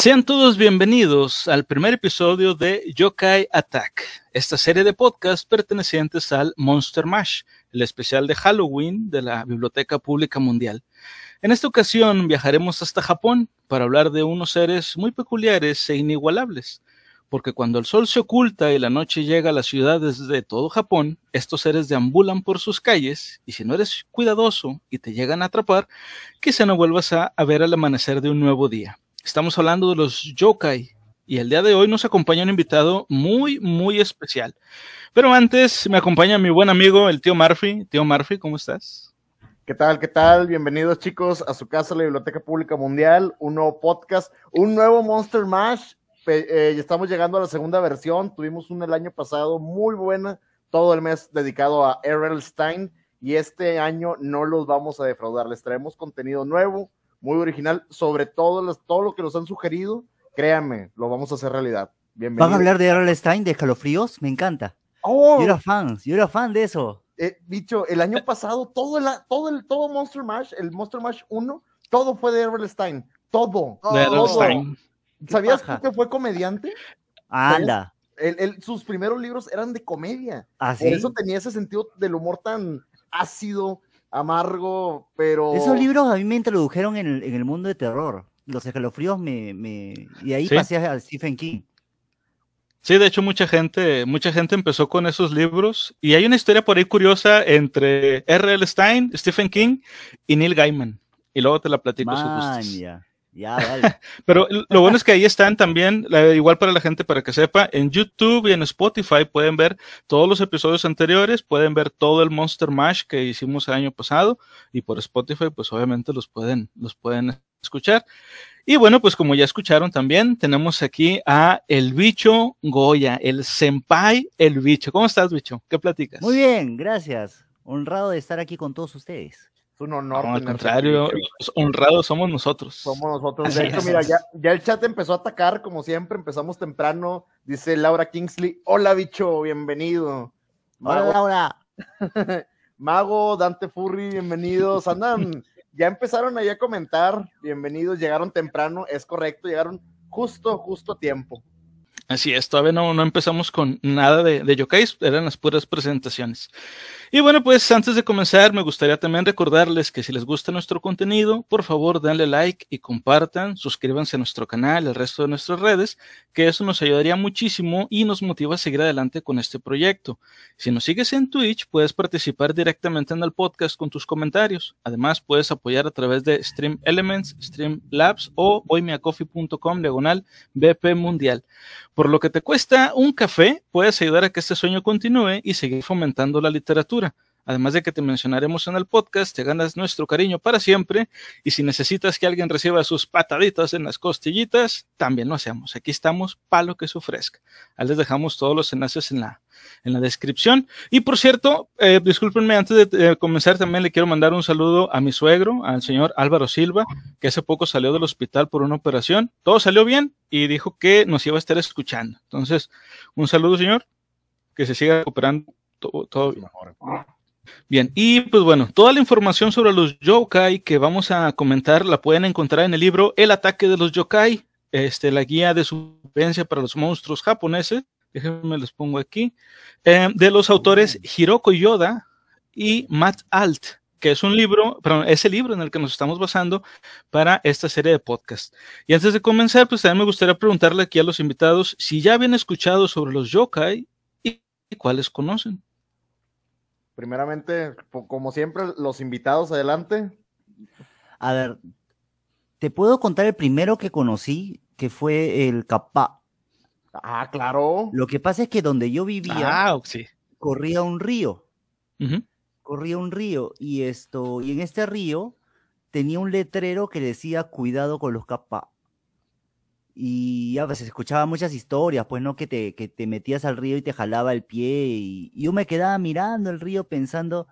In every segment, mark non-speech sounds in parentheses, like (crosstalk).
Sean todos bienvenidos al primer episodio de Yokai Attack, esta serie de podcasts pertenecientes al Monster Mash, el especial de Halloween de la Biblioteca Pública Mundial. En esta ocasión viajaremos hasta Japón para hablar de unos seres muy peculiares e inigualables, porque cuando el sol se oculta y la noche llega a las ciudades de todo Japón, estos seres deambulan por sus calles y si no eres cuidadoso y te llegan a atrapar, quizá no vuelvas a, ver el amanecer de un nuevo día. Estamos hablando de los yokai y el día de hoy nos acompaña un invitado muy, muy especial. Pero antes me acompaña mi buen amigo, el tío Murphy. Tío Murphy, ¿cómo estás? ¿Qué tal? ¿Qué tal? Bienvenidos chicos a su casa, la Biblioteca Pública Mundial, un nuevo podcast, un nuevo Monster Mash. Eh, estamos llegando a la segunda versión. Tuvimos una el año pasado muy buena, todo el mes dedicado a R.L. Stein y este año no los vamos a defraudar. Les traemos contenido nuevo, muy original, sobre todo, todo lo que nos han sugerido, créanme, lo vamos a hacer realidad. Bienvenido. ¿Van a hablar de R.L. Stein, de escalofríos? Me encanta. Oh, yo era fan, yo era fan de eso. Eh, bicho, el año pasado, todo el, todo el, todo Monster Mash, el Monster Mash 1, todo fue de R.L. Stein, todo. De R.L. Stein. ¿Sabías que fue comediante? Anda. sus primeros libros eran de comedia. ¿Ah, sí? Por eso tenía ese sentido del humor tan ácido, amargo, pero... Esos libros a mí me introdujeron en el, en el mundo de terror. Los escalofríos me... me... Y ahí pasé a Stephen King. Sí, de hecho mucha gente, mucha gente empezó con esos libros y hay una historia por ahí curiosa entre R.L. Stein, Stephen King y Neil Gaiman. Y luego te la platico si gustas. Ya, vale. (laughs) Pero lo bueno es que ahí están también, igual para la gente para que sepa, en YouTube y en Spotify pueden ver todos los episodios anteriores, pueden ver todo el Monster Mash que hicimos el año pasado y por Spotify pues obviamente los pueden, los pueden escuchar. Y bueno, pues como ya escucharon también, tenemos aquí a el bicho Goya, el senpai el bicho. ¿Cómo estás, bicho? ¿Qué platicas? Muy bien, gracias. Honrado de estar aquí con todos ustedes un honor. No, al contrario, honrados somos nosotros. Somos nosotros. de hecho, mira, ya, ya, el chat empezó a atacar, como siempre, empezamos temprano. Dice Laura Kingsley, hola bicho, bienvenido. Hola Laura. (laughs) Mago, Dante Furry, bienvenidos. Andan, (laughs) ya empezaron ahí a comentar, bienvenidos, llegaron temprano, es correcto, llegaron justo, justo a tiempo. Así es, todavía no, no empezamos con nada de, de yokais, eran las puras presentaciones. Y bueno, pues antes de comenzar, me gustaría también recordarles que si les gusta nuestro contenido, por favor denle like y compartan, suscríbanse a nuestro canal, al resto de nuestras redes, que eso nos ayudaría muchísimo y nos motiva a seguir adelante con este proyecto. Si nos sigues en Twitch, puedes participar directamente en el podcast con tus comentarios. Además, puedes apoyar a través de Stream Elements, Stream Labs o hoymeacoffee.com diagonal BP Mundial. Por lo que te cuesta un café, puedes ayudar a que este sueño continúe y seguir fomentando la literatura Además de que te mencionaremos en el podcast, te ganas nuestro cariño para siempre y si necesitas que alguien reciba sus pataditas en las costillitas, también lo hacemos. Aquí estamos para lo que se ofrezca. Ahí les dejamos todos los enlaces en la, en la descripción. Y por cierto, eh, discúlpenme, antes de comenzar también le quiero mandar un saludo a mi suegro, al señor Álvaro Silva, que hace poco salió del hospital por una operación. Todo salió bien y dijo que nos iba a estar escuchando. Entonces, un saludo, señor, que se siga recuperando todo, bien. Bien, y pues bueno, toda la información sobre los yokai que vamos a comentar la pueden encontrar en el libro El ataque de los yokai, este, la guía de supervivencia para los monstruos japoneses. Déjenme les pongo aquí. Eh, de los autores Hiroko Yoda y Matt Alt, que es un libro, perdón, es el libro en el que nos estamos basando para esta serie de podcast. Y antes de comenzar, pues también me gustaría preguntarle aquí a los invitados si ya habían escuchado sobre los yokai y cuáles conocen. Primeramente, como siempre, los invitados, adelante. A ver, te puedo contar el primero que conocí, que fue el Capá. Ah, claro. Lo que pasa es que donde yo vivía, ah, sí. corría un río. Corría un río y esto, y en este río tenía un letrero que decía cuidado con los Capá y a veces escuchaba muchas historias, pues, ¿no? Que te, que te metías al río y te jalaba el pie y, yo me quedaba mirando el río pensando,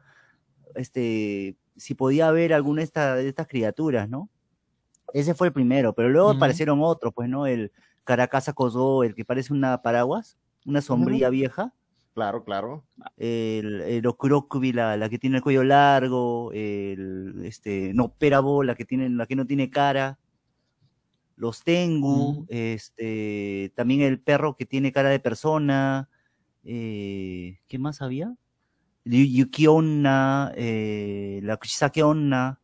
este, si podía haber alguna de, esta, de estas criaturas, ¿no? Ese fue el primero, pero luego aparecieron otros, pues, ¿no? El Caracasa Cosó, el que parece una paraguas, una sombría vieja. Claro, claro. El, el la, la, que tiene el cuello largo, el, este, no, Perabo, la que tiene, la que no tiene cara los Tengu, este, también el perro que tiene cara de persona, eh, ¿qué más había? Yukionna, eh, la Onna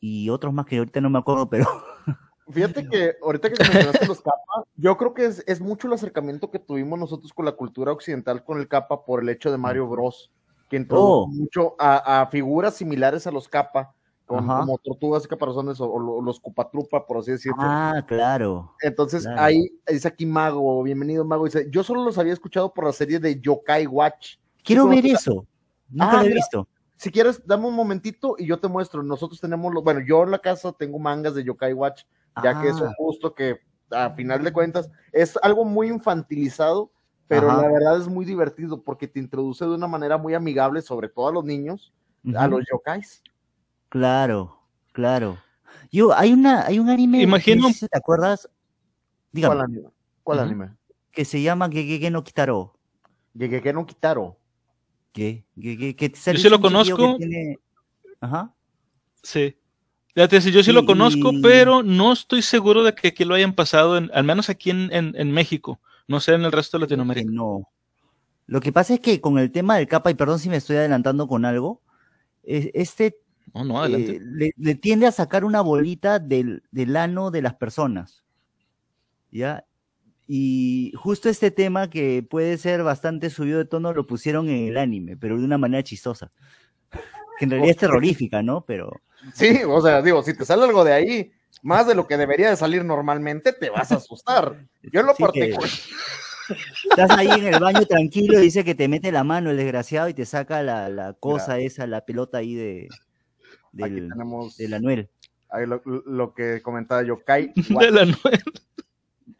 y otros más que ahorita no me acuerdo, pero... (laughs) Fíjate (laughs) que ahorita que mencionaste los capas, yo creo que es, mucho el acercamiento que tuvimos nosotros con la cultura occidental con el capa por el hecho de Mario Bros, que introdujo oh. mucho a, figuras similares a los capa, como tortugas y caparazones o, los cupatrupa, por así decirlo. Ah, claro. Entonces ahí dice aquí Mago, bienvenido Mago, dice, yo solo los había escuchado por la serie de Yokai Watch. Quiero ver eso, nunca lo he ah, visto si quieres, dame un momentito y yo te muestro. Nosotros tenemos, los, bueno, yo en la casa tengo mangas de Yokai Watch, ya que es ah. justo que a final de cuentas es algo muy infantilizado, pero la verdad es muy divertido porque te introduce de una manera muy amigable, sobre todo a los niños, a los yokais. Claro, claro. Yo, hay una, hay un anime, Imagino... ¿te acuerdas? ¿Cuál anime? ¿Cuál anime? Que se llama Gegege no Kitaro. Gegege no Kitaro. ¿Qué? yo sí lo conozco. Ajá. Sí. Fíjate, yo sí lo conozco, pero no estoy seguro de que aquí lo hayan pasado, al menos aquí en, México. No sé en el resto de Latinoamérica. No. Lo que pasa es que con el tema del capa, y perdón si me estoy adelantando con algo, este no, eh, le, tiende a sacar una bolita del, del ano de las personas. ¿Ya? Y justo este tema que puede ser bastante subido de tono lo pusieron en el anime, pero de una manera chistosa. Que en realidad es terrorífica, ¿no? Pero. Sí, o sea, digo, si te sale algo de ahí, más de lo que debería de salir normalmente, te vas a asustar. Yo lo sí Estás ahí en el baño tranquilo y dice que te mete la mano el desgraciado y te saca la, cosa esa, la pelota ahí de del, tenemos del Anuel. Ahí lo, que comentaba yo, Kai. (laughs) Del Anuel.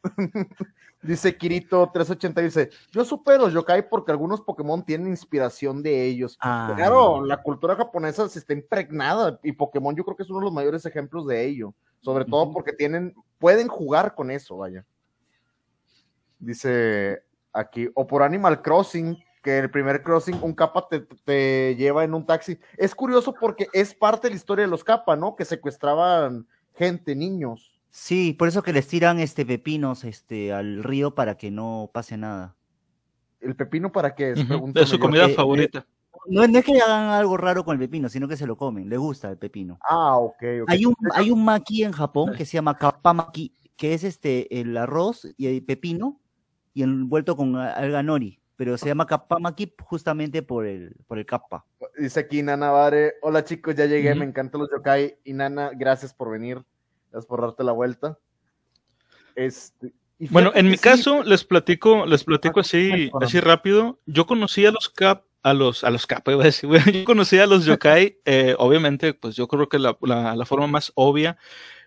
(laughs) dice Kirito 380, dice, yo supe los yokai porque algunos Pokémon tienen inspiración de ellos. Ah. Claro, la cultura japonesa se está impregnada y Pokémon yo creo que es uno de los mayores ejemplos de ello, sobre todo porque tienen, pueden jugar con eso, vaya. Dice aquí, o por Animal Crossing, que el primer crossing, un capa te, te, lleva en un taxi. Es curioso porque es parte de la historia de los capa, ¿no? Que secuestraban gente, niños. Sí, por eso que les tiran este pepinos este al río para que no pase nada. ¿El pepino para qué es? Es su comida favorita. no, es que hagan algo raro con el pepino, sino que se lo comen, le gusta el pepino. Ah, ok, Hay un, hay un maki en Japón que se llama kappa que es este el arroz y el pepino y envuelto con alga nori, pero se llama kappa justamente por el por el kappa. Dice aquí Nana Vare, hola chicos, ya llegué, me encantan los yokai y Nana, gracias por venir por darte la vuelta. Este, bueno, en mi caso les platico, les platico así, así rápido. Yo conocí a los Cap, a los, a los Cap, iba a decir, (laughs) yo conocí a los Yokai, (laughs) eh, obviamente, pues yo creo que la, la, forma más obvia,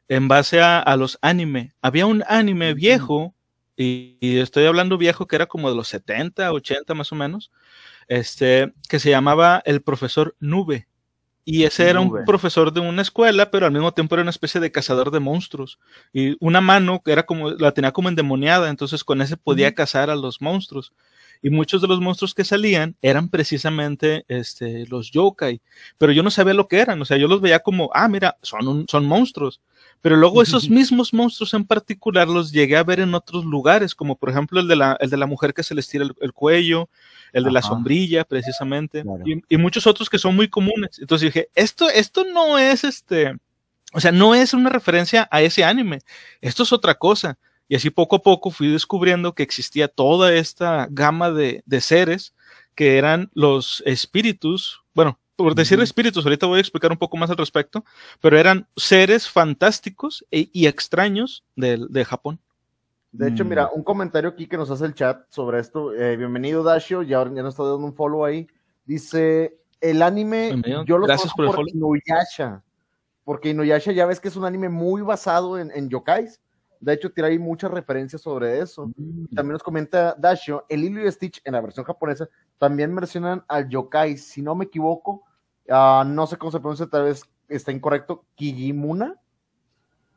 en base a, a, los anime. Había un anime viejo, y, y, estoy hablando viejo que era como de los 70, 80 más o menos, este, que se llamaba El Profesor Nube. Y ese era un profesor de una escuela, pero al mismo tiempo era una especie de cazador de monstruos. Y una mano que era como, la tenía como endemoniada, entonces con ese podía cazar a los monstruos. Y muchos de los monstruos que salían eran precisamente este, los yokai. Pero yo no sabía lo que eran, o sea, yo los veía como, ah, mira, son, son monstruos. Pero luego esos (laughs) mismos monstruos en particular los llegué a ver en otros lugares, como por ejemplo el de la, el de la mujer que se les tira el cuello, el de la sombrilla, precisamente, y, muchos otros que son muy comunes. Entonces dije, esto, esto no es este, o sea, no es una referencia a ese anime, esto es otra cosa. Y así poco a poco fui descubriendo que existía toda esta gama de, seres que eran los espíritus, bueno, por decir espíritus, ahorita voy a explicar un poco más al respecto, pero eran seres fantásticos e, y extraños de Japón. De hecho, mira, mm. un comentario aquí que nos hace el chat sobre esto. Eh, bienvenido, Dashio. Ya, ya nos está dando un follow ahí. Dice: El anime, yo lo Gracias por, por Inuyasha. Porque Inuyasha ya ves que es un anime muy basado en, en yokais. De hecho, tiene ahí muchas referencias sobre eso. Mm. También nos comenta Dashio: El Lilo y Stitch en la versión japonesa también mencionan al yokai. Si no me equivoco, uh, no sé cómo se pronuncia, tal vez está incorrecto. Kijimuna.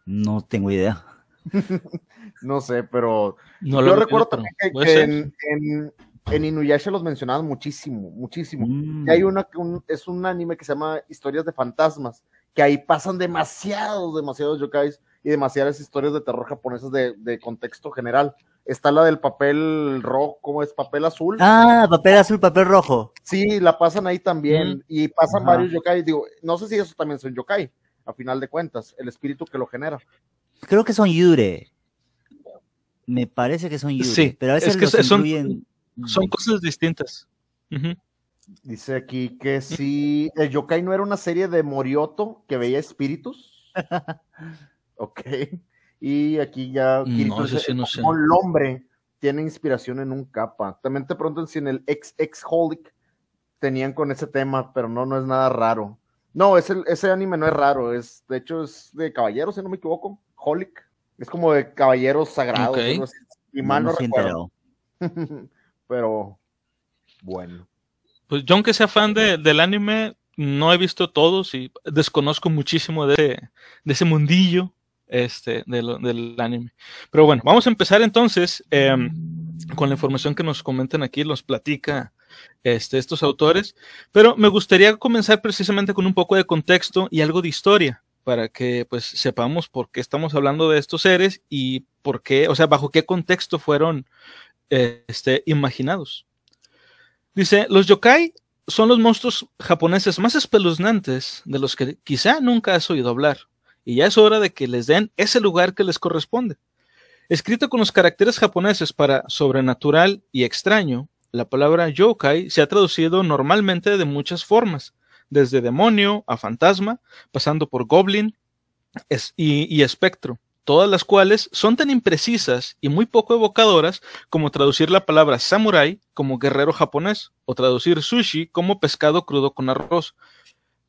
No tengo idea. (laughs) no sé, pero yo recuerdo también que, en, Inuyasha los mencionaban muchísimo, muchísimo. Mm. Y hay una que es un anime que se llama Historias de Fantasmas, que ahí pasan demasiados, demasiados yokais y demasiadas historias de terror japonesas de, contexto general. Está la del papel rojo, ¿cómo es? Papel azul. Ah, papel azul, papel rojo. Sí, la pasan ahí también. Y pasan varios yokai. Digo, no sé si esos también son yokai, a final de cuentas, el espíritu que lo genera. Creo que son yure. Me parece que son yure. Sí, pero a veces es que son, son cosas distintas. Dice aquí que si el yokai no era una serie de Morioto que veía espíritus. (laughs) ok. (laughs) Y aquí ya no, dice, no sé. el hombre tiene inspiración en un capa. También te preguntan si en el ex ex holic tenían con ese tema, pero no, no es nada raro. No, ese, ese anime no es raro, es, de hecho es de caballeros, si no me equivoco. Holic. Es como de caballeros sagrados. Y mal no, recuerdo. (laughs) pero bueno. Pues yo aunque sea fan de, del anime, no he visto todos y desconozco muchísimo de de ese mundillo este, del anime. Pero bueno, vamos a empezar entonces em, con la información que nos comentan aquí, nos platica este, estos autores. Pero me gustaría comenzar precisamente con un poco de contexto y algo de historia para que pues sepamos por qué estamos hablando de estos seres y por qué, o sea, bajo qué contexto fueron este, imaginados. Dice, los yokai son los monstruos japoneses más espeluznantes de los que quizá nunca has oído hablar, y ya es hora de que les den ese lugar que les corresponde. Escrito con los caracteres japoneses para sobrenatural y extraño, la palabra yokai se ha traducido normalmente de muchas formas, desde demonio a fantasma, pasando por goblin y espectro todas las cuales son tan imprecisas y muy poco evocadoras como traducir la palabra samurai como guerrero japonés o traducir sushi como pescado crudo con arroz.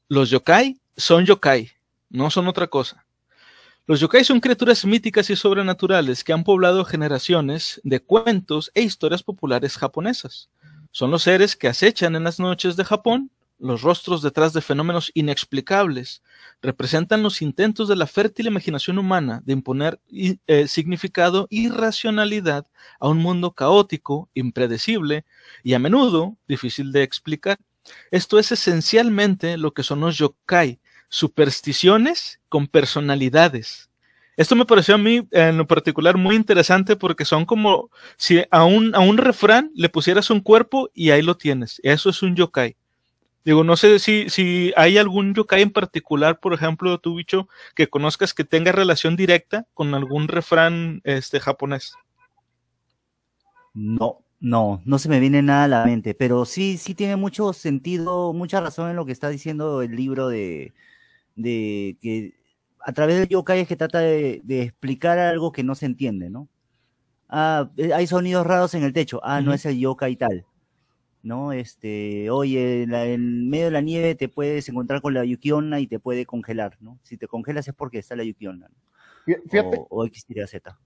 Los yokai son yokai, no son otra cosa. Los yokai son criaturas míticas y sobrenaturales que han poblado generaciones de cuentos e historias populares japonesas. Son los seres que acechan en las noches de Japón los rostros detrás de fenómenos inexplicables representan los intentos de la fértil imaginación humana de imponer eh, significado y racionalidad a un mundo caótico, impredecible y a menudo difícil de explicar. Esto es esencialmente lo que son los yokai, supersticiones con personalidades. Esto me pareció a mí en lo particular muy interesante porque son como si a un, a un refrán le pusieras un cuerpo y ahí lo tienes. Eso es un yokai. Digo, no sé si, si hay algún yokai en particular, por ejemplo, tu bicho, que conozcas que tenga relación directa con algún refrán este, japonés. No, no, no se me viene nada a la mente, pero sí, sí tiene mucho sentido, mucha razón en lo que está diciendo el libro de, de que a través del yokai es que trata de, explicar algo que no se entiende, ¿no? Ah, eh, hay sonidos raros en el techo, ah, no es el yokai tal. ¿no? Este, oye, en medio de la nieve te puedes encontrar con la yukiona y te puede congelar, ¿no? Si te congelas es porque está la yukiona, Fíjate, o, X Z.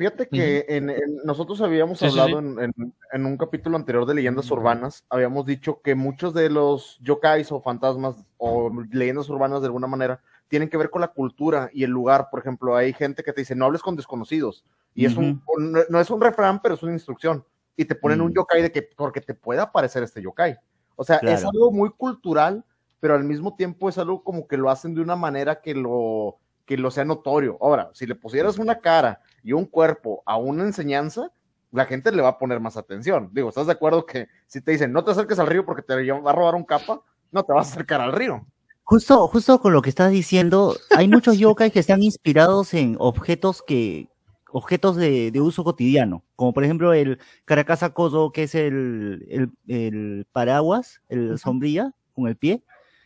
Fíjate que en, nosotros habíamos hablado En, un capítulo anterior de leyendas urbanas, habíamos dicho que muchos de los yokais o fantasmas o leyendas urbanas de alguna manera tienen que ver con la cultura y el lugar. Por ejemplo, hay gente que te dice, no hables con desconocidos. Y es un, no es un refrán, pero es una instrucción y te ponen un mm. yokai de que porque te pueda aparecer este yokai. O sea, es algo muy cultural, pero al mismo tiempo es algo como que lo hacen de una manera que lo, que lo sea notorio. Ahora, si le pusieras una cara y un cuerpo a una enseñanza, la gente le va a poner más atención. Digo, ¿estás de acuerdo que si te dicen no te acerques al río porque te va a robar un capa, no te vas a acercar al río? Justo, justo con lo que estás diciendo, hay muchos (laughs) yokai que están inspirados en objetos que, objetos de, uso cotidiano, como por ejemplo el Caracasa Kodo, que es el, el, paraguas, el sombrilla con el pie,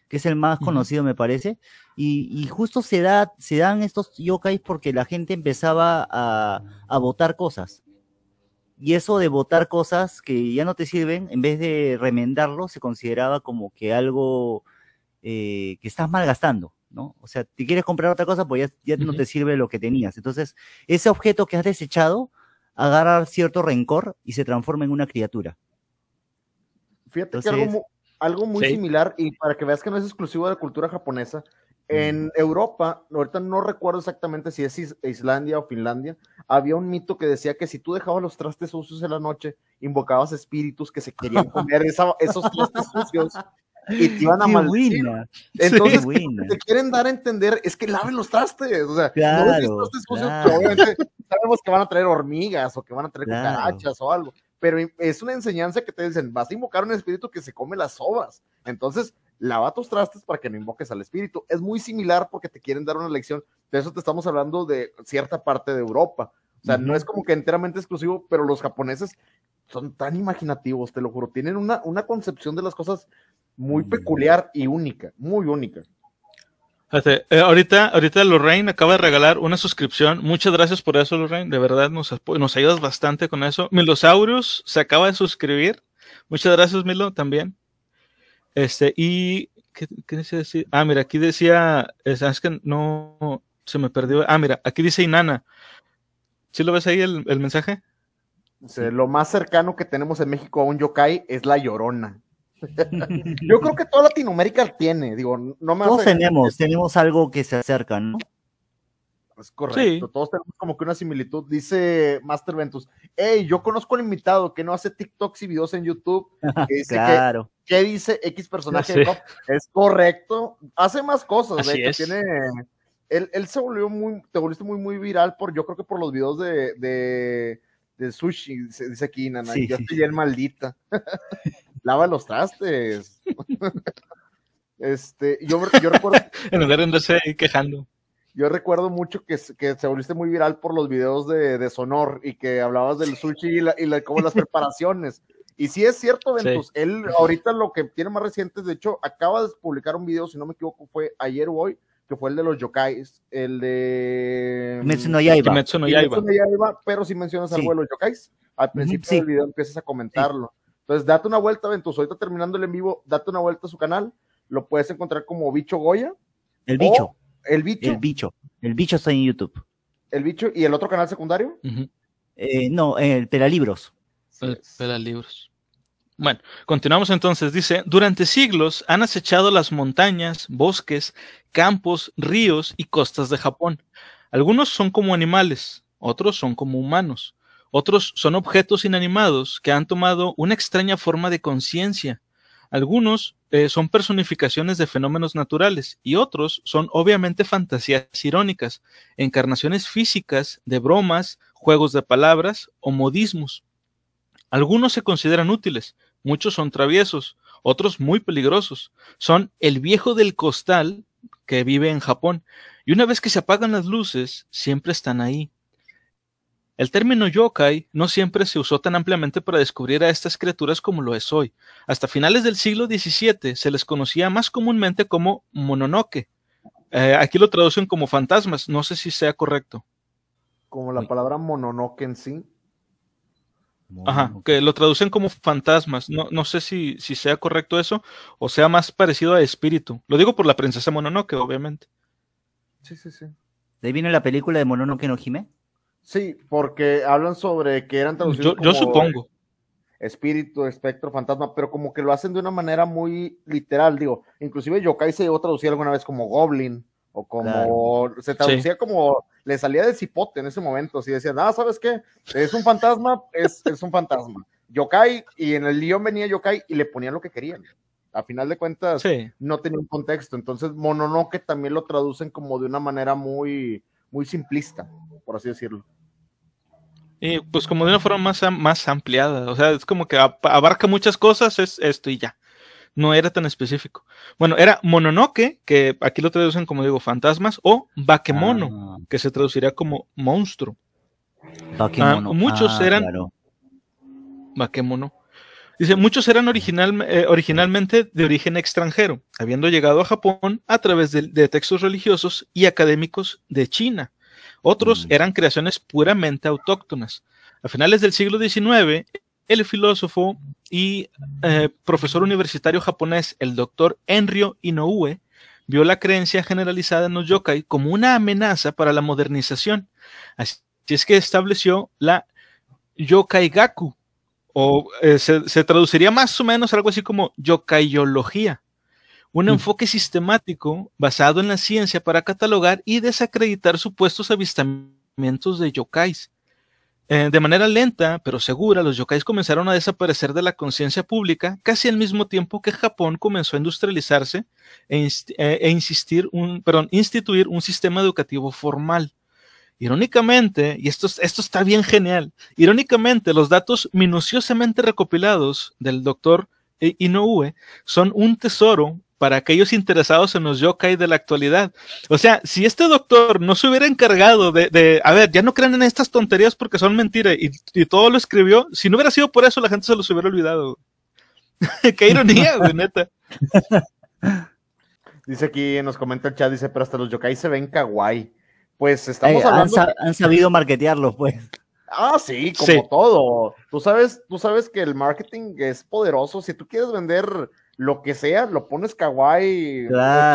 que es el más conocido, me parece. Y, justo se, da, se dan estos yokais porque la gente empezaba a, a botar cosas. Y eso de botar cosas que ya no te sirven, en vez de remendarlo, se consideraba como que algo eh, que estás malgastando. ¿no? O sea, te quieres comprar otra cosa, pues ya, no te sirve lo que tenías. Entonces, ese objeto que has desechado agarra cierto rencor y se transforma en una criatura. Fíjate que algo, muy similar, y para que veas que no es exclusivo de la cultura japonesa, en Europa, ahorita no recuerdo exactamente si es Islandia o Finlandia, había un mito que decía que si tú dejabas los trastes sucios en la noche, invocabas espíritus que se querían comer esos trastes sucios y te iban a (laughs) maldecir. Entonces, te quieren dar a entender es que laven los trastes. O sea, claro, obviamente sabemos que van a traer hormigas o que van a traer cucarachas o algo. Pero es una enseñanza que te dicen, vas a invocar un espíritu que se come las sobras. Entonces, lava tus trastes para que no invoques al espíritu. Es muy similar porque te quieren dar una lección. De eso te estamos hablando de cierta parte de Europa. O sea, no es como que enteramente exclusivo, pero los japoneses son tan imaginativos, te lo juro. Tienen una, una concepción de las cosas muy peculiar y única, muy única. Eh, ahorita, ahorita Lorraine acaba de regalar una suscripción. Muchas gracias por eso, Lorraine. De verdad nos, nos ayudas bastante con eso. Milosaurus se acaba de suscribir. Muchas gracias, Milo, también. Este, y ¿qué, qué decir? Ah, mira, aquí decía, es, es, que no se me perdió. Ah, mira, aquí dice Inana. ¿Sí lo ves ahí el, el mensaje? lo más cercano que tenemos en México a un yokai es la llorona. (laughs) Yo creo que toda Latinoamérica tiene, digo, no me Todos tenemos, tenemos algo que se acerca, ¿no? Es correcto, todos tenemos como que una similitud. Dice Master Ventus, hey, yo conozco al invitado que no hace TikToks y videos en YouTube. (laughs) Que dice claro. que, ¿Qué dice X personaje Es correcto, hace más cosas, de hecho, tiene... Él, él, se volvió muy, te volviste muy, muy viral por, yo creo que por los videos de, de, de sushi, dice aquí, Nana, yo estoy bien maldita. (laughs) lava los trastes. (laughs) este, yo, yo recuerdo. en lugar de andarse quejando. Yo recuerdo mucho que, que, se volviste muy viral por los videos de, de Sonor y que hablabas del sushi y, la, y la, como las (laughs) preparaciones. Y sí es cierto, Ventus, él ahorita lo que tiene más reciente, de hecho, acaba de publicar un video, si no me equivoco, fue ayer o hoy, que fue el de los yokais, el de... Kimetsu no Yaiba. Kimetsu no Yaiba. no Yaiba pero si mencionas algo de los yokais, al principio del video empiezas a comentarlo. Entonces, date una vuelta, Ventus. Ahorita terminando el en vivo, date una vuelta a su canal. Lo puedes encontrar como Bicho Goya. El bicho. El bicho. El bicho. El bicho está en YouTube. El bicho. ¿Y el otro canal secundario? eh, no, el Peralibros. El Peralibros. Bueno, continuamos entonces. Dice, durante siglos han acechado las montañas, bosques, campos, ríos y costas de Japón. Algunos son como animales, otros son como humanos. Otros son objetos inanimados que han tomado una extraña forma de conciencia. Algunos eh, son personificaciones de fenómenos naturales y otros son obviamente fantasías irónicas, encarnaciones físicas de bromas, juegos de palabras o modismos. Algunos se consideran útiles, muchos son traviesos, otros muy peligrosos. Son el viejo del costal que vive en Japón, y una vez que se apagan las luces, siempre están ahí, el término yokai no siempre se usó tan ampliamente para descubrir a estas criaturas como lo es hoy. Hasta finales del siglo XVII se les conocía más comúnmente como mononoke. Eh, aquí lo traducen como fantasmas, no sé si sea correcto. Como la palabra mononoke en sí. Ajá, que lo traducen como fantasmas. No, no sé si, si sea correcto eso o sea más parecido a espíritu. Lo digo por la princesa Mononoke, obviamente. Sí, sí, sí. ¿De ahí viene la película de Mononoke no Hime? Sí, porque hablan sobre que eran traducidos. Yo, yo supongo. Espíritu, espectro, fantasma, pero como que lo hacen de una manera muy literal, digo. Inclusive Yokai se llegó a traducir alguna vez como Goblin, o como. Se traducía como. Le salía de cipote en ese momento, así decían, ah, ¿sabes qué? Es un fantasma, es, es un fantasma. Yokai, y en el guion venía Yokai y le ponían lo que querían. A final de cuentas, no tenía un contexto. Entonces, Mononoke también lo traducen como de una manera muy, muy simplista, por así decirlo. Y pues como de una forma más, más ampliada, o sea, es como que abarca muchas cosas, es esto y ya. No era tan específico. Bueno, era Mononoke, que aquí lo traducen como digo, fantasmas, o Bakemono, ah. que se traduciría como monstruo. Bakemono. Ah, muchos ah, eran. Bakemono. Dice, muchos eran original, eh, originalmente de origen extranjero, habiendo llegado a Japón a través de textos religiosos y académicos de China. Otros mm. eran creaciones puramente autóctonas. A finales del siglo XIX, el filósofo y eh, profesor universitario japonés, el doctor Enryo Inoue, vio la creencia generalizada en los yokai como una amenaza para la modernización. Así es que estableció la yokai gaku, o eh, se, se, traduciría más o menos algo así como yokaiología, un enfoque sistemático basado en la ciencia para catalogar y desacreditar supuestos avistamientos de yokais. eh, de manera lenta pero segura, los yokais comenzaron a desaparecer de la conciencia pública casi al mismo tiempo que Japón comenzó a industrializarse e, eh, e insistir un, perdón, instituir un sistema educativo formal. Irónicamente, y esto, esto está bien genial, irónicamente los datos minuciosamente recopilados del doctor Inoue son un tesoro para aquellos interesados en los yokai de la actualidad. O sea, si este doctor no se hubiera encargado de, a ver, ya no crean en estas tonterías porque son mentiras y, todo lo escribió, si no hubiera sido por eso, la gente se los hubiera olvidado. (laughs) Qué ironía, güey, neta. (laughs) Dice aquí, nos comenta el chat, dice, pero hasta los yokai se ven kawaii. Pues estamos hablando... Han, sabido marketearlos, pues. Ah, sí, como todo. Tú sabes, tú sabes que el marketing es poderoso. Si tú quieres vender lo que sea, lo pones kawaii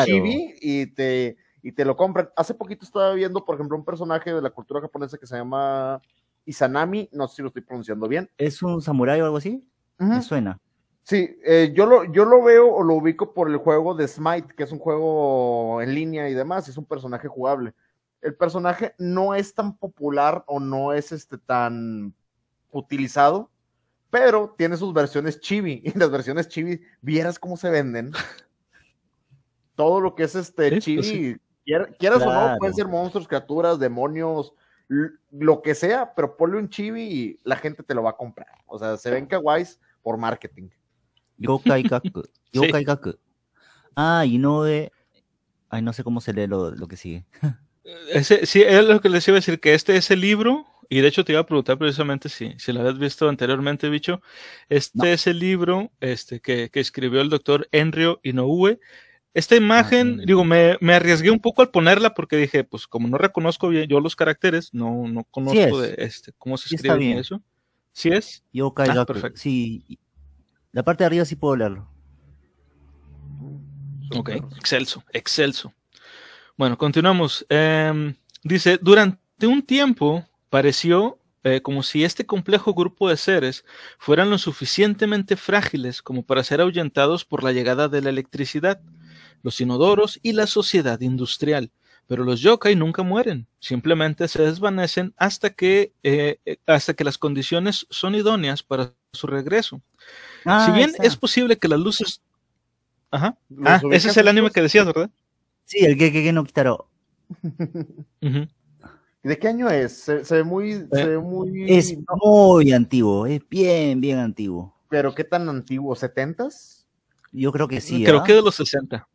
chibi y te, y te lo compran. Hace poquito estaba viendo, por ejemplo, un personaje de la cultura japonesa que se llama Izanami, no sé si lo estoy pronunciando bien. ¿Es un samurái o algo así? Me suena. Sí, eh, yo, lo, yo lo veo o lo ubico por el juego de Smite, que es un juego en línea y demás, es un personaje jugable. El personaje no es tan popular o no es este tan utilizado, pero tiene sus versiones chibi. (laughs) Y las versiones chibi, vieras cómo se venden. Todo lo que es este pues chibi, quieras o no, pueden ser monstruos, criaturas, demonios, lo que sea, pero ponle un chibi y la gente te lo va a comprar. O sea, se ven kawaiis por marketing. Yokai Gaku. (laughs) Yokai Gaku. Ah, y no de. Ay, no sé cómo se lee lo, lo que sigue. (laughs) Ese, sí, es lo que les iba a decir, que este es el libro y de hecho te iba a preguntar precisamente si, si lo habías visto anteriormente, bicho. Este es el libro este, que, que, escribió el doctor Enrio Inoue. Esta imagen, digo, me, me, arriesgué un poco al ponerla porque dije, pues como no reconozco bien yo los caracteres, no, no conozco de este, cómo se escribe eso. ¿Sí es? Yo ah, perfecto. Sí. La parte de arriba sí puedo leerlo. Ok, excelso, excelso. Bueno, continuamos. Em, dice, durante un tiempo Pareció eh, como si este complejo grupo de seres fueran lo suficientemente frágiles como para ser ahuyentados por la llegada de la electricidad, los inodoros y la sociedad industrial. Pero los yokai nunca mueren, simplemente se desvanecen hasta que, eh, eh, hasta que las condiciones son idóneas para su regreso. Ah, si bien es posible que las luces... Ajá. Ah, ese es el anime que decías, ¿verdad? Sí, el que, que, no Kitaro. ¿De qué año es? Se, ve muy, se ve muy. Es muy antiguo, es bien, bien antiguo. ¿Pero qué tan antiguo? ¿70s? Yo creo que sí. Creo que de los 60.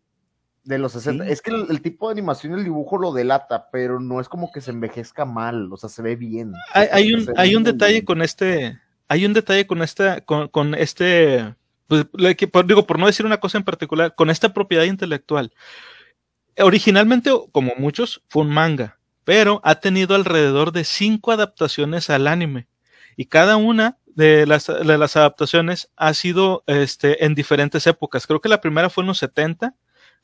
De los 60. Es que el, tipo de animación y el dibujo lo delata, pero no es como que se envejezca mal, o sea, se ve bien. Hay, un, hay un detalle con este. Hay un detalle con esta, con, con este. Pues, digo, por no decir una cosa en particular, con esta propiedad intelectual. Originalmente, como muchos, fue un manga pero ha tenido alrededor de cinco adaptaciones al anime y cada una de las, de las adaptaciones ha sido este, en diferentes épocas. Creo que la primera fue en los 70,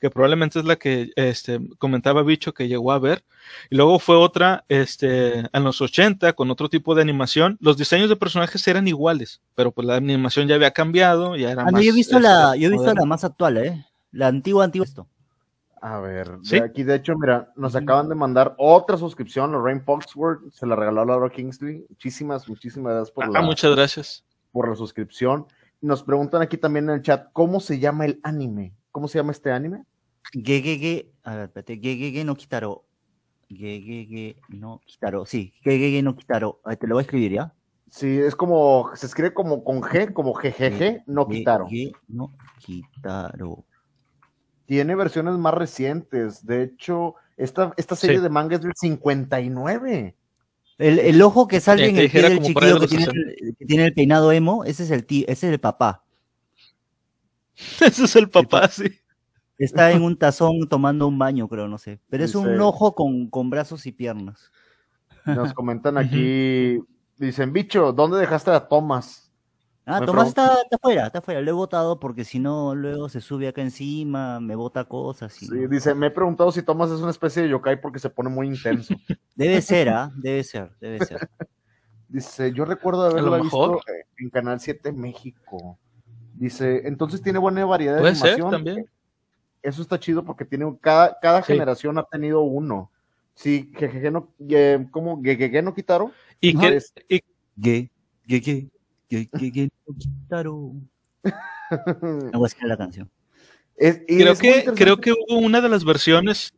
que probablemente es la que este, comentaba Bicho que llegó a ver. Y luego fue otra este, en los 80 con otro tipo de animación. Los diseños de personajes eran iguales, pero pues la animación ya había cambiado. Ya era ah, yo he visto, la, yo he visto la más actual, ¿eh? La antigua, antigua esto. A ver, aquí de hecho, mira, nos acaban de mandar otra suscripción, los Rain Foxworth, se la regaló Laura Kingsley. Muchísimas, muchísimas gracias por ah, la. muchas gracias. Por la suscripción. Nos preguntan aquí también en el chat, ¿cómo se llama el anime? ¿Cómo se llama este anime? Gegege, a ver, espérate, Gegege no Kitaro. Gegege no Kitaro, sí, Gegege no Kitaro. Te lo voy a escribir, ¿ya? Sí, es como, se escribe como con G, como GGG, no Kitaro. no Kitaro tiene versiones más recientes. De hecho, esta, esta serie de manga es del 59. El, el ojo que sale en el pie del chiquillo que tiene, que tiene, el peinado emo, ese es el tío, ese es el papá. (laughs) ese es el papá, sí. Está en un tazón tomando un baño, creo, no sé. Pero es un ojo con, con brazos y piernas. Nos comentan aquí, dicen, bicho, ¿dónde dejaste a Thomas? Ah, Tomás está, afuera, está afuera. Lo he votado porque si no, luego se sube acá encima, me bota cosas. Sí, dice, me he preguntado si Tomás es una especie de yokai porque se pone muy intenso. (laughs) Debe ser, ¿ah? Debe ser, debe ser. (laughs) dice, yo recuerdo haberlo visto en Canal 7 México. Dice, entonces tiene buena variedad de animación. también. Eso está chido porque tiene cada, cada generación ha tenido uno. Sí, Gegege no, ¿cómo? ¿Gegege no quitaron? ¿Y no, qué? es- y- Ge, no (laughs) la canción. es- y creo, es que, creo que hubo una de las versiones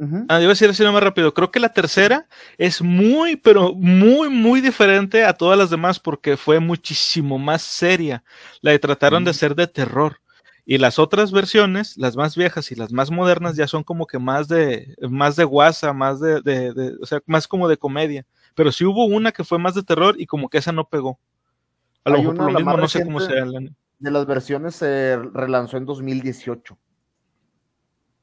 Ujú. Ah, iba a decir así más rápido. Creo que la tercera es muy, pero muy, muy diferente a todas las demás porque fue muchísimo más seria. La trataron de hacer de terror. Y las otras versiones, las más viejas y las más modernas, ya son como que más de, más de guasa, más de, de- de- o sea, más como de comedia. Pero sí hubo una que fue más de terror y como que esa no pegó. A lo mejor por lo mismo, no sé cómo sea. la- De las versiones se relanzó en 2018.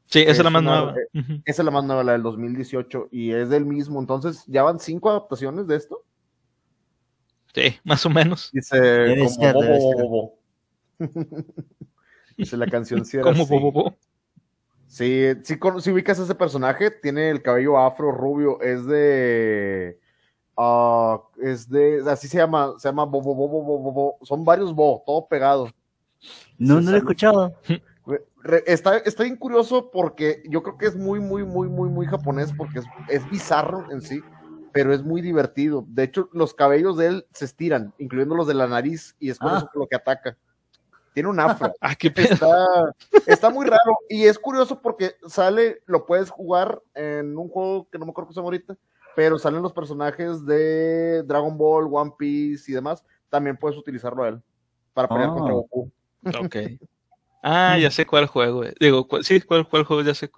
Sí, esa es la más una- nueva. Ujú. Esa es la más nueva, la del 2018, y es del mismo. Entonces, ¿ya van cinco adaptaciones de esto? Sí, más o menos. Dice, Debe como ser, bo, debe bo, ser. bo, bo. (laughs) Dice la canción Como así. Bobo. Sí, sí, con- sí ubicas a ese personaje, tiene el cabello afro, rubio, es de... ah, es de... Así se llama, se llama Bobo, Bobo, Bobo, Bobo. Son varios Bo, todo pegado. No, Sí, no lo he escuchado. Está, está bien curioso porque yo creo que es muy, muy, muy, muy, muy japonés porque es, es bizarro en sí, pero es muy divertido. De hecho, los cabellos de él se estiran, incluyendo los de la nariz, y es por Ah. eso que lo que ataca. Tiene un afro. (laughs) Ah, qué pedo. Está, está muy raro y es curioso porque sale, lo puedes jugar en un juego que no me acuerdo cómo se llama ahorita, pero salen los personajes de Dragon Ball, One Piece y demás. También puedes utilizarlo a él para pelear contra Goku. (laughs) Ok. Ah, ya sé cuál juego. eh. Digo, sí, cuál, cuál juego, ya sé.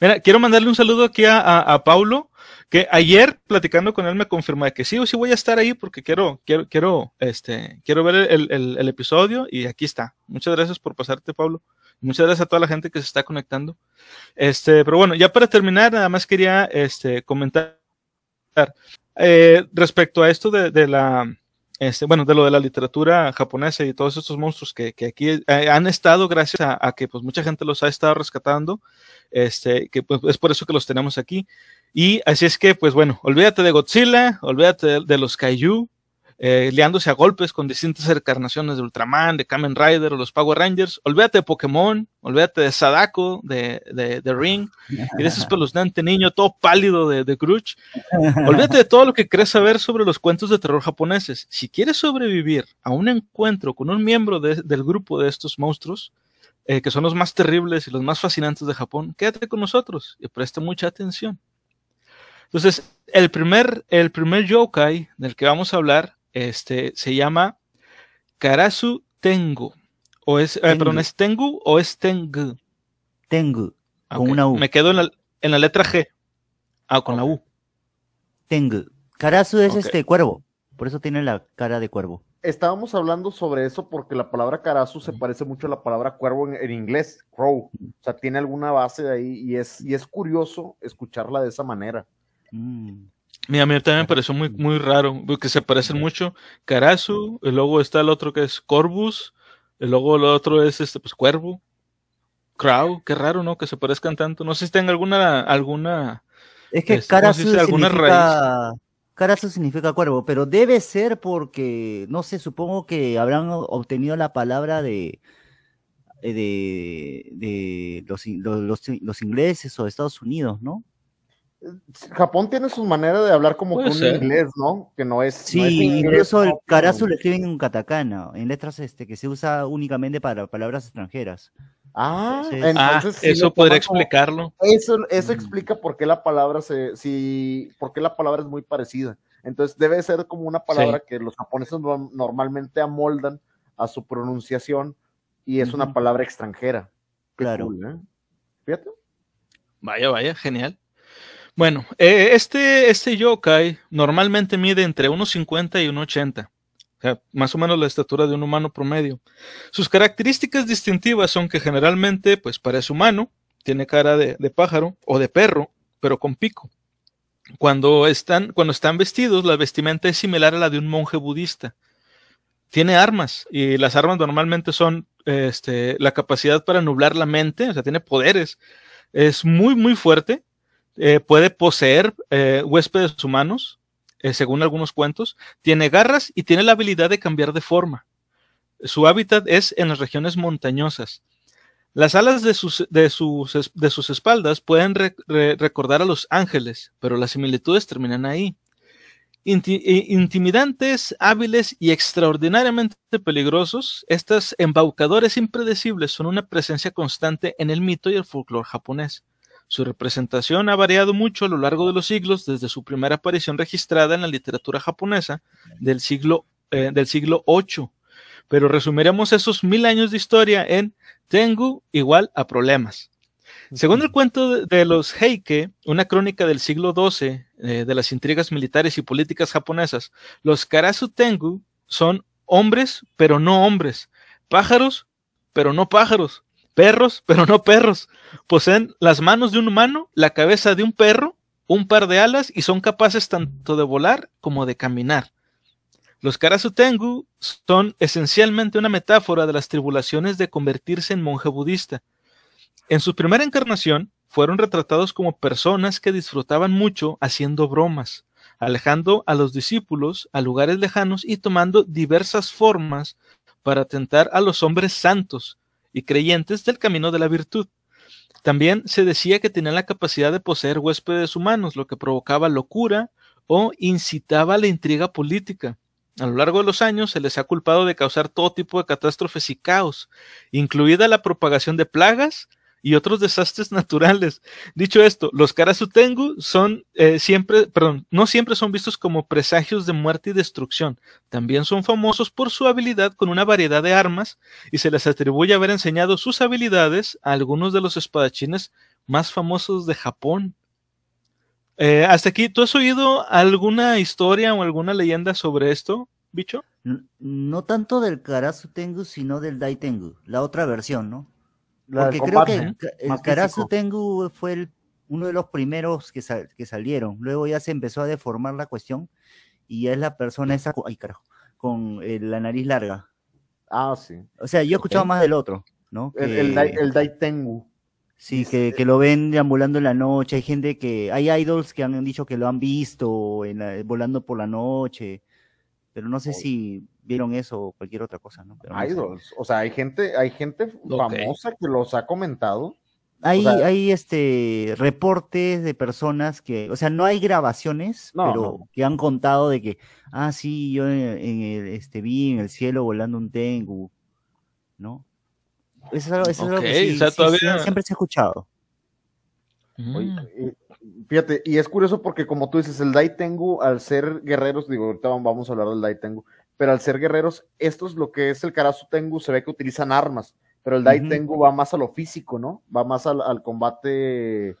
Mira, quiero mandarle un saludo aquí a, a, a Paulo, que ayer platicando con él me confirmó que sí, sí voy a estar ahí porque quiero, quiero, quiero, este, quiero ver el, el- el episodio y aquí está. Muchas gracias por pasarte, Pablo. Muchas gracias a toda la gente que se está conectando. Este, pero bueno, ya para terminar, nada más quería, este, comentar eh, respecto a esto de, de la, este, bueno, de lo de la literatura japonesa y todos estos monstruos que, que aquí eh, han estado gracias a, a que pues mucha gente los ha estado rescatando, este, que pues es por eso que los tenemos aquí. Y así es que, pues bueno, olvídate de Godzilla, olvídate de, de los Kaiju, eh, liándose a golpes con distintas encarnaciones de Ultraman, de Kamen Rider o los Power Rangers, olvídate de Pokémon, olvídate de Sadako, de, de, de Ring, y de ese espeluznante (laughs) niño todo pálido de, de Grudge. (laughs) Olvídate de todo lo que crees saber sobre los cuentos de terror japoneses. Si quieres sobrevivir a un encuentro con un miembro de- del grupo de estos monstruos, eh, que son los más terribles y los más fascinantes de Japón, quédate con nosotros y presta mucha atención. Entonces, el primer, el primer yokai del que vamos a hablar este, se llama Karasu Tengu. O es, eh, Tengu. perdón, ¿es Tengu o es Tengu? Tengu, Con una U. Me quedo en la, en la letra G. Ah, con la U. Tengu. Karasu es este cuervo. Por eso tiene la cara de cuervo. Estábamos hablando sobre eso porque la palabra karasu se parece mucho a la palabra cuervo en, en inglés, crow. O sea, tiene alguna base de ahí y es, y es curioso escucharla de esa manera. Mm. Mira, a mí también me pareció muy, muy raro, porque se parecen mucho. Karasu, y luego está el otro que es Corvus, y luego el otro es este, pues Cuervo. Crow, qué raro, ¿no? Que se parezcan tanto. No sé si tengan alguna, alguna. Es que Este, ¿cómo se Karasu dice? ¿Alguna significa... Karasu significa cuervo, pero debe ser porque, no sé, supongo que habrán obtenido la palabra de eh, de, de los, los- los ingleses o de Estados Unidos, ¿no? Japón tiene su manera de hablar como Puede que un ser. inglés, ¿no? Que no es. no es Sí, inglés, incluso el pero- lo escriben en katakana, en letras este que se usa únicamente para palabras extranjeras. Ah, Sí. Ah, entonces sí eso podría explicarlo. Eso, eso Mm. explica por qué la palabra se, si, por qué la palabra es muy parecida. Entonces debe ser como una palabra que los japoneses no- normalmente amoldan a su pronunciación y es una palabra extranjera. Qué Claro. cool, ¿eh? Fíjate. Vaya, vaya, genial. Bueno, eh, este, este yokai normalmente mide entre 1,50 y 1,80. O sea, más o menos la estatura de un humano promedio. Sus características distintivas son que generalmente, pues parece humano, tiene cara de, de pájaro o de perro, pero con pico. Cuando están, cuando están vestidos, la vestimenta es similar a la de un monje budista. Tiene armas y las armas normalmente son este, la capacidad para nublar la mente, o sea, tiene poderes. Es muy, muy fuerte. Eh, puede poseer eh, huéspedes humanos, eh, según algunos cuentos. Tiene garras y tiene la habilidad de cambiar de forma. Su hábitat es en las regiones montañosas. Las alas de sus, de sus, de sus espaldas pueden recordar a los ángeles, pero las similitudes terminan ahí. intimidantes, hábiles y extraordinariamente peligrosos, estos embaucadores impredecibles son una presencia constante en el mito y el folclore japonés. Su representación ha variado mucho a lo largo de los siglos, desde su primera aparición registrada en la literatura japonesa del siglo, eh, del siglo VIII, pero resumiremos esos mil años de historia en Tengu igual a problemas. Según el cuento de, los Heike, una crónica del siglo XII eh, de las intrigas militares y políticas japonesas, los Karasu Tengu son hombres, pero no hombres, pájaros, pero no pájaros, perros, (laughs) pero no perros. Poseen las manos de un humano, la cabeza de un perro, un par de alas y son capaces tanto de volar como de caminar. Los Karasutengu son esencialmente una metáfora de las tribulaciones de convertirse en monje budista. En su primera encarnación, fueron retratados como personas que disfrutaban mucho haciendo bromas, alejando a los discípulos a lugares lejanos y tomando diversas formas para atentar a los hombres santos y creyentes del camino de la virtud. También se decía que tenían la capacidad de poseer huéspedes humanos, lo que provocaba locura o incitaba a la intriga política. A lo largo de los años se les ha culpado de causar todo tipo de catástrofes y caos, incluida la propagación de plagas y otros desastres (laughs) naturales. Dicho esto, los Karasutengu son eh, siempre, perdón, no siempre son vistos como presagios de muerte y destrucción. También son famosos por su habilidad con una variedad de armas y se les atribuye haber enseñado sus habilidades a algunos de los espadachines más famosos de Japón. Eh, hasta aquí, ¿tú has oído alguna historia o alguna leyenda sobre esto, bicho? No, tanto del Karasu Tengu, sino del Dai Tengu, la otra versión, ¿no? Porque creo que el, Karasu Tengu fue uno de los primeros que, que salieron. Luego ya se empezó a deformar la cuestión y ya es la persona esa, ay carajo, con eh, la nariz larga. Ah, sí. O sea, yo he escuchado más del otro, ¿no? El, el, Dai Tengu. Sí, que, que, lo ven deambulando en la noche. Hay gente que. Hay idols que han dicho que lo han visto en volando por la noche. Pero no sé si vieron eso o cualquier otra cosa, ¿no? idols. O sea, hay gente, hay gente famosa que los ha comentado. Hay, hay este reportes de personas que, o sea, no hay grabaciones, pero que han contado de que, ah, sí, yo en, el, este, vi en el cielo volando un tengu, ¿no? Eso es algo, que siempre se ha escuchado. Mm. fíjate, y es curioso porque como tú dices, el Dai Tengu, al ser guerreros, digo, ahorita vamos a hablar del Dai Tengu, pero al ser guerreros, esto es lo que es el Karasu Tengu, se ve que utilizan armas, pero el Dai Tengu va más a lo físico, ¿no? Va más al, combate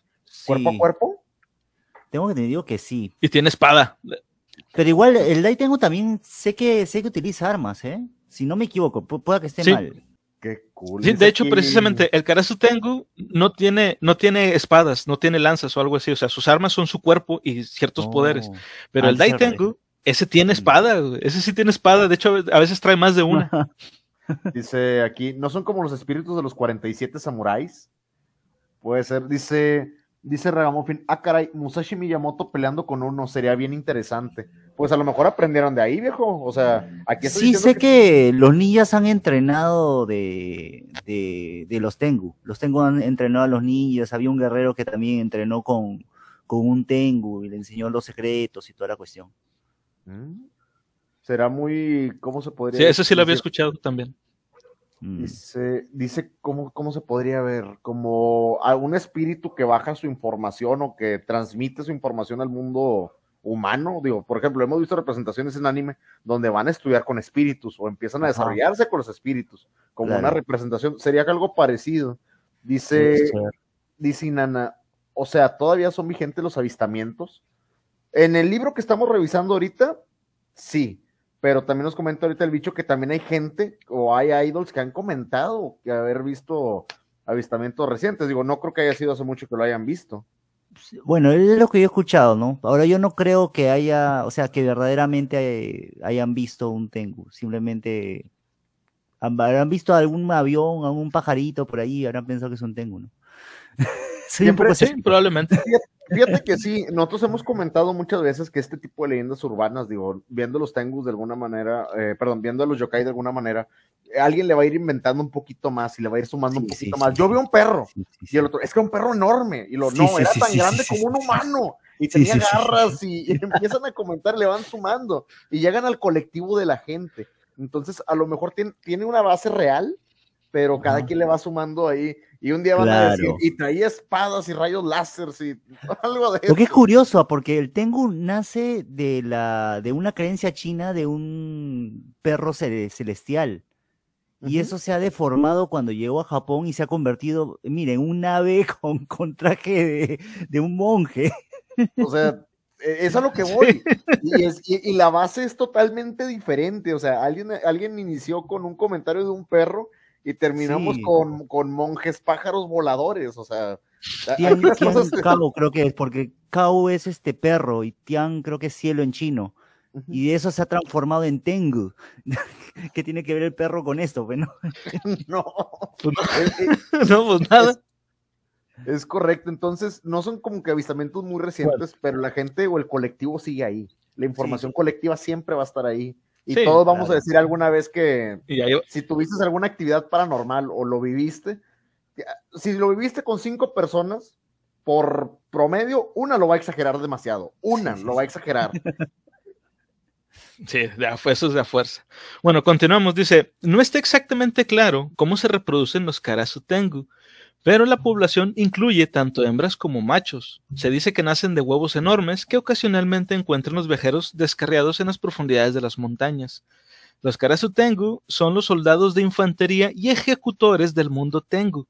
cuerpo a cuerpo. Tengo que te digo que sí. Y tiene espada. Pero igual, el Dai Tengu también sé que sé que utiliza armas, ¿eh? Si no me equivoco, pueda que esté mal. Qué cool. Sí, de hecho, precisamente, el Karasu Tengu no tiene, no tiene espadas, no tiene lanzas o algo así. O sea, sus armas son su cuerpo y ciertos poderes. Oh. Pero el Dai Tengu, ese tiene espada, ese sí tiene espada. De hecho, a veces trae más de una. (laughs) dice aquí, ¿no son como los espíritus de los 47 samuráis? Puede ser, dice Dice Ragamuffin, ah caray, Musashi Miyamoto peleando con uno sería bien interesante. Pues a lo mejor aprendieron de ahí, viejo. O sea, aquí Sí, sé que... los ninjas han entrenado de, de, los Tengu. Los Tengu han entrenado a los ninjas. Había un guerrero que también entrenó con, con un Tengu y le enseñó los secretos y toda la cuestión. Mm. Será muy, ¿cómo se podría Sí, eso sí lo había escuchado también. Mm. Dice, dice cómo, cómo se podría ver, como algún espíritu que baja su información o que transmite su información al mundo humano. Digo, por ejemplo, hemos visto representaciones en anime donde van a estudiar con espíritus o empiezan a desarrollarse con los espíritus, como una representación. Sería algo parecido. Dice, dice Nana, o sea, todavía son vigentes los avistamientos. En el libro que estamos revisando ahorita, sí, pero también nos comenta ahorita el bicho que también hay gente o hay idols que han comentado que haber visto avistamientos recientes. Digo, no creo que haya sido hace mucho que lo hayan visto. Bueno, es lo que yo he escuchado, ¿no? Ahora yo no creo que haya, o sea, que verdaderamente hayan visto un Tengu, simplemente habrán visto algún avión, algún pajarito por ahí, habrán pensado que es un Tengu, ¿no? (laughs) Siempre, sí, probablemente. Fíjate que sí, nosotros hemos comentado muchas veces que este tipo de leyendas urbanas, digo, viendo los tengus de alguna manera, eh, perdón, viendo los yokai de alguna manera, alguien le va a ir inventando un poquito más y le va a ir sumando un poquito más. Yo veo un perro y el otro, es que un perro enorme. Y lo, no, era tan grande como un humano y tenía garras y, empiezan a comentar, le van sumando y llegan al colectivo de la gente. Entonces, a lo mejor tiene, tiene una base real, pero cada quien le va sumando ahí. Y un día van a decir, y traía espadas y rayos láser y (laughs) algo de eso. Lo que es curioso, porque el Tengu nace de, la, de una creencia china de un perro celestial. Y eso se ha deformado cuando llegó a Japón y se ha convertido, miren, un ave (laughs) con, con traje de, de un monje. O sea, e, es a lo que (laughs) voy. Y, la base es totalmente diferente. O sea, alguien, alguien inició con un comentario de un perro y terminamos con, monjes pájaros voladores. O sea, Tian, (laughs) creo que es, porque Kao es este perro y Tian creo que es cielo en chino. Y de eso se ha transformado en Tengu. (laughs) ¿Qué tiene que ver el perro con esto? Bueno. (laughs) no. Pues no, pues nada. Es correcto, entonces no son como que avistamientos muy recientes, pero la gente o el colectivo sigue ahí. La información colectiva siempre va a estar ahí. Y todos vamos a decir alguna vez que si tuviste alguna actividad paranormal o lo viviste, si lo viviste con cinco personas, por promedio, una lo va a exagerar demasiado. Una lo va a exagerar. (laughs) Sí, eso es de fuerza. Bueno, continuamos. Dice, no está exactamente claro cómo se reproducen los Karasutengu, pero la población incluye tanto hembras como machos. Se dice que nacen de huevos enormes que ocasionalmente encuentran los vejeros descarriados en las profundidades de las montañas. Los Karasu Tengu son los soldados de infantería y ejecutores del mundo Tengu,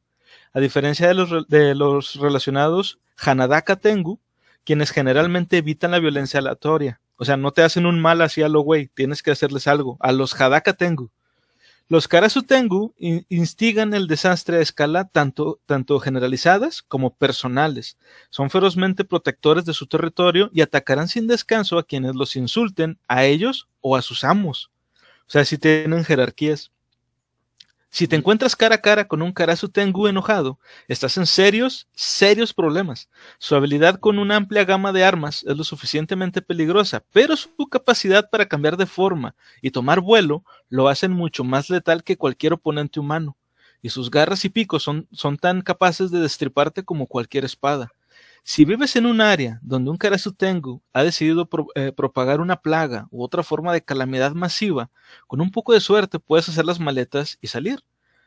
a diferencia de los, de los relacionados Hanadaka Tengu, quienes generalmente evitan la violencia aleatoria. O sea, no te hacen un mal así a lo güey, tienes que hacerles algo. A los Hadaka Tengu los Karasutengu instigan el desastre a escala tanto, tanto generalizadas como personales. Son ferozmente protectores de su territorio y atacarán sin descanso a quienes los insulten, a ellos o a sus amos. O sea, si tienen jerarquías. Si te encuentras cara a cara con un Karasu Tengu enojado, estás en serios, serios problemas. Su habilidad con una amplia gama de armas es lo suficientemente peligrosa, pero su capacidad para cambiar de forma y tomar vuelo lo hacen mucho más letal que cualquier oponente humano. Y sus garras y picos son, son tan capaces de destriparte como cualquier espada. Si vives en un área donde un Karasu Tengu ha decidido eh, propagar una plaga u otra forma de calamidad masiva, con un poco de suerte puedes hacer las maletas y salir.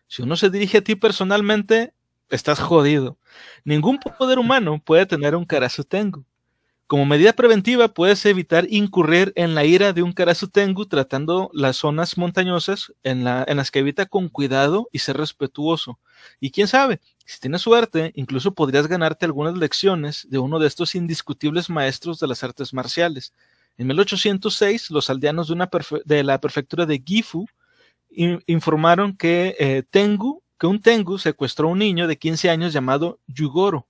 Si uno se dirige a ti personalmente, estás jodido. Ningún poder humano puede tener un Karasu Tengu. Como medida preventiva, puedes evitar incurrir en la ira de un Karasu Tengu tratando las zonas montañosas en, las que evita con cuidado y ser respetuoso. Y quién sabe, si tienes suerte, incluso podrías ganarte algunas lecciones de uno de estos indiscutibles maestros de las artes marciales. En 1806, los aldeanos de, de la prefectura de Gifu informaron que eh, Tengu, que un Tengu secuestró a un niño de 15 años llamado Yugoro.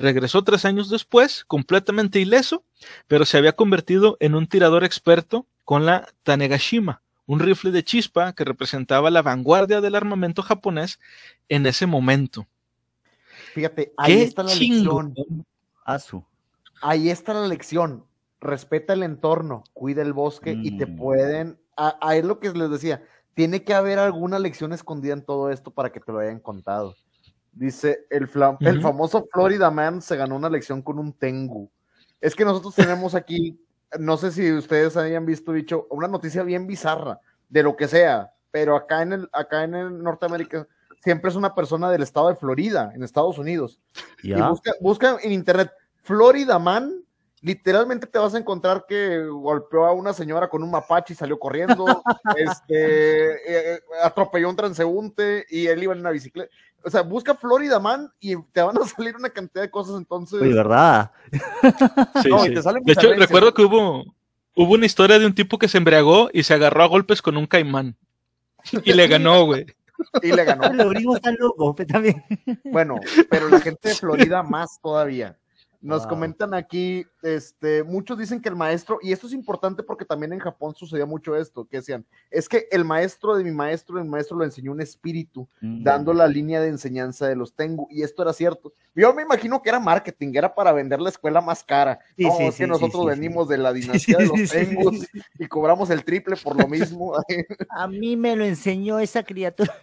Regresó tres años después, completamente ileso, pero se había convertido en un tirador experto con la Tanegashima, un rifle de chispa que representaba la vanguardia del armamento japonés en ese momento. Fíjate, ahí está la lección. Ahí está la lección. Respeta el entorno, cuida el bosque y te mm. pueden. Ahí es lo que les decía tiene que haber alguna lección escondida en todo esto para que te lo hayan contado. Dice, el, el famoso Florida Man se ganó una lección con un Tengu. Es que nosotros tenemos aquí, no sé si ustedes hayan visto, dicho, una noticia bien bizarra, de lo que sea, pero acá en el, acá en el Norteamérica siempre es una persona del estado de Florida, en Estados Unidos. Y busca, busca en internet Florida Man literalmente te vas a encontrar que golpeó a una señora con un mapache y salió corriendo, (laughs) este, eh, eh, atropelló un transeúnte y él iba en una bicicleta. O sea, busca Florida Man y te van a (laughs) salir una cantidad de cosas entonces. De verdad. de hecho, recuerdo que hubo, hubo una historia de un tipo que se embriagó y se agarró a golpes con un caimán. Y le ganó, güey. (laughs) Y le ganó. Los gringos están locos también. Bueno, pero la gente de Florida más todavía Nos comentan aquí, este, muchos dicen que el maestro, y esto es importante porque también en Japón sucedía mucho esto, que decían, es que el maestro de mi maestro, el maestro lo enseñó un espíritu, mm. dando la línea de enseñanza de los Tengu, y esto era cierto. Yo me imagino que era marketing, era para vender la escuela más cara. Sí, no, es que nosotros venimos de la (laughs) dinastía de los Tengu y cobramos el triple por lo mismo. (laughs) A mí me lo enseñó esa criatura.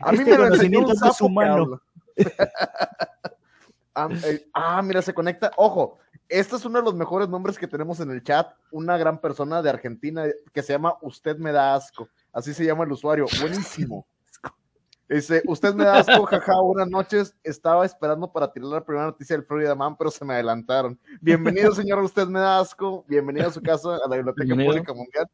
A mí este me lo enseñó un sapo humano. (laughs) Ah, eh, ah, mira, se conecta. Ojo, este es uno de los mejores nombres que tenemos en el chat. Una gran persona de Argentina que se llama Usted me da asco. Así se llama el usuario. Buenísimo. Dice, usted me da asco, jaja, buenas noches. Estaba esperando para tirar la primera noticia del Florida Man, pero se me adelantaron. Bienvenido, señor, usted me da asco. Bienvenido a su casa, a la Biblioteca Pública Mundial.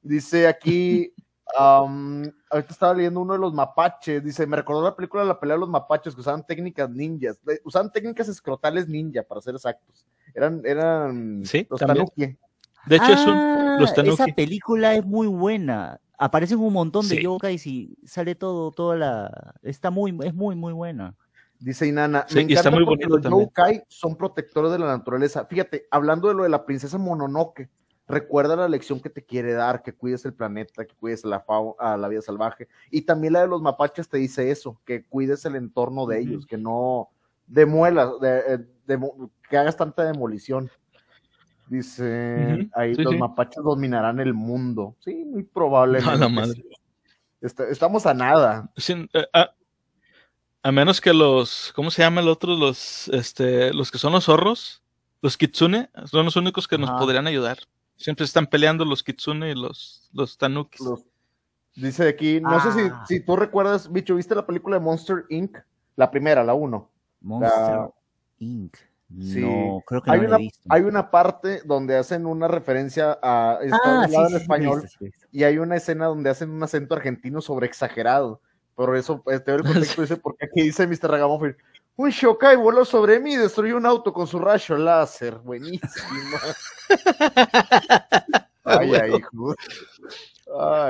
Dice aquí ahorita estaba leyendo uno de los mapaches, dice, me recordó la película de la pelea de los mapaches que usaban técnicas ninjas, usaban técnicas escrotales ninja, para ser exactos. Eran, eran ¿Sí? los tanuki. De hecho, es un, ah, los tanuki. Esa película es muy buena. Aparecen un montón de yokais y sale todo, toda la... Está muy, es muy, muy buena. Dice Inana, me encanta está muy porque los yokai son protectores de la naturaleza. Fíjate, hablando de lo de la princesa Mononoke, recuerda la lección que te quiere dar, que cuides el planeta, que cuides la, a la vida salvaje. Y también la de los mapaches te dice eso, que cuides el entorno de ellos, que no demuelas, eh, que hagas tanta demolición. Dice, ahí los mapaches dominarán el mundo. Sí, muy probablemente. estamos a nada. Eh, a, menos que los, ¿cómo se llama el otro? Los, este, los que son los zorros, los kitsune, son los únicos que nos podrían ayudar. Siempre están peleando los kitsune y los, los tanukis. dice aquí, no sé si, ah. si, tú recuerdas, bicho, ¿viste la película de Monster Inc? La primera, la uno. Monster Inc. Sí. No, creo que hay, una, hay una parte donde hacen una referencia a ah, en español y hay una escena donde hacen un acento argentino sobre exagerado. Por eso, te doy el contexto, (laughs) dice, porque aquí dice Mr. Ragamuffin, un Shokai voló sobre mí y destruyó un auto con su rayo láser. Buenísimo. (laughs) ay, ay,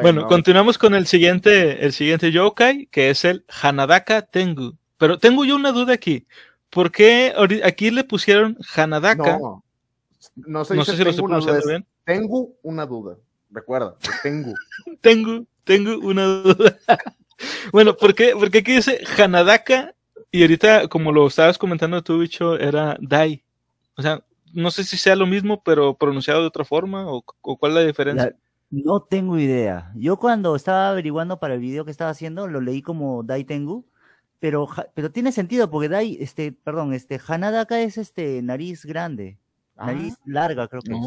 bueno, continuamos con el siguiente, el siguiente yokai, que es el Hanadaka Tengu. Pero tengo yo una duda aquí. ¿Por qué aquí le pusieron Hanadaka? No, no, sé si lo estoy pronunciando bien. Tengo una duda. Recuerda, tengo. (laughs) tengo, tengo una duda. (laughs) bueno, ¿por qué, ¿por qué aquí dice Hanadaka y ahorita, como lo estabas comentando tú, bicho, era Dai. O sea, no sé si sea lo mismo, pero pronunciado de otra forma, o, cuál es la diferencia. no tengo idea. Yo cuando estaba averiguando para el video que estaba haciendo, lo leí como Dai Tengu, pero, pero tiene sentido, porque Dai, este, perdón, este, Hanadaka es este, nariz grande, nariz ah. larga, creo que es.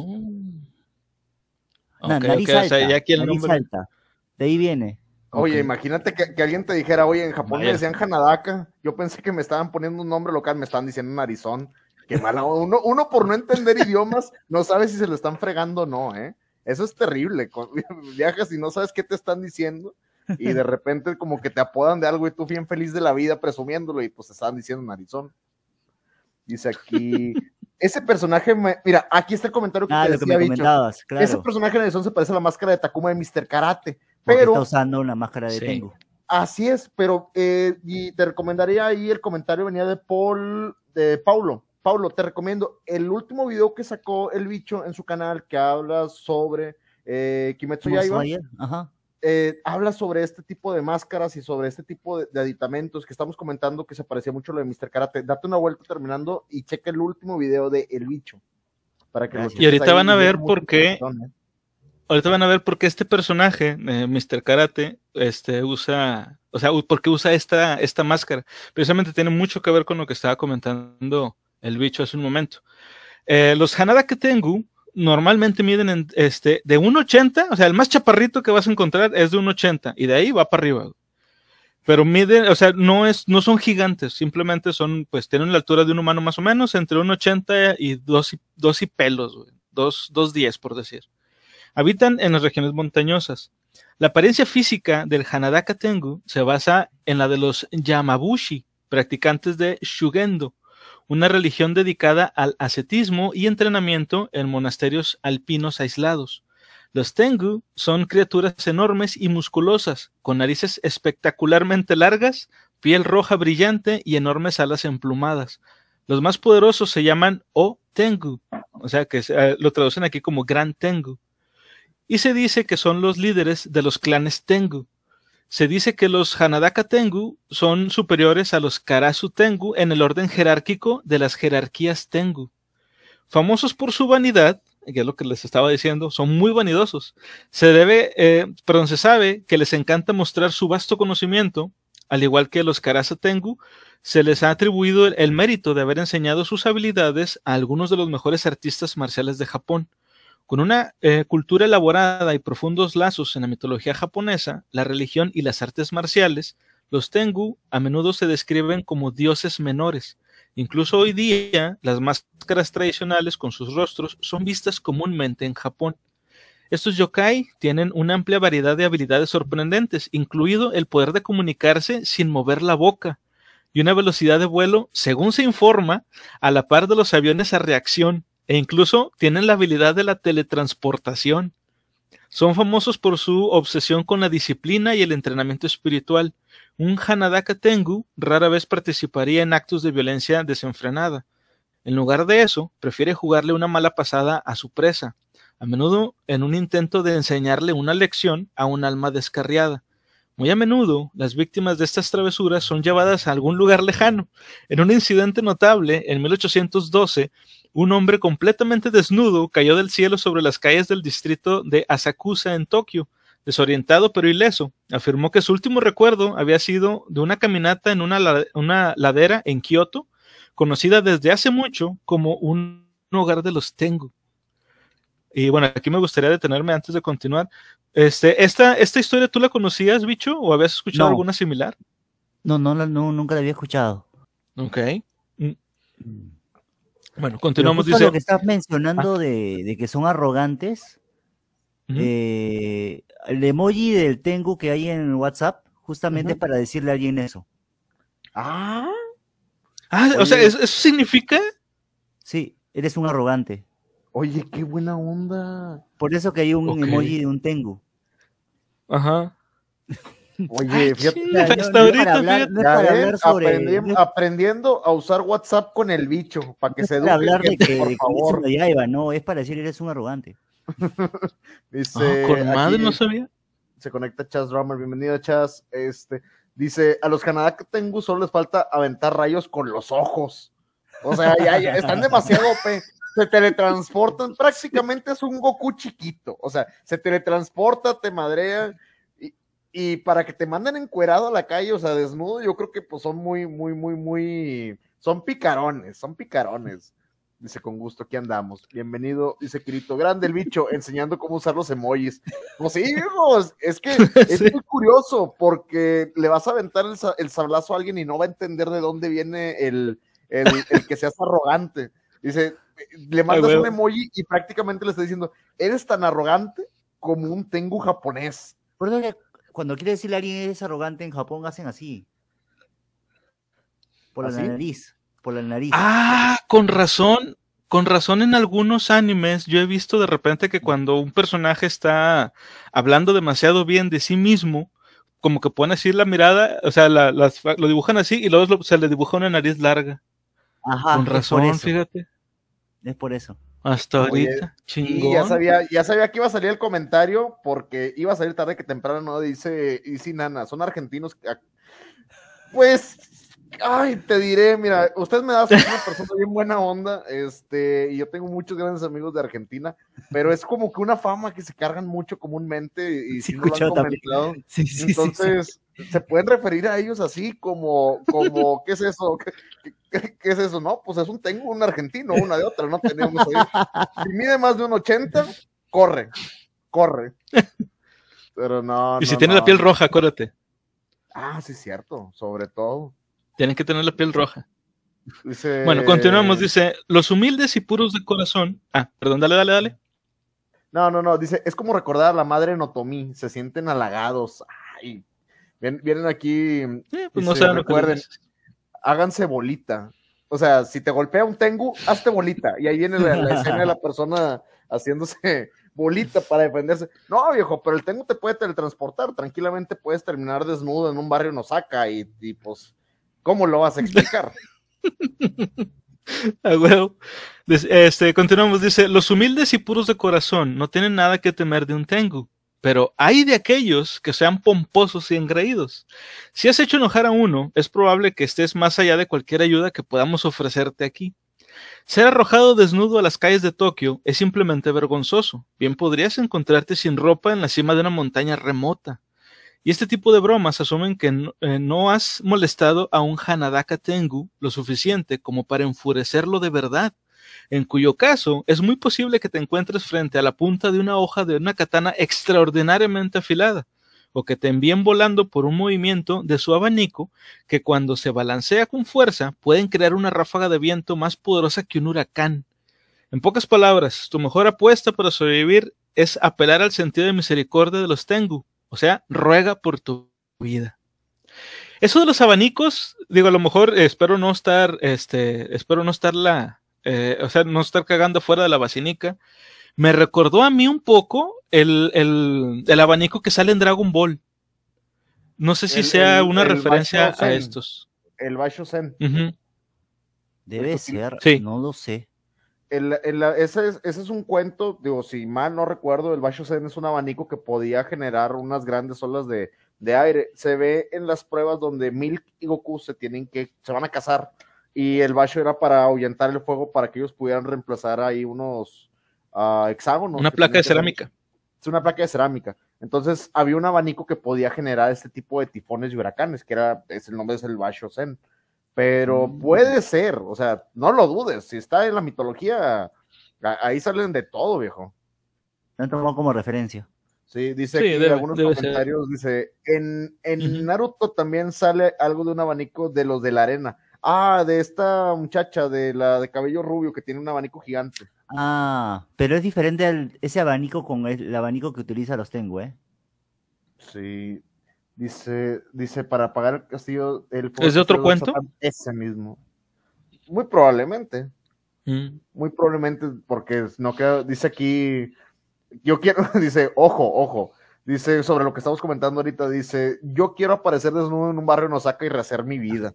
No, nariz alta, nariz alta. De ahí viene. Oye, imagínate que, alguien te dijera, oye, en Japón me decían Hanadaka. Yo pensé que me estaban poniendo un nombre local, me estaban diciendo Narizón. Qué mala. Uno, uno por no entender idiomas no sabe si se lo están fregando o no, ¿eh? Eso es terrible. (laughs) Viajas y no sabes qué te están diciendo y de repente como que te apodan de algo y tú bien feliz de la vida presumiéndolo y pues te estaban diciendo Narizón. Dice aquí, ese personaje, mira, aquí está el comentario que ah, te decía, que Ese personaje de Narizón se parece a la máscara de Takuma de Mr. Karate pero, está usando una máscara de Tengu. Así es, pero eh, y te recomendaría ahí el comentario venía de Paul, de Paulo. Paulo, te recomiendo el último video que sacó el bicho en su canal que habla sobre eh, Kimetsu Yaiba. Eh, habla sobre este tipo de máscaras y sobre este tipo de, aditamentos que estamos comentando que se parecía mucho a lo de Mr. Karate. Date una vuelta terminando y checa el último video de El Bicho. Para que y ahorita van a ver por qué ahorita van a ver por qué este personaje, eh, Mr. Karate, este, usa, o sea, por qué usa esta, esta máscara. Precisamente tiene mucho que ver con lo que estaba comentando el bicho hace un momento. Eh, los Hanada que tengo normalmente miden en, este, de 1,80, o sea, el más chaparrito que vas a encontrar es de 1,80 y de ahí va para arriba. Pero miden, o sea, no, es, no son gigantes, simplemente son, pues tienen la altura de un humano más o menos, entre 1,80 y 2 y, dos y pelos, 2,10 por decir. Habitan en las regiones montañosas. La apariencia física del Hanadaka Tengu se basa en la de los Yamabushi, practicantes de Shugendo, una religión dedicada al ascetismo y entrenamiento en monasterios alpinos aislados. Los Tengu son criaturas enormes y musculosas, con narices espectacularmente largas, piel roja brillante y enormes alas emplumadas. Los más poderosos se llaman O Tengu, o sea que eh, lo traducen aquí como Gran Tengu. Y se dice que son los líderes de los clanes Tengu. Se dice que los Hanadaka Tengu son superiores a los Karasu Tengu en el orden jerárquico de las jerarquías Tengu. Famosos por su vanidad, que es lo que les estaba diciendo, son muy vanidosos. Se debe, eh, perdón, se sabe que les encanta mostrar su vasto conocimiento, al igual que los Karasu Tengu, se les ha atribuido el, mérito de haber enseñado sus habilidades a algunos de los mejores artistas marciales de Japón. Con una eh, cultura elaborada y profundos lazos en la mitología japonesa, la religión y las artes marciales, los Tengu a menudo se describen como dioses menores. Incluso hoy día, las máscaras tradicionales con sus rostros son vistas comúnmente en Japón. Estos yokai tienen una amplia variedad de habilidades sorprendentes, incluido el poder de comunicarse sin mover la boca, y una velocidad de vuelo, según se informa, a la par de los aviones a reacción, e incluso tienen la habilidad de la teletransportación. Son famosos por su obsesión con la disciplina y el entrenamiento espiritual. Un Hanadaka Tengu rara vez participaría en actos de violencia desenfrenada. En lugar de eso, prefiere jugarle una mala pasada a su presa, a menudo en un intento de enseñarle una lección a un alma descarriada. Muy a menudo, las víctimas de estas travesuras son llevadas a algún lugar lejano. En un incidente notable, en 1812, un hombre completamente desnudo cayó del cielo sobre las calles del distrito de Asakusa en Tokio. Desorientado pero ileso, afirmó que su último recuerdo había sido de una caminata en una, ladera en Kioto, conocida desde hace mucho como un hogar de los Tengu. Y bueno, aquí me gustaría detenerme antes de continuar. Este, esta, esta historia, ¿tú la conocías, bicho? ¿O habías escuchado alguna similar? No, no, no, nunca la había escuchado. Ok. Mm. Bueno, continuamos. Dice... Lo que estás mencionando ah. de, que son arrogantes, eh, el emoji del Tengu que hay en WhatsApp, justamente para decirle a alguien eso. Ah. Ah, o sea, ¿eso significa? Sí, eres un arrogante. Oye, qué buena onda. Por eso que hay un emoji de un Tengu. Ajá. (laughs) Oye, fíjate, hasta ahorita, aprendiendo a usar WhatsApp con el bicho, para que se eduque. hablar de (laughs) que, por favor. no, es para decir eres un arrogante. (laughs) dice, ah, con madre no sabía. Se conecta Chas Drummer, bienvenido Chas. Este, dice, a los Canadá que tengo solo les falta aventar rayos con los ojos. O sea, ya, ya están (laughs) demasiado OP se teletransportan, prácticamente es un Goku chiquito, o sea, se teletransporta, te madrea, y, para que te manden encuerado a la calle, o sea, desnudo, yo creo que pues son muy, muy, muy, muy, son picarones, son picarones. Dice con gusto, aquí andamos. Bienvenido, dice Kirito. Grande el bicho, (laughs) enseñando cómo usar los emojis. Pues sí, (laughs) es que es muy curioso porque le vas a aventar el, sablazo a alguien y no va a entender de dónde viene el, el, el que seas arrogante. Dice, le mandas un emoji y prácticamente le está diciendo, eres tan arrogante como un tengu japonés. Cuando quiere decirle a alguien eres arrogante en Japón hacen así. Por la nariz. Por la nariz. Ah, con razón. Con razón en algunos animes yo he visto de repente que cuando un personaje está hablando demasiado bien de sí mismo, como que pone así la mirada, o sea, lo dibujan así y luego se le dibuja una nariz larga. Ajá, con razón, fíjate. Es por eso. Hasta ahorita, chingón. Y ya sabía, ya sabía que iba a salir el comentario porque iba a salir tarde que temprano, ¿no? Dice, y sí, nana, son argentinos. Pues Ay, te diré, mira, usted me da una persona bien buena onda, este, y yo tengo muchos grandes amigos de Argentina, pero es como que una fama que se cargan mucho comúnmente y sí, si lo han Sí, sí, Entonces, se pueden referir a ellos así como, como, ¿qué es eso? ¿Qué, es eso? No, pues es un tengo un argentino, una de otra, no tenemos ahí. Si mide más de un 80, corre, corre. Pero no. Y si tiene la piel roja, acuérdate. Ah, sí, cierto, sobre todo. Tienen que tener la piel roja. Bueno, continuamos. Dice: Los humildes y puros de corazón. Ah, perdón, dale, dale, dale. No, no, no. Dice: Es como recordar a la madre Notomí. Se sienten halagados. Ay, vienen aquí. pues no se recuerden. Háganse bolita. O sea, si te golpea un tengu, hazte bolita. Y ahí viene la, la (laughs) escena de la persona haciéndose (laughs) bolita para defenderse. No, viejo, pero el tengu te puede teletransportar. Tranquilamente puedes terminar desnudo en un barrio en Osaka y, y pues ¿Cómo lo vas a explicar? (laughs) Este, continuamos, dice, los humildes y puros de corazón no tienen nada que temer de un Tengu, pero hay de aquellos que sean pomposos y engreídos. Si has hecho enojar a uno, es probable que estés más allá de cualquier ayuda que podamos ofrecerte aquí. Ser arrojado desnudo a las calles de Tokio es simplemente vergonzoso. Bien podrías encontrarte sin ropa en la cima de una montaña remota. Y este tipo de bromas asumen que eh, no, has molestado a un Hanadaka Tengu lo suficiente como para enfurecerlo de verdad, en cuyo caso es muy posible que te encuentres frente a la punta de una hoja de una katana extraordinariamente afilada, o que te envíen volando por un movimiento de su abanico que cuando se balancea con fuerza pueden crear una ráfaga de viento más poderosa que un huracán. En pocas palabras, tu mejor apuesta para sobrevivir es apelar al sentido de misericordia de los Tengu, o sea, ruega por tu vida. Eso de los abanicos, digo, a lo mejor espero no estar, este, espero no estar la, eh, o sea, no estar cagando fuera de la basinica. Me recordó a mí un poco el, el, abanico que sale en Dragon Ball. No sé si sea una referencia a estos. El Basho Zen. Debe ser, no lo sé ese, es, ese, es, un cuento, digo, si mal no recuerdo, el Basho Zen es un abanico que podía generar unas grandes olas de, de, aire. Se ve en las pruebas donde Milk y Goku se tienen que, se van a casar, y el Basho era para ahuyentar el fuego para que ellos pudieran reemplazar ahí unos uh, hexágonos. Una placa de cerámica. Es una placa de cerámica. Entonces había un abanico que podía generar este tipo de tifones y huracanes, que era, es el nombre es el Basho Zen. Pero mm. puede ser, o sea, no lo dudes, si está en la mitología, ahí salen de todo, viejo. Tomado como referencia. Sí, dice aquí algunos comentarios, dice, en, en Naruto también sale algo de un abanico de los de la arena. Ah, de esta muchacha de la de cabello rubio que tiene un abanico gigante. Ah, pero es diferente ese abanico con el, abanico que utiliza los Tengu, ¿eh? Sí, Dice, dice, para pagar el castillo, el ¿Es de otro cuento? Ese mismo. Muy probablemente. Mm. Muy probablemente, porque no queda, dice aquí, yo quiero, (laughs) dice, ojo, ojo, dice sobre lo que estamos comentando ahorita, dice, yo quiero aparecer desnudo en un barrio en Osaka y rehacer mi vida.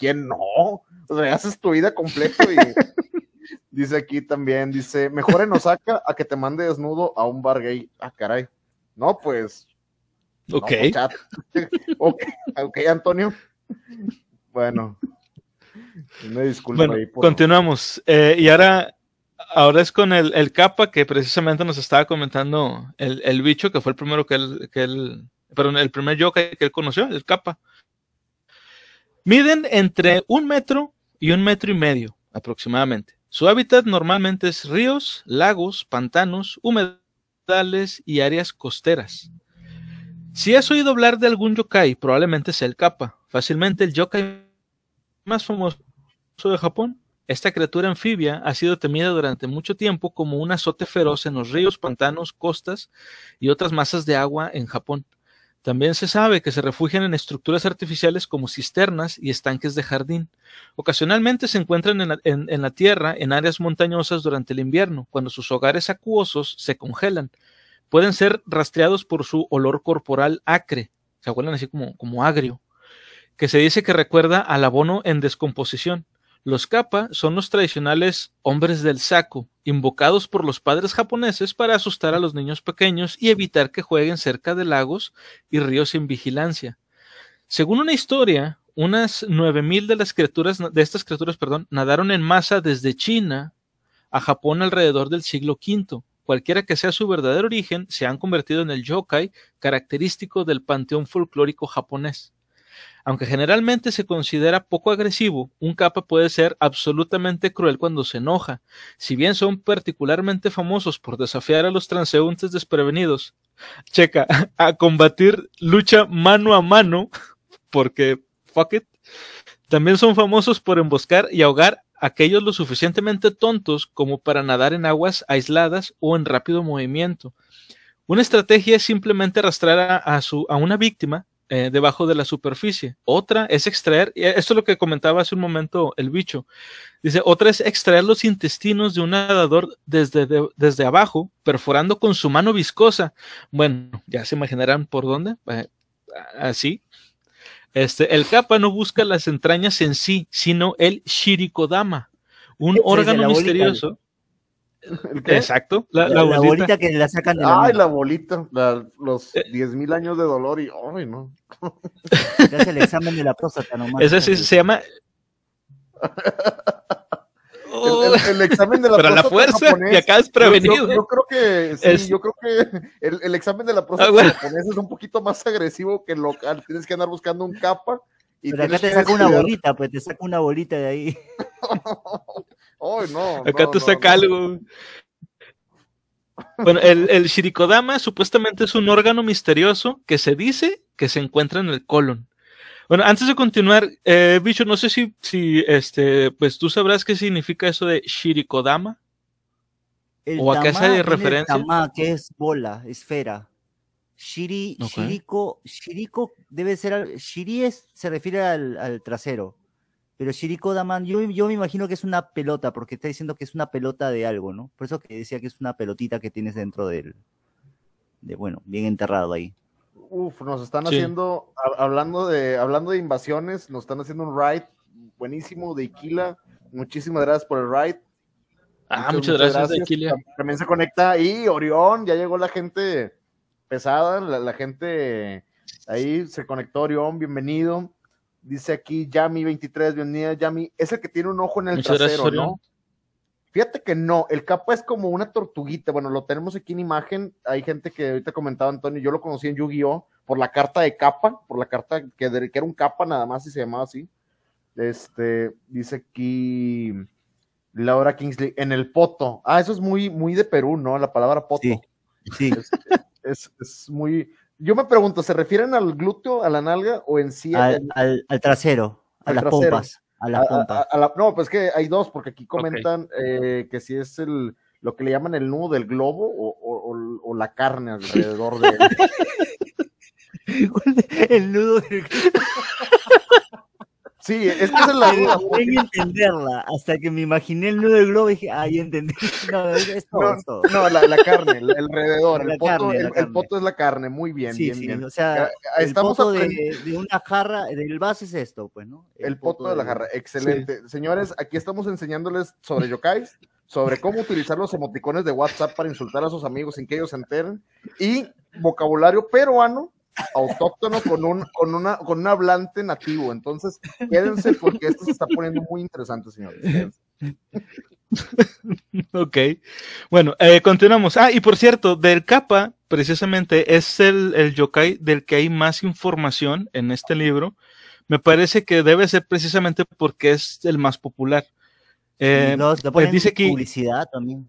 ¿Quién no? O sea, haces tu vida completa y (laughs) dice aquí también, dice, mejor en Osaka a que te mande desnudo a un bar gay. Ah, caray. No, pues (laughs) Ok. ok, Antonio. Bueno, me disculpo Continuamos. Eh, y ahora, ahora es con el, el capa que precisamente nos estaba comentando el, el bicho, que fue el primero que él, que él, perdón, el primer yokai que él conoció, el capa. Miden entre un metro y un metro y medio aproximadamente. Su hábitat normalmente es ríos, lagos, pantanos, humedales y áreas costeras. Si has oído hablar de algún yokai, probablemente sea el Kappa. Fácilmente el yokai más famoso de Japón. Esta criatura anfibia ha sido temida durante mucho tiempo como un azote feroz en los ríos, pantanos, costas y otras masas de agua en Japón. También se sabe que se refugian en estructuras artificiales como cisternas y estanques de jardín. Ocasionalmente se encuentran en la, tierra en áreas montañosas durante el invierno, cuando sus hogares acuosos se congelan pueden ser rastreados por su olor corporal acre, se huelen así como, como agrio, que se dice que recuerda al abono en descomposición. Los kappa son los tradicionales hombres del saco, invocados por los padres japoneses para asustar a los niños pequeños y evitar que jueguen cerca de lagos y ríos sin vigilancia. Según una historia, unas nueve mil de las criaturas de estas criaturas, perdón, nadaron en masa desde China a Japón alrededor del siglo V cualquiera que sea su verdadero origen, se han convertido en el yokai característico del panteón folclórico japonés. Aunque generalmente se considera poco agresivo, un kappa puede ser absolutamente cruel cuando se enoja. Si bien son particularmente famosos por desafiar a los transeúntes desprevenidos, checa, (laughs) a combatir lucha mano a mano, (laughs) porque fuck it, también son famosos por emboscar y ahogar aquellos lo suficientemente tontos como para nadar en aguas aisladas o en rápido movimiento. Una estrategia es simplemente arrastrar a, su, a una víctima eh, debajo de la superficie. Otra es extraer, esto es lo que comentaba hace un momento el bicho, dice, otra es extraer los intestinos de un nadador desde, desde abajo, perforando con su mano viscosa. Bueno, ya se imaginarán por dónde. Eh, así, este, el kappa no busca las entrañas en sí, sino el shirikodama, un órgano misterioso. (laughs) Exacto, la, bolita. que la sacan de la Ay, la bolita, los 10.000 eh. años de dolor y, ay, no. el examen de la próstata nomás. Ese sí se llama... El, examen de la (laughs) próstata. Pero la fuerza, y acá es prevenido. Yo, creo que, sí, yo creo que el, examen de la próstata ah, japonés es un poquito más agresivo que el local. Tienes que andar buscando un capa. Y Pero acá te saca una bolita, pues te saca una bolita de ahí. (laughs) No. Acá te saca algo. Bueno, el, el Shirikodama supuestamente es un órgano misterioso que se dice que se encuentra en el colon. Bueno, antes de continuar, eh, Bicho, no sé si, si este, pues tú sabrás qué significa eso de Shirikodama. ¿O a qué hace referencia? Tama, que es bola, esfera. Shiri, Shiriko, Shiriko debe ser, Shiri es, se refiere al, al trasero. Pero Shiriko Daman, yo, yo me imagino que es una pelota, porque está diciendo que es una pelota de algo, ¿no? Por eso que decía que es una pelotita que tienes dentro del. De, bueno, bien enterrado ahí. Uf, nos están haciendo, hablando de, hablando de invasiones, nos están haciendo un ride buenísimo de Iquila. Muchísimas gracias por el ride. Ah, muchas, gracias, Iquila. También se conecta ahí, Orión, ya llegó la gente pesada, la, la gente ahí se conectó, Orión, bienvenido. Dice aquí Yami23, bienvenida Yami. Es el que tiene un ojo en el trasero, ¿no? Fíjate que no, el capa es como una tortuguita. Bueno, lo tenemos aquí en imagen. Hay gente que ahorita comentaba Antonio, yo lo conocí en Yu-Gi-Oh! por la carta de capa, por la carta que, que, era un capa nada más y se llamaba así. Este, dice aquí Laura Kingsley, en el poto. Ah, eso es muy, muy de Perú, ¿no? La palabra poto. Sí, sí. es, es muy, yo me pregunto, ¿se refieren al glúteo, a la nalga o en sí? Al, trasero, a las pompas. A la no, pues que hay dos, porque aquí comentan eh, que si es el lo que le llaman el nudo del globo o, o la carne alrededor de él. (laughs) (laughs) el nudo del globo. Sí, es que es la duda. entenderla, hasta que me imaginé el nudo del globo y dije, ahí entendí. (laughs) No, es todo, no, la, carne, el, alrededor, el, poto, el, poto, es la carne, muy bien, bien, bien. O sea, Estamos el poto de, una jarra, del vaso es esto, pues, ¿no? El, poto, de la jarra, excelente. Señores, aquí estamos enseñándoles sobre yokais, sobre cómo utilizar los emoticones de WhatsApp para insultar a sus amigos sin que ellos se enteren, y vocabulario peruano autóctono con un, con una, con un hablante nativo. Entonces, quédense porque esto se está poniendo muy interesante, señores. (laughs) ok. Bueno, eh, continuamos. Ah, y por cierto, del Kappa, precisamente, es el, el yokai del que hay más información en este libro. Me parece que debe ser precisamente porque es el más popular. Eh, pues dice que publicidad también.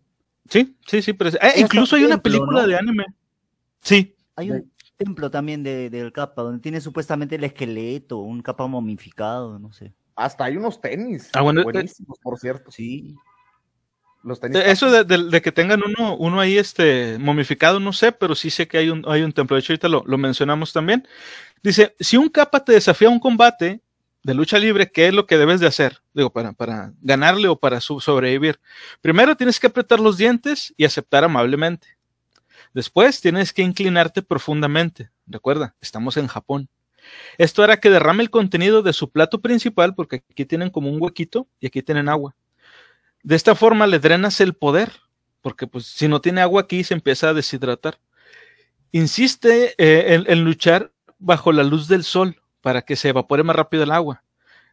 Sí, sí, sí. Pero, eh, incluso hay una película de anime. Sí. Hay un, templo también de, del capa, donde tiene supuestamente el esqueleto, un capa momificado, no sé. Hasta hay unos tenis. Ah, bueno, buenísimos, por cierto. Sí. Los tenis. Eso de, que tengan uno, uno ahí este momificado, no sé, pero sí sé que hay un, hay un templo. De hecho, ahorita lo, lo mencionamos también. Dice, si un capa te desafía a un combate de lucha libre, ¿qué es lo que debes de hacer? Digo, para, para ganarle o para sobrevivir. Primero tienes que apretar los dientes y aceptar amablemente. Después tienes que inclinarte profundamente. Recuerda, estamos en Japón. Esto hará que derrame el contenido de su plato principal, porque aquí tienen como un huequito y aquí tienen agua. De esta forma le drenas el poder, porque pues si no tiene agua aquí se empieza a deshidratar. Insiste eh, en, luchar bajo la luz del sol para que se evapore más rápido el agua.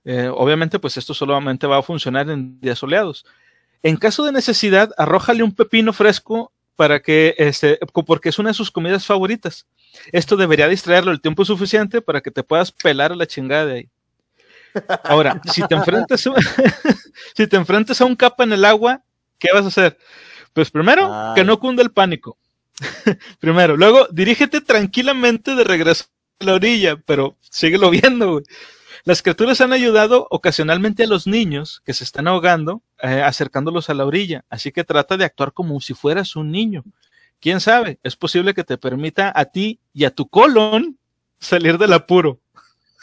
Eh, obviamente pues esto solamente va a funcionar en días soleados. En caso de necesidad, arrójale un pepino fresco para que, este, porque es una de sus comidas favoritas. Esto debería distraerlo el tiempo suficiente para que te puedas pelar a la chingada de ahí. Ahora, si te enfrentas, (laughs) si te enfrentas a un capa en el agua, ¿qué vas a hacer? Pues primero, que no cunda el pánico. (laughs) primero, luego, dirígete tranquilamente de regreso a la orilla, pero síguelo viendo, güey. Las criaturas han ayudado ocasionalmente a los niños que se están ahogando, eh, acercándolos a la orilla, así que trata de actuar como si fueras un niño. ¿Quién sabe? Es posible que te permita a ti y a tu colon salir del apuro.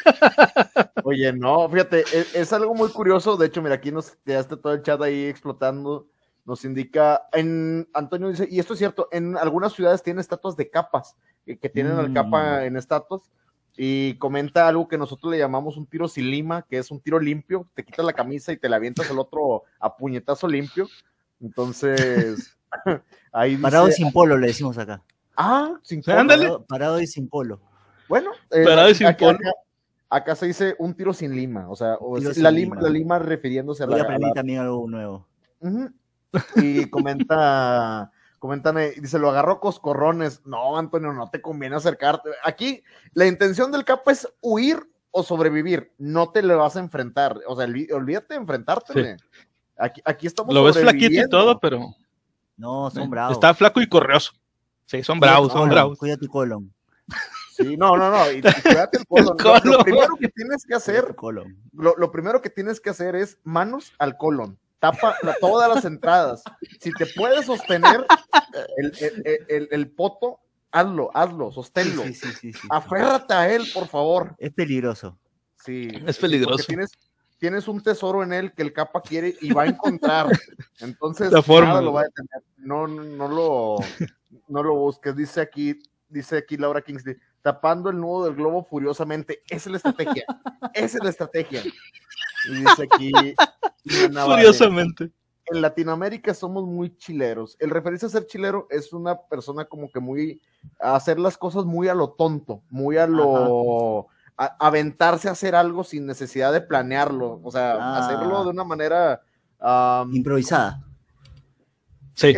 (laughs) Oye, no, fíjate, es, es, algo muy curioso. De hecho, mira, aquí nos quedaste todo el chat ahí explotando. Nos indica, en Antonio dice, y esto es cierto, en algunas ciudades tienen estatuas de capas, que, tienen el capa mm. en estatuas. Y comenta algo que nosotros le llamamos un tiro sin lima, que es un tiro limpio, te quitas la camisa y te la avientas el otro a puñetazo limpio. Entonces, (laughs) ahí Parado y sin polo, le decimos acá. Ah, sin polo. Parado, y sin polo. Bueno, eh, parado y sin polo. Acá, se dice un tiro sin lima, o sea, la lima, la lima refiriéndose a Voy la. Yo aprendí también algo nuevo. Y comenta (laughs) Comentan, dice, lo agarró coscorrones. No, Antonio, no te conviene acercarte. Aquí, la intención del capa es huir o sobrevivir. No te le vas a enfrentar. O sea, olvídate de enfrentarte. Aquí, aquí estamos Lo ves flaquito y todo, pero. No, son bravos. Está flaco y correoso. Sí, son bravos, son bravos. Cuida tu colon. Sí, no, no, no. Y, cuídate el colon. (laughs) Lo, primero que tienes que hacer. Lo, lo primero que tienes que hacer es manos al colon tapa todas las entradas. Si te puedes sostener el, el, poto, hazlo, hazlo, sosténlo. Aférrate a él, por favor. Es peligroso. Sí. Es peligroso. Tienes, tienes un tesoro en él que el capa quiere y va a encontrar. Entonces, nada lo va a detener. No, no, lo, no lo busques. Dice aquí, dice aquí Laura Kingsley, tapando el nudo del globo furiosamente. Esa es la estrategia. Esa es la estrategia. Y dice aquí. Furiosamente. En Latinoamérica somos muy chileros. El referirse a ser chilero es una persona como que muy. A hacer las cosas muy a lo tonto, muy a lo. aventarse a hacer algo sin necesidad de planearlo. O sea, ah. hacerlo de una manera. Improvisada. Sí.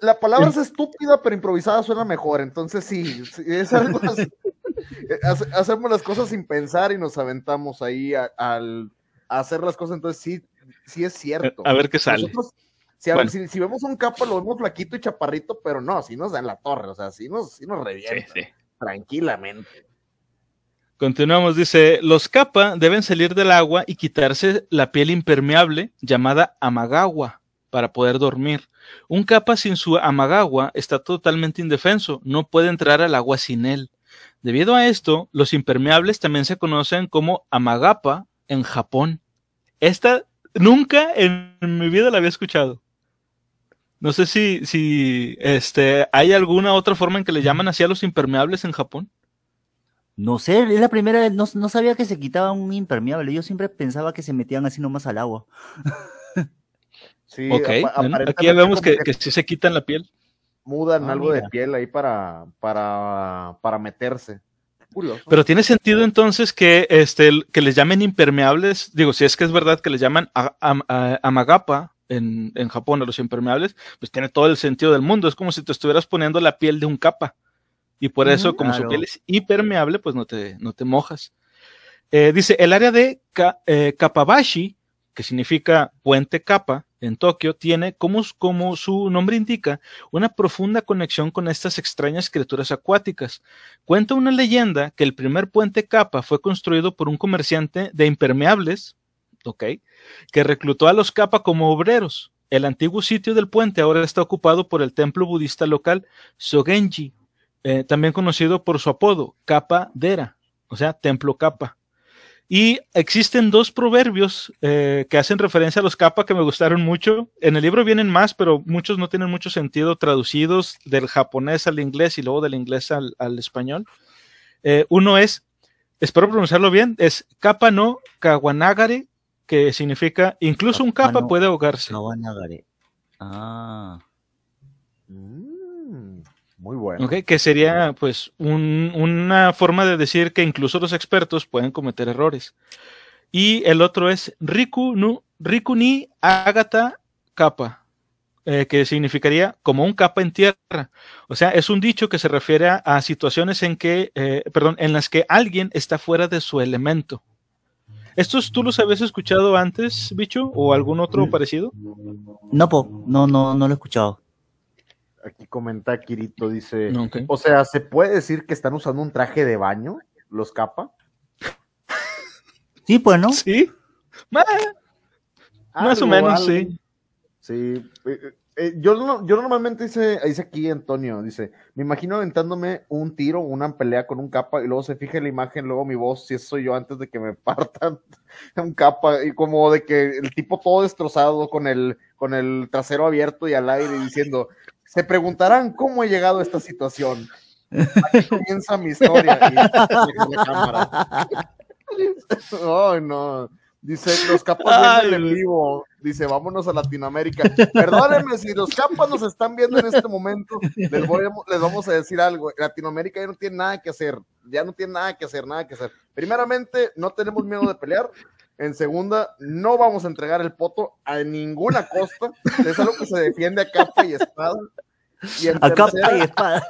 la, palabra es estúpida, pero improvisada suena mejor. Entonces, sí, es algo. (laughs) hacemos las cosas sin pensar y nos aventamos ahí al hacer las cosas, entonces sí, sí es cierto. A ver qué sale. si, vemos un capo, lo vemos flaquito y chaparrito, pero no, si nos dan la torre, o sea, si nos, si nos revienta. Tranquilamente. Continuamos, dice, los capa deben salir del agua y quitarse la piel impermeable llamada amagawa para poder dormir. Un capa sin su amagawa está totalmente indefenso, no puede entrar al agua sin él. Debido a esto, los impermeables también se conocen como amagapa en Japón. Esta nunca en mi vida la había escuchado. No sé si, si este, hay alguna otra forma en que le llaman así a los impermeables en Japón. No sé, es la primera vez, no, sabía que se quitaba un impermeable. Yo siempre pensaba que se metían así nomás al agua. (laughs) sí, ok, aquí ya vemos que, que, sí se quitan la piel. Mudan ah, algo de piel ahí para, para, para meterse. Pero tiene sentido entonces que, este, que les llamen impermeables, digo, si es que es verdad que les llaman amagapa en, en, Japón a los impermeables, pues tiene todo el sentido del mundo. Es como si te estuvieras poniendo la piel de un capa. Y por eso, como su piel es impermeable, pues no te, no te mojas. Eh, dice, el área de eh, Kapabashi, que significa puente capa, en Tokio, tiene, como, su nombre indica, una profunda conexión con estas extrañas criaturas acuáticas. Cuenta una leyenda que el primer puente Kappa fue construido por un comerciante de impermeables, ¿ok? Que reclutó a los Kappa como obreros. El antiguo sitio del puente ahora está ocupado por el templo budista local Sogenji, eh, también conocido por su apodo, Kappa Dera, o sea, templo Kappa. Y existen dos proverbios eh, que hacen referencia a los capa que me gustaron mucho. En el libro vienen más, pero muchos no tienen mucho sentido traducidos del japonés al inglés y luego del inglés al, español. Eh, uno es, espero pronunciarlo bien, es capa no kawanagare, que significa incluso un capa puede ahogarse. Kawanagare. Ah. Mm. Muy bueno. que sería pues una forma de decir que incluso los expertos pueden cometer errores. Y el otro es Riku, nu, Riku ni Agata Kappa, eh, que significaría como un capa en tierra. O sea, es un dicho que se refiere a, situaciones en que, eh, perdón, en las que alguien está fuera de su elemento. ¿Estos tú los habías escuchado antes, bicho? ¿O algún otro mm. parecido? No, po, no, no, no lo he escuchado. Aquí comenta Kirito, dice, o sea, ¿se puede decir que están usando un traje de baño, los capa? Sí, pues, ¿no? (laughs) Sí. Más o menos, sí. Sí. Eh, eh, yo, yo normalmente dice, dice aquí Antonio, dice, me imagino aventándome un tiro, una pelea con un capa y luego se fija en la imagen, luego mi voz, si eso soy yo antes de que me (laughs) partan un capa y como de que el tipo todo destrozado con el, con el trasero abierto y al aire diciendo, se preguntarán cómo he llegado a esta situación. Aquí comienza mi historia. Y la cámara. Ay, no. Dice, los capas vienen en vivo. Dice, vámonos a Latinoamérica. Perdónenme si los capas nos están viendo en este momento. Les, voy les vamos a decir algo. Latinoamérica ya no tiene nada que hacer. Ya no tiene nada que hacer, nada que hacer. Primeramente, no tenemos miedo de pelear. En segunda, no vamos a entregar el poto a ninguna costa. Es algo que se defiende a capa y espada. Y en a capa y espada.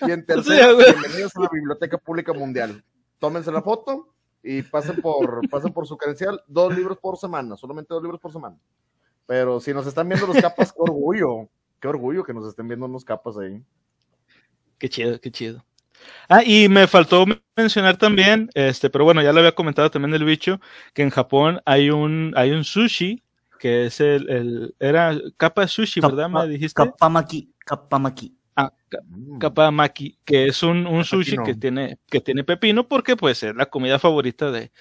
Y en tercera, bienvenidos a la Biblioteca Pública Mundial. Tómense la foto y pasen por, pasen por su credencial, dos libros por semana, solamente dos libros por semana. Pero si nos están viendo los capas, qué orgullo, qué orgullo que nos estén viendo unos capas ahí. Qué chido, qué chido. Ah, y me faltó mencionar también, este, pero bueno, ya lo había comentado también del bicho, que en Japón hay un, hay un sushi, que es el, el era capa sushi, ¿verdad? Me dijiste. Kapamaki, kapamaki. Ah, capa mm. maki, que es un, un sushi que tiene, que tiene pepino porque pues es la comida favorita de,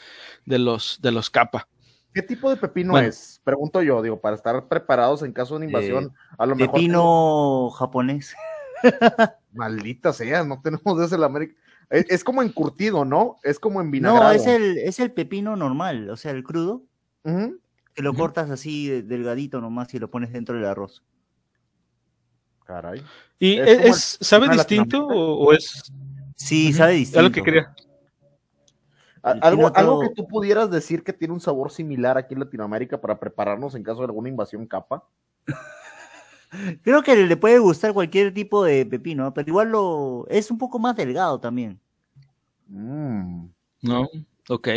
de los, de los capa. ¿Qué tipo de pepino es? Pregunto yo, digo, para estar preparados en caso de una invasión. Eh, a lo mejor pepino japonés. (laughs) Maldita sea, no tenemos ese en América. Es, como encurtido, ¿no? Es como en vinagre. No, es el, es el pepino normal, o sea, el crudo. Que lo cortas así delgadito nomás y lo pones dentro del arroz. Caray. ¿Y es, sabe distinto o, es...? Sí, sabe distinto. Es lo que quería. Algo, algo que tú pudieras decir que tiene un sabor similar aquí en Latinoamérica para prepararnos en caso de alguna invasión capa. (laughs) Creo que le puede gustar cualquier tipo de pepino, pero igual lo es un poco más delgado también. Mm. No, ok.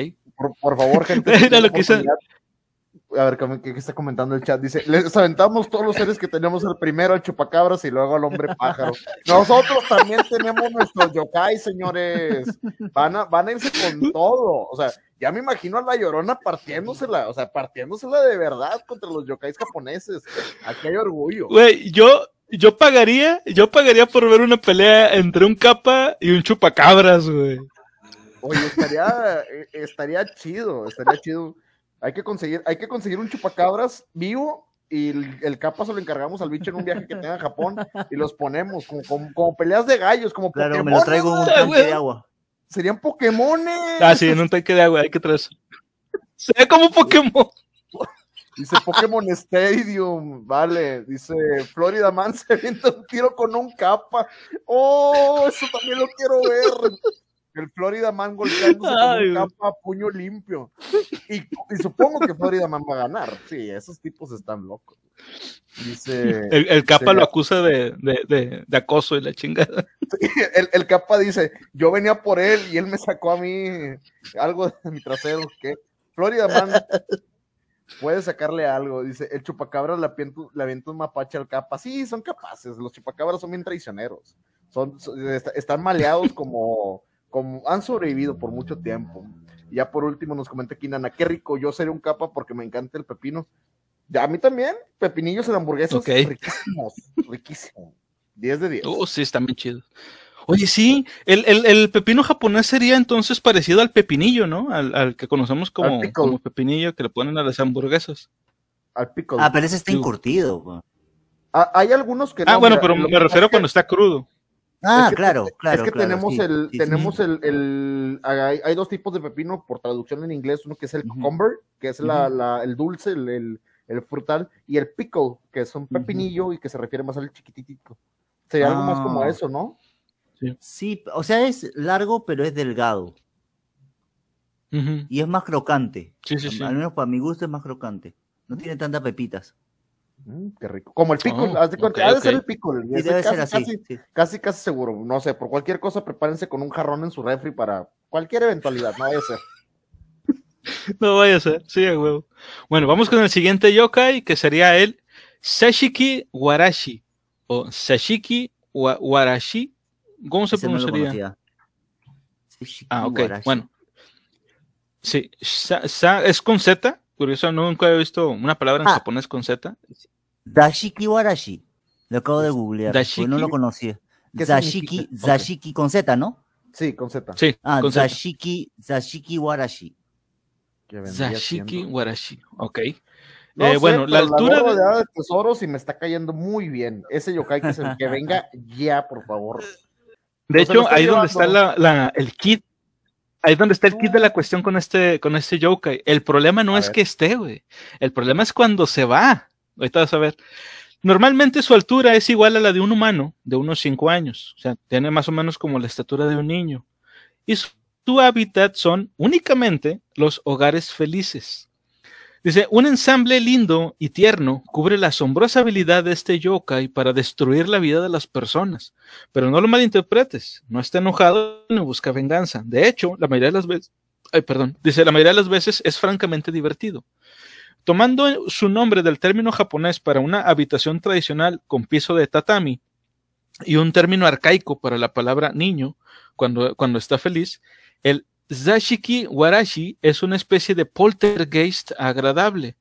Por, favor, gente. (laughs) Era lo que a ver, ¿qué, está comentando el chat? Dice, les aventamos todos los seres que tenemos el primero al chupacabras y luego al hombre pájaro. Nosotros también tenemos nuestros yokai, señores. Van a, van a irse con todo. O sea, ya me imagino a la llorona partiéndosela, o sea, partiéndosela de verdad contra los yokais japoneses. Aquí hay orgullo. Güey, yo, yo pagaría, yo pagaría por ver una pelea entre un capa y un chupacabras, güey. Oye, estaría, eh, estaría chido, estaría chido hay que conseguir, hay que conseguir un chupacabras vivo y el, capa se lo encargamos al bicho en un viaje que tenga a Japón y los ponemos como, como, peleas de gallos, como claro, me lo traigo en un tanque de agua. Serían Pokémones. Ah, sí, en un tanque de agua, hay que traer (laughs) Se ve como Pokémon. Dice Pokémon Stadium, vale. Dice Florida Man (laughs) se avienta un tiro con un capa. Oh, eso también lo quiero ver el Florida Man golpeándose con un capa a puño limpio. Y, supongo que Florida Man va a ganar. Sí, esos tipos están locos. Dice. El, capa lo acusa de, de, de, acoso y la chingada. el, el, capa dice: Yo venía por él y él me sacó a mí algo de mi trasero. que Florida Man puede sacarle algo. Dice: El chupacabra le avienta un mapache al capa. Sí, son capaces. Los chupacabras son bien traicioneros. Son, están maleados como como han sobrevivido por mucho tiempo. Ya por último nos comenta aquí Nana, qué rico, yo seré un capa porque me encanta el pepino. Ya a mí también, pepinillos en hamburguesas, riquísimos, riquísimos. 10 de 10. Oh, sí, están bien chidos. Oye, sí, el, pepino japonés sería entonces parecido al pepinillo, ¿no? Al, que conocemos como, como, pepinillo que le ponen a las hamburguesas. Al pico. Ah, pero ese está encurtido. Ah, hay algunos que Ah, bueno, pero me refiero cuando está crudo. Ah, claro, claro. Es que tenemos el, tenemos el, hay, dos tipos de pepino por traducción en inglés, uno que es el cucumber, que es la, el dulce, el, frutal, y el pickle, que es un pepinillo y que se refiere más al chiquitito. Sería algo más como ah. eso, ¿no? Sí. o sea, es largo, pero es delgado. Y es más crocante. Sí, sí, sí. Al menos para mi gusto es más crocante. No tiene tantas pepitas. Mm, qué rico. Como el pico, oh, ha de ser el pico. debe casi, ser así. Casi, casi, seguro. No sé, por cualquier cosa, prepárense con un jarrón en su refri para cualquier eventualidad. No vaya a ser. (laughs) no vaya a ser, sí, huevo. Bueno, vamos con el siguiente yokai, que sería el Sashiki Warashi. O Sashiki Warashi. ¿Cómo se pronunciaría? ah, ok, bueno. Sí, es con Z, Curioso, nunca he visto una palabra en ah. japonés con Z. Dashiki Warashi. Lo acabo de googlear, porque no lo conocía. Zashiki, Zashiki con Z, ¿no? Sí, con Z. Sí, ah, con Zashiki, Zashiki Warashi. Zashiki Warashi, ok. eh, bueno, la altura de... de tesoros y me está cayendo muy bien. Ese yokai que, que venga (laughs) ya, por favor. De hecho, ahí donde está la, el kit, ahí donde está el kit de la cuestión con este, con este yokai. El problema no es que esté, güey. El problema es cuando se va. Ahorita vas a ver. Normalmente su altura es igual a la de un humano de unos 5 años. O sea, tiene más o menos como la estatura de un niño. Y su, su hábitat son únicamente los hogares felices. Dice, un ensamble lindo y tierno cubre la asombrosa habilidad de este yokai para destruir la vida de las personas. Pero no lo malinterpretes, no está enojado ni busca venganza. De hecho, la mayoría de las veces, ay, perdón, dice, la mayoría de las veces es francamente divertido. Tomando su nombre del término japonés para una habitación tradicional con piso de tatami y un término arcaico para la palabra niño cuando, cuando está feliz, el Zashiki Warashi es una especie de poltergeist agradable.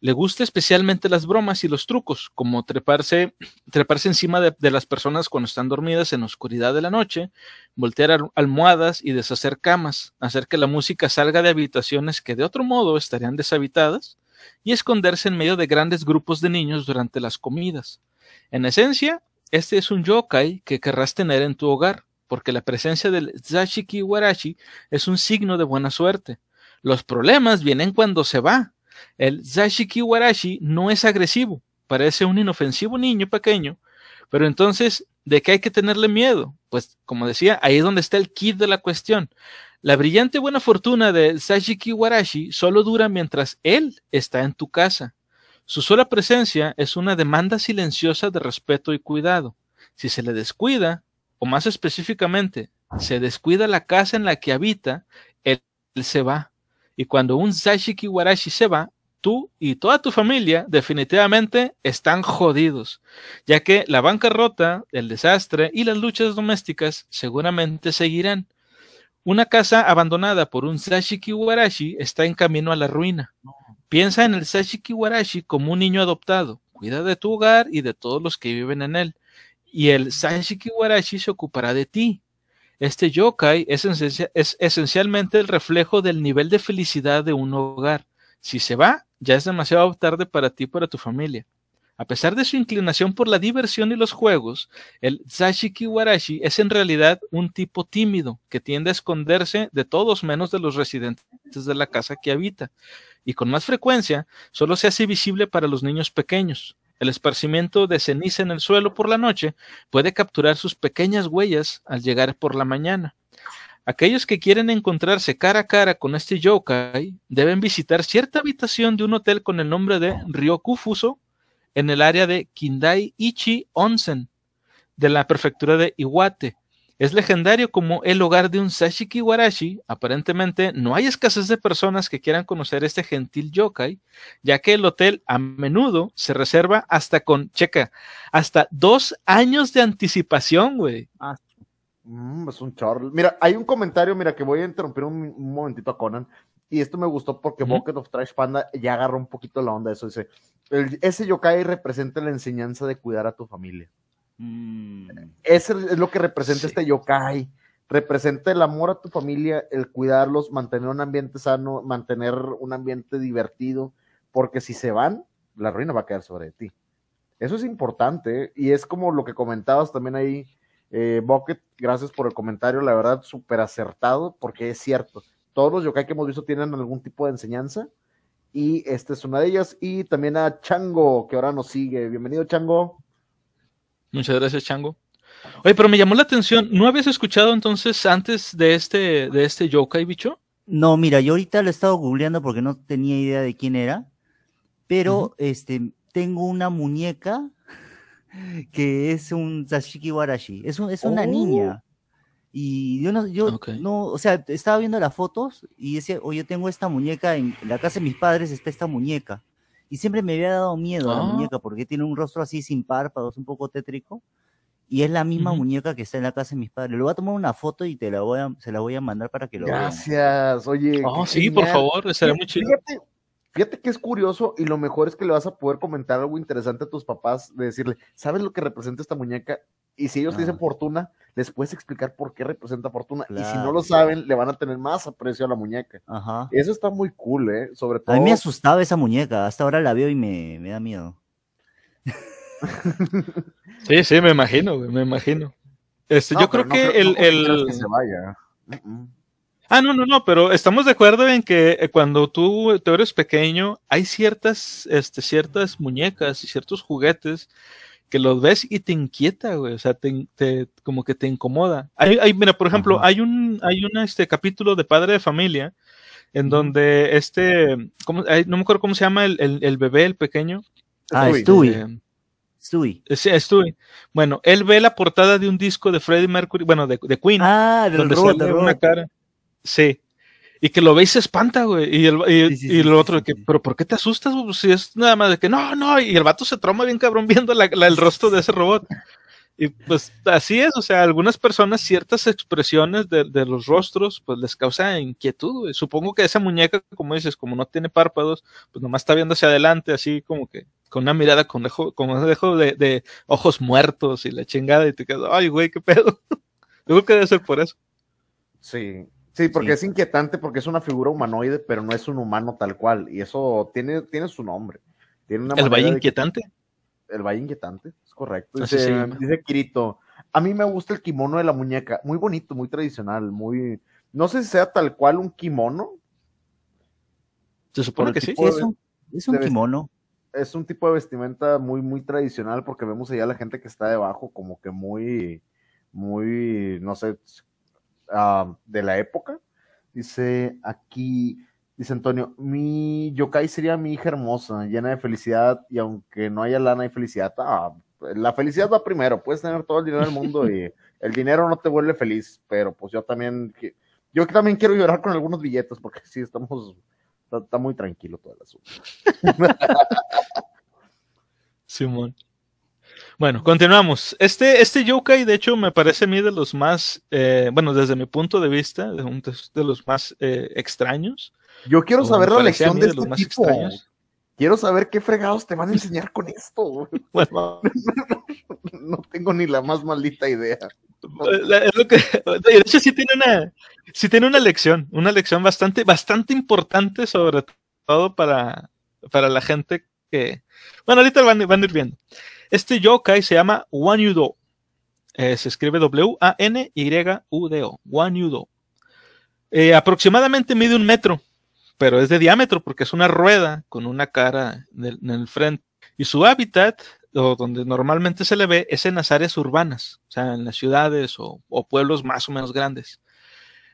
Le gusta especialmente las bromas y los trucos, como treparse, treparse encima de, las personas cuando están dormidas en la oscuridad de la noche, voltear almohadas y deshacer camas, hacer que la música salga de habitaciones que de otro modo estarían deshabitadas, y esconderse en medio de grandes grupos de niños durante las comidas. En esencia, este es un yokai que querrás tener en tu hogar porque la presencia del Zashiki Warashi es un signo de buena suerte. Los problemas vienen cuando se va. El Zashiki Warashi no es agresivo, parece un inofensivo niño pequeño, pero entonces, ¿de qué hay que tenerle miedo? Pues, como decía, ahí es donde está el kit de la cuestión. La brillante buena fortuna de Zashiki Warashi solo dura mientras él está en tu casa. Su sola presencia es una demanda silenciosa de respeto y cuidado. Si se le descuida, o más específicamente, se descuida la casa en la que habita, él, se va. Y cuando un Zashiki Warashi se va, tú y toda tu familia definitivamente están jodidos, ya que la bancarrota, el desastre y las luchas domésticas seguramente seguirán. Una casa abandonada por un Zashiki Warashi está en camino a la ruina. Piensa en el Zashiki Warashi como un niño adoptado. Cuida de tu hogar y de todos los que viven en él y el Sanshiki Warashi se ocupará de ti. Este yokai es, esencialmente el reflejo del nivel de felicidad de un hogar. Si se va, ya es demasiado tarde para ti y para tu familia. A pesar de su inclinación por la diversión y los juegos, el Zashiki Warashi es en realidad un tipo tímido que tiende a esconderse de todos menos de los residentes de la casa que habita, y con más frecuencia solo se hace visible para los niños pequeños. El esparcimiento de ceniza en el suelo por la noche puede capturar sus pequeñas huellas al llegar por la mañana. Aquellos que quieren encontrarse cara a cara con este yokai deben visitar cierta habitación de un hotel con el nombre de Ryokufuso en el área de Kindai Ichi Onsen de la prefectura de Iwate, es legendario como el hogar de un Sashiki Warashi. Aparentemente no hay escasez de personas que quieran conocer este gentil yokai, ya que el hotel a menudo se reserva hasta con, checa, hasta dos años de anticipación, güey. Mm, es un chorro. Mira, hay un comentario, mira, que voy a interrumpir un, momentito a Conan. Y esto me gustó porque Bucket of Trash Panda ya agarró un poquito la onda de eso. Dice, ese yokai representa la enseñanza de cuidar a tu familia. Mm. Eso es lo que representa este yokai. Representa el amor a tu familia, el cuidarlos, mantener un ambiente sano, mantener un ambiente divertido, porque si se van, la ruina va a quedar sobre ti. Eso es importante y es como lo que comentabas también ahí, eh, Bucket, gracias por el comentario, la verdad, súper acertado, porque es cierto, todos los yokai que hemos visto tienen algún tipo de enseñanza y esta es una de ellas. Y también a Chango, que ahora nos sigue. Bienvenido, Chango. Muchas gracias, Chango. Oye, pero me llamó la atención, ¿no habías escuchado entonces antes de este, de este yokai, bicho? No, mira, yo ahorita lo he estado googleando porque no tenía idea de quién era, pero este, tengo una muñeca que es un Sashiki Warashi, es, es una oh. niña. Y yo no, yo no, o sea, estaba viendo las fotos y decía, oye, yo tengo esta muñeca, en la casa de mis padres está esta muñeca y siempre me había dado miedo a la ah. muñeca porque tiene un rostro así sin párpados, un poco tétrico. Y es la misma muñeca que está en la casa de mis padres. Le voy a tomar una foto y te la voy a, se la voy a mandar para que lo vean. Gracias, oye. Oh, sí, por favor, será muy chido. Fíjate, fíjate que es curioso y lo mejor es que le vas a poder comentar algo interesante a tus papás, de decirle, ¿sabes lo que representa esta muñeca? Y si ellos dicen ah. fortuna, les puedes explicar por qué representa fortuna. y si no lo saben, le van a tener más aprecio a la muñeca. Ajá. Eso está muy cool, ¿eh? Sobre todo. A mí me asustaba esa muñeca. Hasta ahora la veo y me, me da miedo. (laughs) sí, sí, me imagino, me imagino. Este, yo creo que el, el... se vaya. Ah, no, no, no, pero estamos de acuerdo en que eh, cuando tú, tú eres pequeño, hay ciertas, este, ciertas muñecas y ciertos juguetes que los ves y te inquieta, güey, o sea, te, como que te incomoda. Hay, hay mira, por ejemplo, hay un, hay un este capítulo de Padre de Familia en donde este, ¿cómo, no me acuerdo cómo se llama el, el, bebé, el pequeño. Ah, Stewie. Eh, Stewie. Sí, Stewie. Bueno, él ve la portada de un disco de Freddie Mercury, bueno, de, de Queen. Ah, del donde sale una cara. Sí. Y que lo ve y se espanta, güey. Y el, y, el otro, que, pero ¿por qué te asustas, güey? Si es nada más de que no, no. Y el vato se troma bien cabrón viendo la, el rostro de ese robot. Y pues así es, o sea, algunas personas ciertas expresiones de, de los rostros pues les causa inquietud. Güey. Supongo que esa muñeca, como dices, como no tiene párpados, pues nomás está viendo hacia adelante, así como que con una mirada con dejo, como dejo de, de ojos muertos y la chingada y te quedas, ay, güey, qué pedo. (laughs) Creo que debe ser por eso. Sí, Sí, porque es inquietante porque es una figura humanoide, pero no es un humano tal cual. Y eso tiene, tiene su nombre. Tiene ¿El Valle Inquietante? El Valle Inquietante, es correcto. Dice, dice Kirito, a mí me gusta el kimono de la muñeca. Muy bonito, muy tradicional, muy... No sé si sea tal cual un kimono. Se supone que sí. Es un, es un kimono. Es un tipo de vestimenta muy, muy tradicional porque vemos allá la gente que está debajo como que muy, muy, no sé, De la época. Dice aquí, dice Antonio, mi yokai sería mi hija hermosa, llena de felicidad, y aunque no haya lana y felicidad, ah, la felicidad va primero, puedes tener todo el dinero del mundo y el dinero no te vuelve feliz, pero pues yo también, yo también quiero llorar con algunos billetes, porque sí, estamos, está, muy tranquilo todo el asunto. Simón. Bueno, continuamos. Este, este yokai, de hecho, me parece a mí de los más, eh, bueno, desde mi punto de vista, de, de los más eh, extraños. Yo quiero saber la lección de, este los más extraños. Quiero saber qué fregados te van a enseñar con esto. (laughs) Bueno. (laughs) no, tengo ni la más maldita idea. (laughs) de hecho, sí tiene una, sí tiene una lección, una lección bastante, bastante importante, sobre todo para, para la gente que. Bueno, ahorita van, van a ir viendo. Este yokai se llama Wanyudo. Eh, se escribe W-A-N-Y-U-D-O. Wanyudo. Eh, aproximadamente mide un metro, pero es de diámetro porque es una rueda con una cara en el frente. Y su hábitat, o donde normalmente se le ve, es en las áreas urbanas, o sea, en las ciudades o, pueblos más o menos grandes.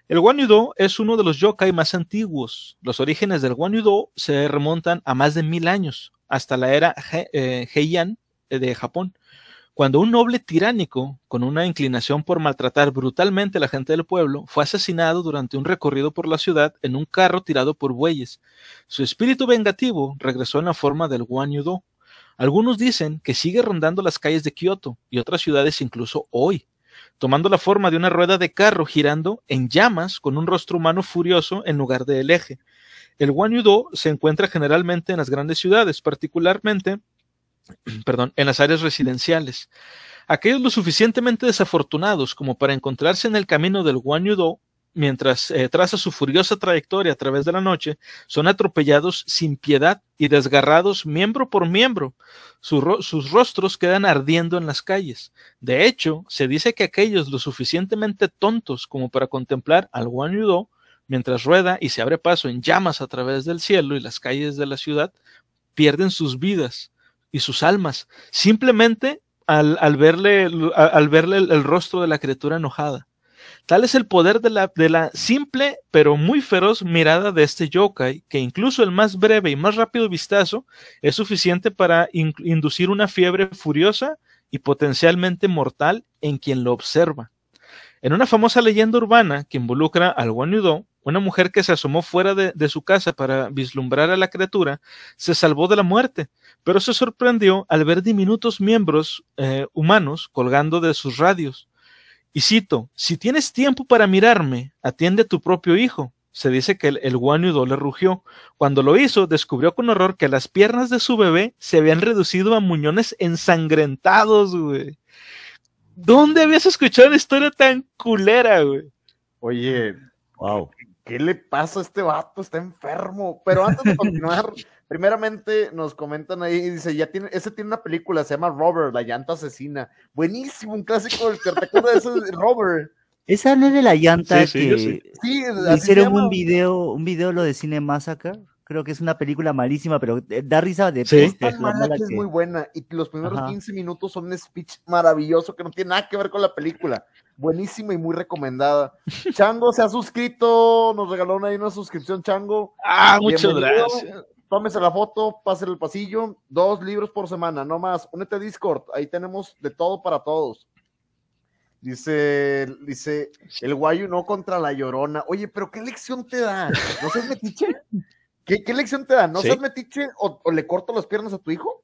El Wanyudo es uno de los yokai más antiguos. Los orígenes del Wanyudo se remontan a más de mil años, hasta la era eh, Heian, de Japón, cuando un noble tiránico, con una inclinación por maltratar brutalmente a la gente del pueblo, fue asesinado durante un recorrido por la ciudad en un carro tirado por bueyes. Su espíritu vengativo regresó en la forma del Wanyudo. Algunos dicen que sigue rondando las calles de Kioto y otras ciudades incluso hoy, tomando la forma de una rueda de carro girando en llamas con un rostro humano furioso en lugar del eje. El Wanyudo se encuentra generalmente en las grandes ciudades, particularmente (clears throat) perdón, en las áreas residenciales. Aquellos lo suficientemente desafortunados como para encontrarse en el camino del Guanyudo mientras eh, traza su furiosa trayectoria a través de la noche, son atropellados sin piedad y desgarrados miembro por miembro. sus rostros quedan ardiendo en las calles. De hecho, se dice que aquellos lo suficientemente tontos como para contemplar al Guanyudo mientras rueda y se abre paso en llamas a través del cielo y las calles de la ciudad, pierden sus vidas y sus almas, simplemente al, verle, al verle el, rostro de la criatura enojada. Tal es el poder de la, de la simple pero muy feroz mirada de este yokai, que incluso el más breve y más rápido vistazo es suficiente para inducir una fiebre furiosa y potencialmente mortal en quien lo observa. En una famosa leyenda urbana que involucra al Wanyudo, una mujer que se asomó fuera de, su casa para vislumbrar a la criatura se salvó de la muerte, pero se sorprendió al ver diminutos miembros eh, humanos colgando de sus radios. Y cito, si tienes tiempo para mirarme, atiende a tu propio hijo. Se dice que el, el le rugió. Cuando lo hizo, descubrió con horror que las piernas de su bebé se habían reducido a muñones ensangrentados, güey. ¿Dónde habías escuchado una historia tan culera, güey? Oye, wow. ¿Qué le pasa a este vato? Está enfermo. Pero antes de continuar, (laughs) Primeramente nos comentan ahí, dice, ya tiene, ese tiene una película, se llama Robert, la llanta asesina. Buenísimo, un clásico del que te acuerdas de ese Robert. Esa no es de la llanta que sí, hicieron un video, un video lo de Cine Massacre. Creo que es una película malísima, pero da risa de sí. Es es muy buena. Y los primeros 15 minutos son un speech maravilloso que no tiene nada que ver con la película. Buenísima y muy recomendada. (laughs) Chango se ha suscrito, nos regaló ahí una suscripción, Chango. Ah, muchas gracias. Tómese la foto, pase el pasillo, dos libros por semana, no más. Únete a Discord, ahí tenemos de todo para todos. Dice, dice, el guayo no contra la llorona. Oye, pero ¿qué lección te da? ¿No seas metiche? (laughs) ¿Qué, qué lección te da? ¿No seas metiche o, le corto las piernas a tu hijo?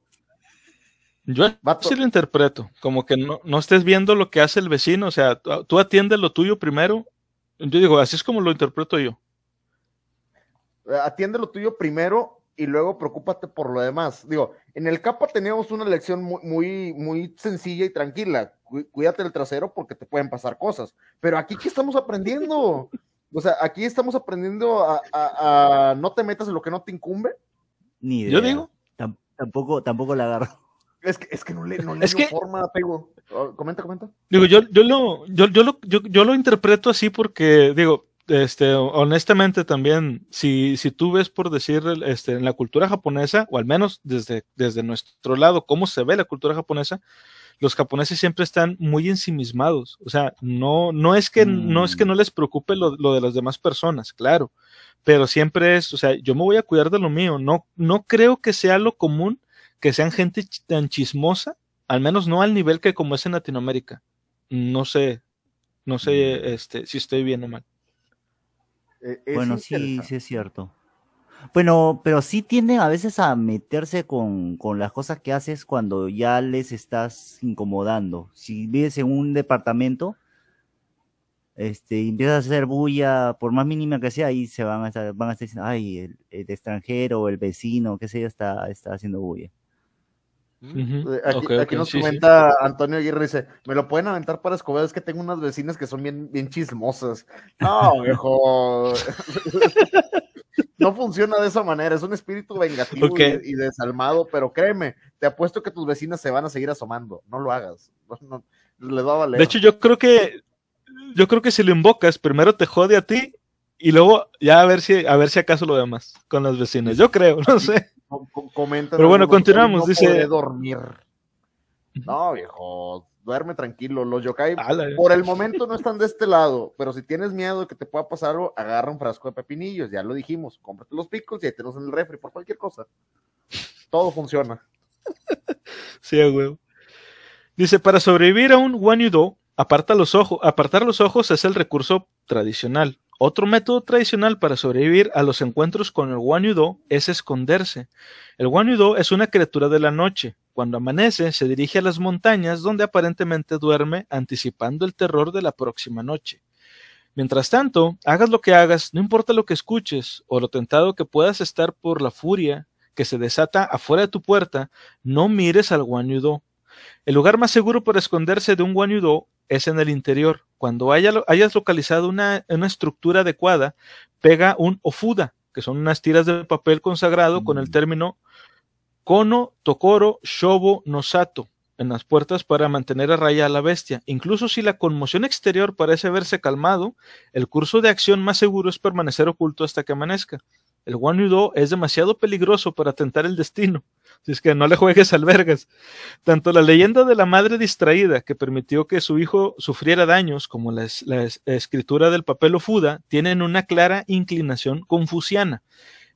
Yo sí lo interpreto, como que no, no estés viendo lo que hace el vecino, o sea, tú atiendes lo tuyo primero. Yo digo, así es como lo interpreto yo. Atiende lo tuyo primero y luego preocúpate por lo demás. Digo, en el capa teníamos una lección muy, muy, muy sencilla y tranquila. Cuídate del trasero porque te pueden pasar cosas. Pero aquí, ¿qué estamos aprendiendo? O sea, aquí estamos aprendiendo a, no te metas en lo que no te incumbe. Ni idea. Yo digo. tampoco, tampoco la agarro. Es que, es que no le, no le es que, forma, pego. Oh, comenta, comenta. Digo, yo, yo lo, yo, yo lo, yo, yo lo interpreto así porque, digo, este, honestamente también, si, si tú ves por decir este, en la cultura japonesa, o al menos desde, desde nuestro lado, cómo se ve la cultura japonesa, los japoneses siempre están muy ensimismados. O sea, no, no, es, que, no es que mm. no les preocupe lo, de las demás personas, claro, pero siempre es, o sea, yo me voy a cuidar de lo mío. No, no creo que sea lo común que sean gente tan chismosa, al menos no al nivel que como es en Latinoamérica. No sé, no sé mm. este, si estoy bien o mal. Eh, bueno, sí, sí es cierto. Bueno, pero sí tienden a veces a meterse con, con, las cosas que haces cuando ya les estás incomodando. Si vives en un departamento, este, y empiezas a hacer bulla, por más mínima que sea, ahí se van a estar, van a estar diciendo, ay, el, extranjero, el vecino, qué sé yo, está, está haciendo bulla. Eh, aquí, nos comenta Antonio Aguirre, dice, me lo pueden aventar para Escobedo, es que tengo unas vecinas que son bien, bien chismosas. No, viejo. (laughs) no funciona de esa manera, es un espíritu vengativo y, desalmado, pero créeme, te apuesto que tus vecinas se van a seguir asomando, no lo hagas. De hecho, yo creo que yo creo que si lo invocas, primero te jode a ti y luego ya a ver si a ver si acaso lo demás con las vecinas. Yo creo, no sé. Pero bueno, continuamos. dice. dormir. No, viejo, duerme tranquilo. Los yokai por el momento no están de este lado, pero si tienes miedo de que te pueda pasar algo, agarra un frasco de pepinillos. Ya lo dijimos, cómprate los picos y ahí tenlos en el refri por cualquier cosa. Todo funciona. (laughs) sí, güey. Dice, para sobrevivir a un Wanyudo, aparta los ojos, apartar los ojos es el recurso tradicional. Otro método tradicional para sobrevivir a los encuentros con el Wanyudo es esconderse. El Wanyudo es una criatura de la noche. Cuando amanece, se dirige a las montañas donde aparentemente duerme, anticipando el terror de la próxima noche. Mientras tanto, hagas lo que hagas, no importa lo que escuches o lo tentado que puedas estar por la furia que se desata afuera de tu puerta, no mires al Wanyudo. El lugar más seguro para esconderse de un Wanyudo es en el interior. Cuando hayas localizado una, estructura adecuada, pega un ofuda, que son unas tiras de papel consagrado con el mm. término kono, tokoro, shobo, nosato en las puertas para mantener a raya a la bestia. Incluso si la conmoción exterior parece haberse calmado, el curso de acción más seguro es permanecer oculto hasta que amanezca. El Yudo es demasiado peligroso para tentar el destino. Si es que no le juegues albergas. Tanto la leyenda de la madre distraída que permitió que su hijo sufriera daños, como la, escritura del papel Ofuda, tienen una clara inclinación confuciana.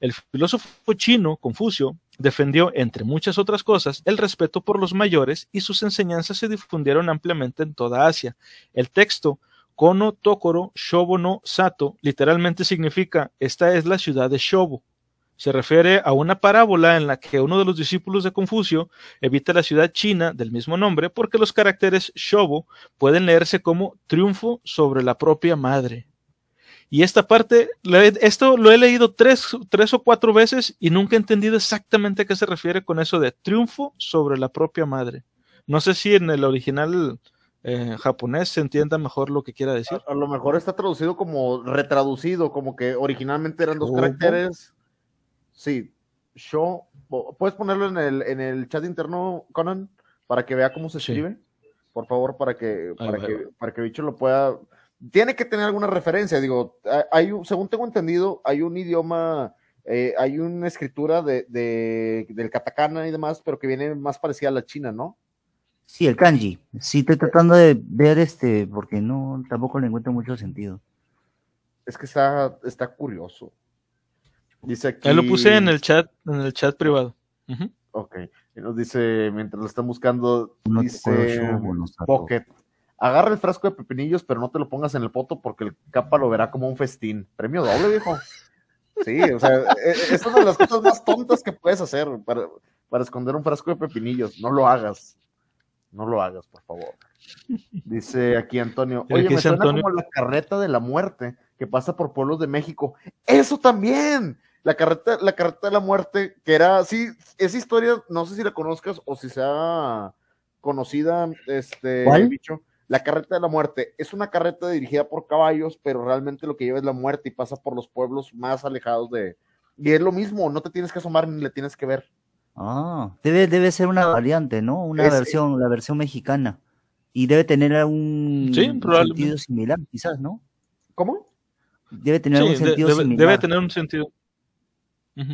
El filósofo chino, Confucio, defendió, entre muchas otras cosas, el respeto por los mayores y sus enseñanzas se difundieron ampliamente en toda Asia. El texto Kono Tokoro Shobo no Sato literalmente significa esta es la ciudad de Shobo. Se refiere a una parábola en la que uno de los discípulos de Confucio evita la ciudad china del mismo nombre porque los caracteres Shobo pueden leerse como triunfo sobre la propia madre. Y esta parte, esto lo he leído tres, tres o cuatro veces y nunca he entendido exactamente a qué se refiere con eso de triunfo sobre la propia madre. No sé si en el original en japonés se entienda mejor lo que quiera decir. A, lo mejor está traducido como retraducido, como que originalmente eran dos caracteres. Sí, Show. ¿Puedes ponerlo en el, en el chat interno, Conan, para que vea cómo se escribe? Por favor, para que, para que, para que Bicho lo pueda. Tiene que tener alguna referencia. Digo, hay, según tengo entendido, hay un idioma, eh, hay una escritura de, de, del katakana y demás, pero que viene más parecida a la china, ¿no? Sí, el kanji. Sí, estoy tratando de ver este, porque no, tampoco le encuentro mucho sentido. Es que está, está curioso. Dice aquí. Lo puse en el chat, en el chat privado. Ok. Y nos dice, mientras lo están buscando, dice Pocket. Agarra el frasco de pepinillos, pero no te lo pongas en el poto porque el capa lo verá como un festín. Premio doble, viejo. Sí, o sea, e, e, es una de las cosas más tontas que puedes hacer para, para esconder un frasco de pepinillos. No lo hagas. No lo hagas, por favor. Dice aquí Antonio, oye, me suena como la carreta de la muerte que pasa por pueblos de México. Eso también. La carreta, la carreta de la muerte, que era, sí, esa historia, no sé si la conozcas o si sea conocida, este, bicho. La carreta de la muerte es una carreta dirigida por caballos, pero realmente lo que lleva es la muerte y pasa por los pueblos más alejados de. Y es lo mismo, no te tienes que asomar ni le tienes que ver. Ah, debe, debe ser una variante, ¿no? Una versión, la versión mexicana. Y debe tener un sentido similar, quizás, ¿no? ¿Cómo? Debe tener un sentido debe, similar. Debe tener un sentido.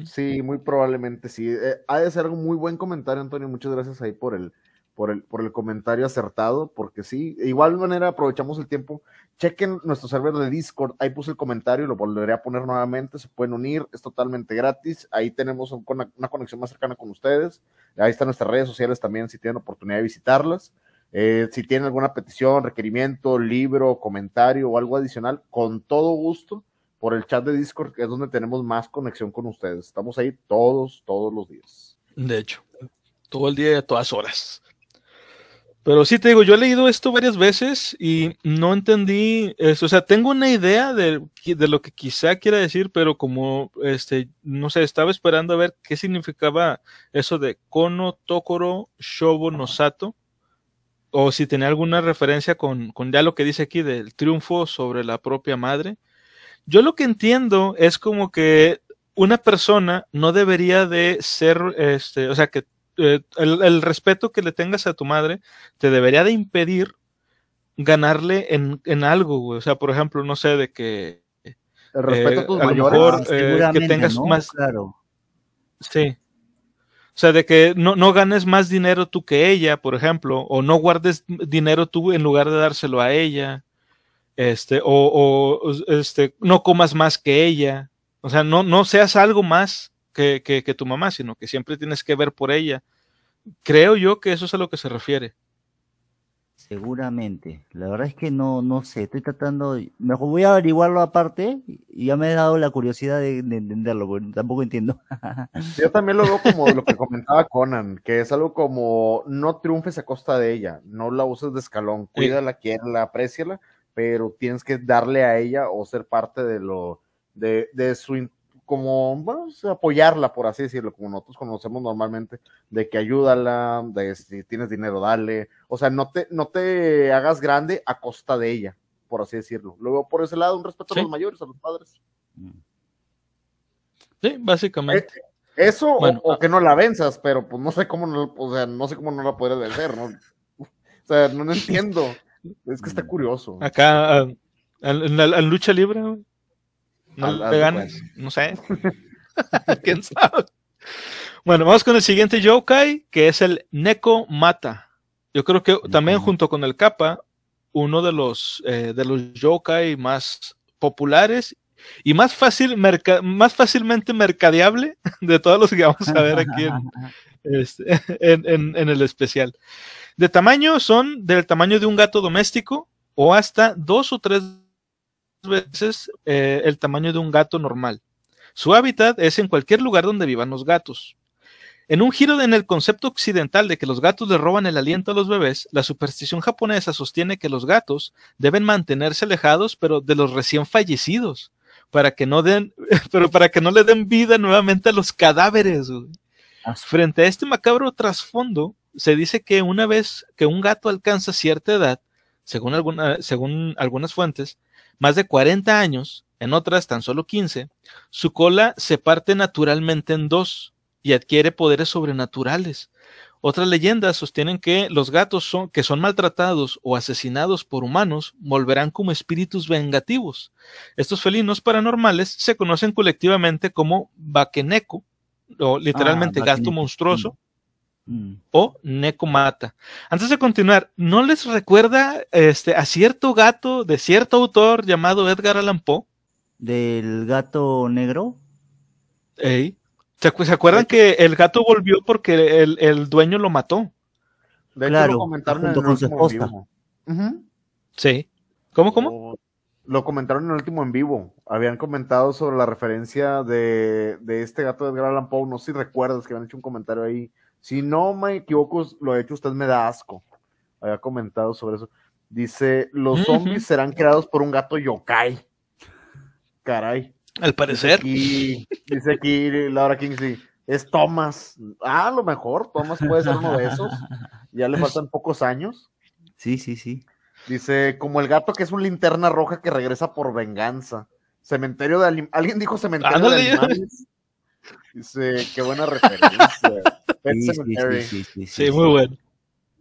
Sí, muy probablemente sí. Eh, ha de ser un muy buen comentario, Antonio. Muchas gracias ahí por el, por el, por el comentario acertado, porque sí, de igual manera aprovechamos el tiempo. Chequen nuestro server de Discord, ahí puse el comentario, lo volveré a poner nuevamente, se pueden unir, es totalmente gratis, ahí tenemos una, conexión más cercana con ustedes, ahí están nuestras redes sociales también si tienen oportunidad de visitarlas. Eh, si tienen alguna petición, requerimiento, libro, comentario o algo adicional, con todo gusto, por el chat de Discord, que es donde tenemos más conexión con ustedes. Estamos ahí todos, todos los días. De hecho, todo el día y a todas horas. Pero sí te digo, yo he leído esto varias veces y no entendí eso. O sea, tengo una idea de, de, lo que quizá quiera decir, pero como, este, no sé, estaba esperando a ver qué significaba eso de Kono Tokoro Shobo Nosato. O si tenía alguna referencia con, con ya lo que dice aquí del triunfo sobre la propia madre. Yo lo que entiendo es como que una persona no debería de ser, este, o sea, que eh, el, respeto que le tengas a tu madre te debería de impedir ganarle en, en algo, güey. O sea, por ejemplo, no sé, de que... El respeto a tus mayores. Eh, que tengas más... Claro. Sí. O sea, de que no, no ganes más dinero tú que ella, por ejemplo, o no guardes dinero tú en lugar de dárselo a ella, este, o, o este, no comas más que ella. O sea, no, no seas algo más que, tu mamá, sino que siempre tienes que ver por ella. Creo yo que eso es a lo que se refiere. Seguramente. La verdad es que no, no sé. Estoy tratando. Mejor voy a averiguarlo aparte y ya me he dado la curiosidad de, entenderlo, porque tampoco entiendo. (laughs) Yo también lo veo como lo que comentaba Conan, que es algo como no triunfes a costa de ella, no la uses de escalón, cuídala, quiérala, apreciala, pero tienes que darle a ella o ser parte de lo de, de su como, bueno, apoyarla, por así decirlo, como nosotros conocemos normalmente, de que ayúdala, de si tienes dinero, dale. O sea, no te, no te hagas grande a costa de ella, por así decirlo. Luego, por ese lado, un respeto a los mayores, a los padres. Sí, básicamente. Eh, eso, o, ah. que no la venzas, pero pues no sé cómo no, o sea, no sé cómo no la puedes vencer, ¿no? O sea, no, entiendo. Es que está curioso. Acá, en la, lucha libre, no no sé. (laughs) (laughs) ¿Quién sabe? Bueno, vamos con el siguiente yokai, que es el Neko Mata. Yo creo que también junto con el Kappa, uno de los, eh, de los yokai más populares y más, fácil más fácilmente mercadeable (laughs) de todos los que vamos a ver aquí este, en, en, el especial. De tamaño son del tamaño de un gato doméstico o hasta dos o tres veces eh, el tamaño de un gato normal. Su hábitat es en cualquier lugar donde vivan los gatos. En un giro en el concepto occidental de que los gatos le roban el aliento a los bebés, la superstición japonesa sostiene que los gatos deben mantenerse alejados, pero de los recién fallecidos, para que no den, (laughs) pero para que no le den vida nuevamente a los cadáveres. Frente a este macabro trasfondo, se dice que una vez que un gato alcanza cierta edad, según, alguna, según algunas fuentes, más de 40 años, en otras tan solo 15, su cola se parte naturalmente en dos, y adquiere poderes sobrenaturales. Otras leyendas sostienen que los gatos son, que son maltratados o asesinados por humanos volverán como espíritus vengativos. Estos felinos paranormales se conocen colectivamente como Bakeneko, o literalmente ah, gato monstruoso, mm. O Nekomata. Antes de continuar, ¿no les recuerda este, a cierto gato de cierto autor llamado Edgar Allan Poe? ¿Del gato negro? Ey. ¿Se, acuerdan que el gato volvió porque el, dueño lo mató? De claro, lo comentaron en el último en vivo. Sí. ¿Cómo, cómo? Lo, comentaron en el último en vivo. Habían comentado sobre la referencia de, este gato de Edgar Allan Poe. No sé si recuerdas que habían hecho un comentario ahí. Si no me equivoco, lo he hecho, usted me da asco. Había comentado sobre eso. Dice, los zombies serán creados por un gato yokai. Caray. Al parecer. Y dice aquí Laura Kingsley, es Thomas. Ah, a lo mejor, Thomas puede ser uno de esos. Ya le faltan pocos años. Sí, sí, sí. Dice, como el gato que es una linterna roja que regresa por venganza. Cementerio de Alguien dijo cementerio de animales. Dice, qué buena referencia. Sí, sí, sí, muy bueno.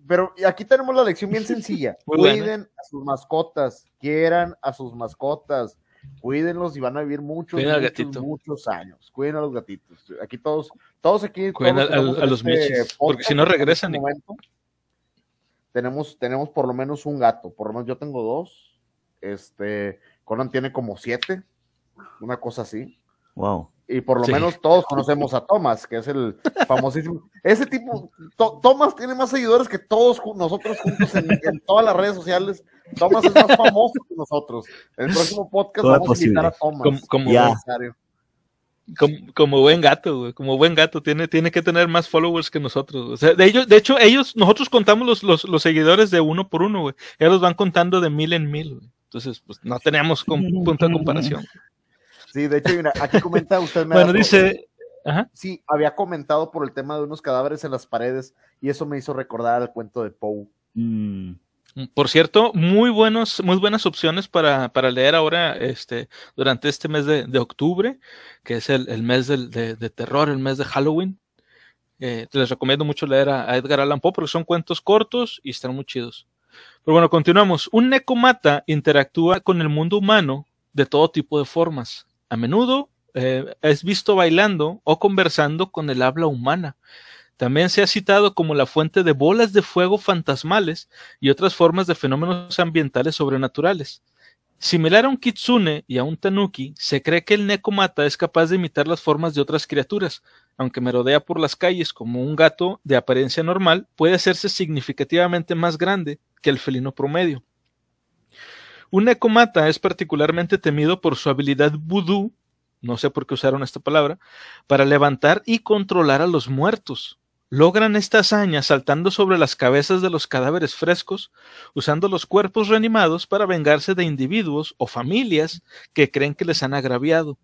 Pero aquí tenemos la lección bien (laughs) sencilla. Cuiden a sus mascotas, quieran a sus mascotas cuídenlos y van a vivir muchos, muchos, muchos, años. Cuiden a los gatitos. Aquí todos, todos aquí. Cuiden a, los este porque si no regresan. Este tenemos, tenemos por lo menos un gato, por lo menos yo tengo dos. Este, Conan tiene como siete, una cosa así. Wow. Y por lo menos todos conocemos a Thomas, que es el famosísimo. Ese tipo, Thomas tiene más seguidores que todos nosotros juntos en, en todas las redes sociales Thomas es más famoso que nosotros. En el próximo podcast vamos a invitar a Thomas. Como, como, buen gato, como buen gato, tiene, tiene que tener más followers que nosotros. de, ellos, de hecho, ellos, nosotros contamos los, los, seguidores de uno por uno, güey. Ellos los van contando de mil en mil, Entonces, pues no tenemos punto de comparación. Sí, de hecho, mira, aquí comenta (laughs) usted. bueno, dice. Sí, había comentado por el tema de unos cadáveres en las paredes y eso me hizo recordar el cuento de Poe. Mm. Por cierto, muy buenos, muy buenas opciones para, para leer ahora, este, durante este mes de, de octubre, que es el, el mes de, de, terror, el mes de Halloween. Eh, les recomiendo mucho leer a, Edgar Allan Poe porque son cuentos cortos y están muy chidos. Pero bueno, continuamos. Un necomata interactúa con el mundo humano de todo tipo de formas. A menudo eh, es visto bailando o conversando con el habla humana. También se ha citado como la fuente de bolas de fuego fantasmales y otras formas de fenómenos ambientales sobrenaturales. Similar a un kitsune y a un tanuki, se cree que el nekomata es capaz de imitar las formas de otras criaturas, aunque merodea por las calles como un gato de apariencia normal, puede hacerse significativamente más grande que el felino promedio. Un nekomata es particularmente temido por su habilidad vudú, no sé por qué usaron esta palabra, para levantar y controlar a los muertos. Logran esta hazaña saltando sobre las cabezas de los cadáveres frescos, usando los cuerpos reanimados para vengarse de individuos o familias que creen que les han agraviado.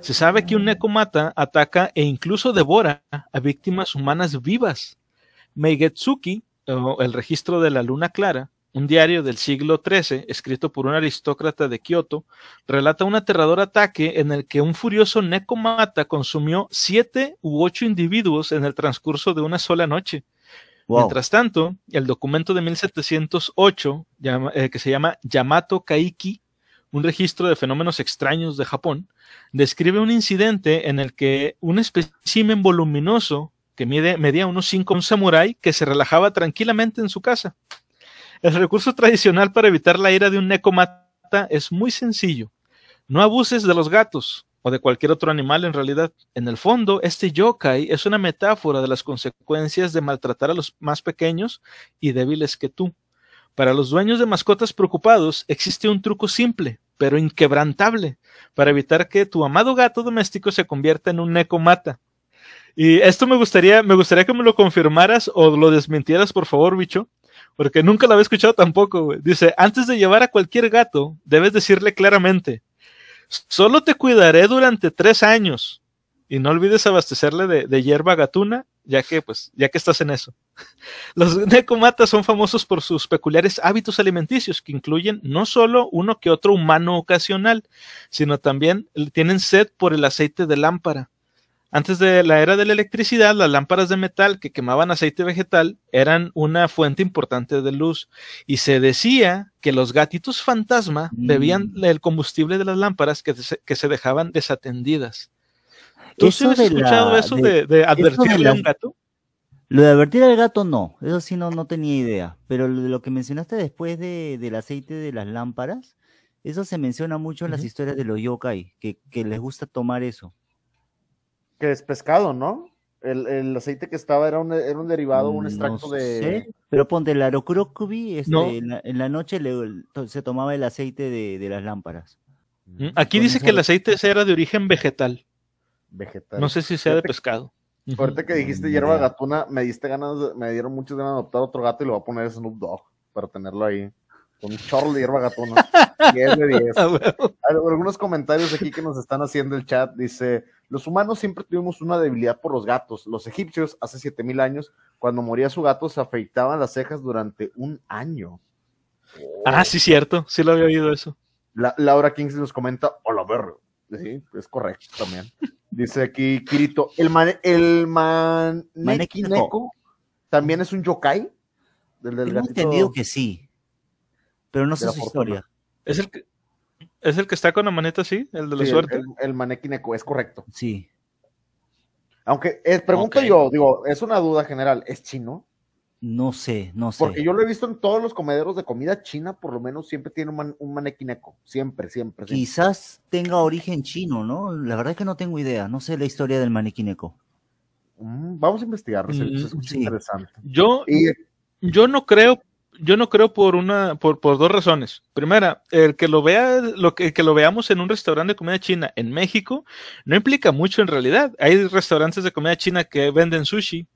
Se sabe que un Nekomata ataca e incluso devora a víctimas humanas vivas. Meigetsuki, o el registro de la luna clara, un diario del siglo XIII, escrito por un aristócrata de Kioto, relata un aterrador ataque en el que un furioso Nekomata consumió siete u ocho individuos en el transcurso de una sola noche. Mientras tanto, el documento de 1708, eh, que se llama Yamato Kaiki, un registro de fenómenos extraños de Japón, describe un incidente en el que un espécimen voluminoso que mide, medía unos cinco, un samurái que se relajaba tranquilamente en su casa. El recurso tradicional para evitar la ira de un necomata es muy sencillo. No abuses de los gatos o de cualquier otro animal en realidad. En el fondo, este yokai es una metáfora de las consecuencias de maltratar a los más pequeños y débiles que tú. Para los dueños de mascotas preocupados existe un truco simple, pero inquebrantable, para evitar que tu amado gato doméstico se convierta en un necomata. Y esto me gustaría, me gustaría que me lo confirmaras o lo desmintieras, por favor, bicho porque nunca lo había escuchado tampoco, Dice, antes de llevar a cualquier gato, debes decirle claramente, solo te cuidaré durante tres años y no olvides abastecerle de, hierba gatuna, ya que, pues, ya que estás en eso. (laughs) Los necomatas son famosos por sus peculiares hábitos alimenticios, que incluyen no solo uno que otro humano ocasional, sino también tienen sed por el aceite de lámpara. Antes de la era de la electricidad, las lámparas de metal que quemaban aceite vegetal eran una fuente importante de luz y se decía que los gatitos fantasma bebían mm. el combustible de las lámparas que se, que se dejaban desatendidas. ¿Tú has escuchado eso de, advertirle a un gato? Lo de advertir al gato no, eso sí no, no tenía idea, pero lo, que mencionaste después de, del aceite de las lámparas, eso se menciona mucho en las historias de los yokai, que, que les gusta tomar eso que es pescado, ¿no? El, aceite que estaba era un, era un derivado, un extracto de. pero ponte el Arokurokubi, este, en, la, noche se tomaba el aceite de, las lámparas. Mm, aquí dice que el aceite era de origen vegetal. Vegetal. No sé si sea de pescado. Ahorita que dijiste hierba gatuna, me diste ganas, me dieron muchas ganas de adoptar otro gato y lo voy a poner Snoop Dogg para tenerlo ahí. Con un chorro de hierba gatuna. 10 (laughs) de 10. Algunos comentarios aquí que nos están haciendo el chat. Dice, los humanos siempre tuvimos una debilidad por los gatos. Los egipcios, hace 7000 años, cuando moría su gato, se afeitaban las cejas durante un año. Ah, sí, cierto. Sí lo había oído eso. Laura Kings nos comenta, hola, ver. Sí, es correcto también. Dice aquí Kirito, el, man, el también es un yokai. Del, del entendido que sí, pero no sé su historia. Es el que, ¿Es el que está con la maneta así? ¿El de la suerte? El, el, es correcto. Sí. Aunque, eh, pregunto yo, digo, es una duda general, ¿es chino? No sé, no sé. Porque yo lo he visto en todos los comederos de comida china, por lo menos siempre tiene un, man, Siempre, siempre, Quizás tenga origen chino, ¿no? La verdad es que no tengo idea. No sé la historia del manequineco. Mm, vamos a investigarlo, se, mm, escucha interesante. Yo, yo no creo yo no creo por una, por, por dos razones. Primera, el que lo vea, lo que, que, lo veamos en un restaurante de comida china en México no implica mucho en realidad. Hay restaurantes de comida china que venden sushi.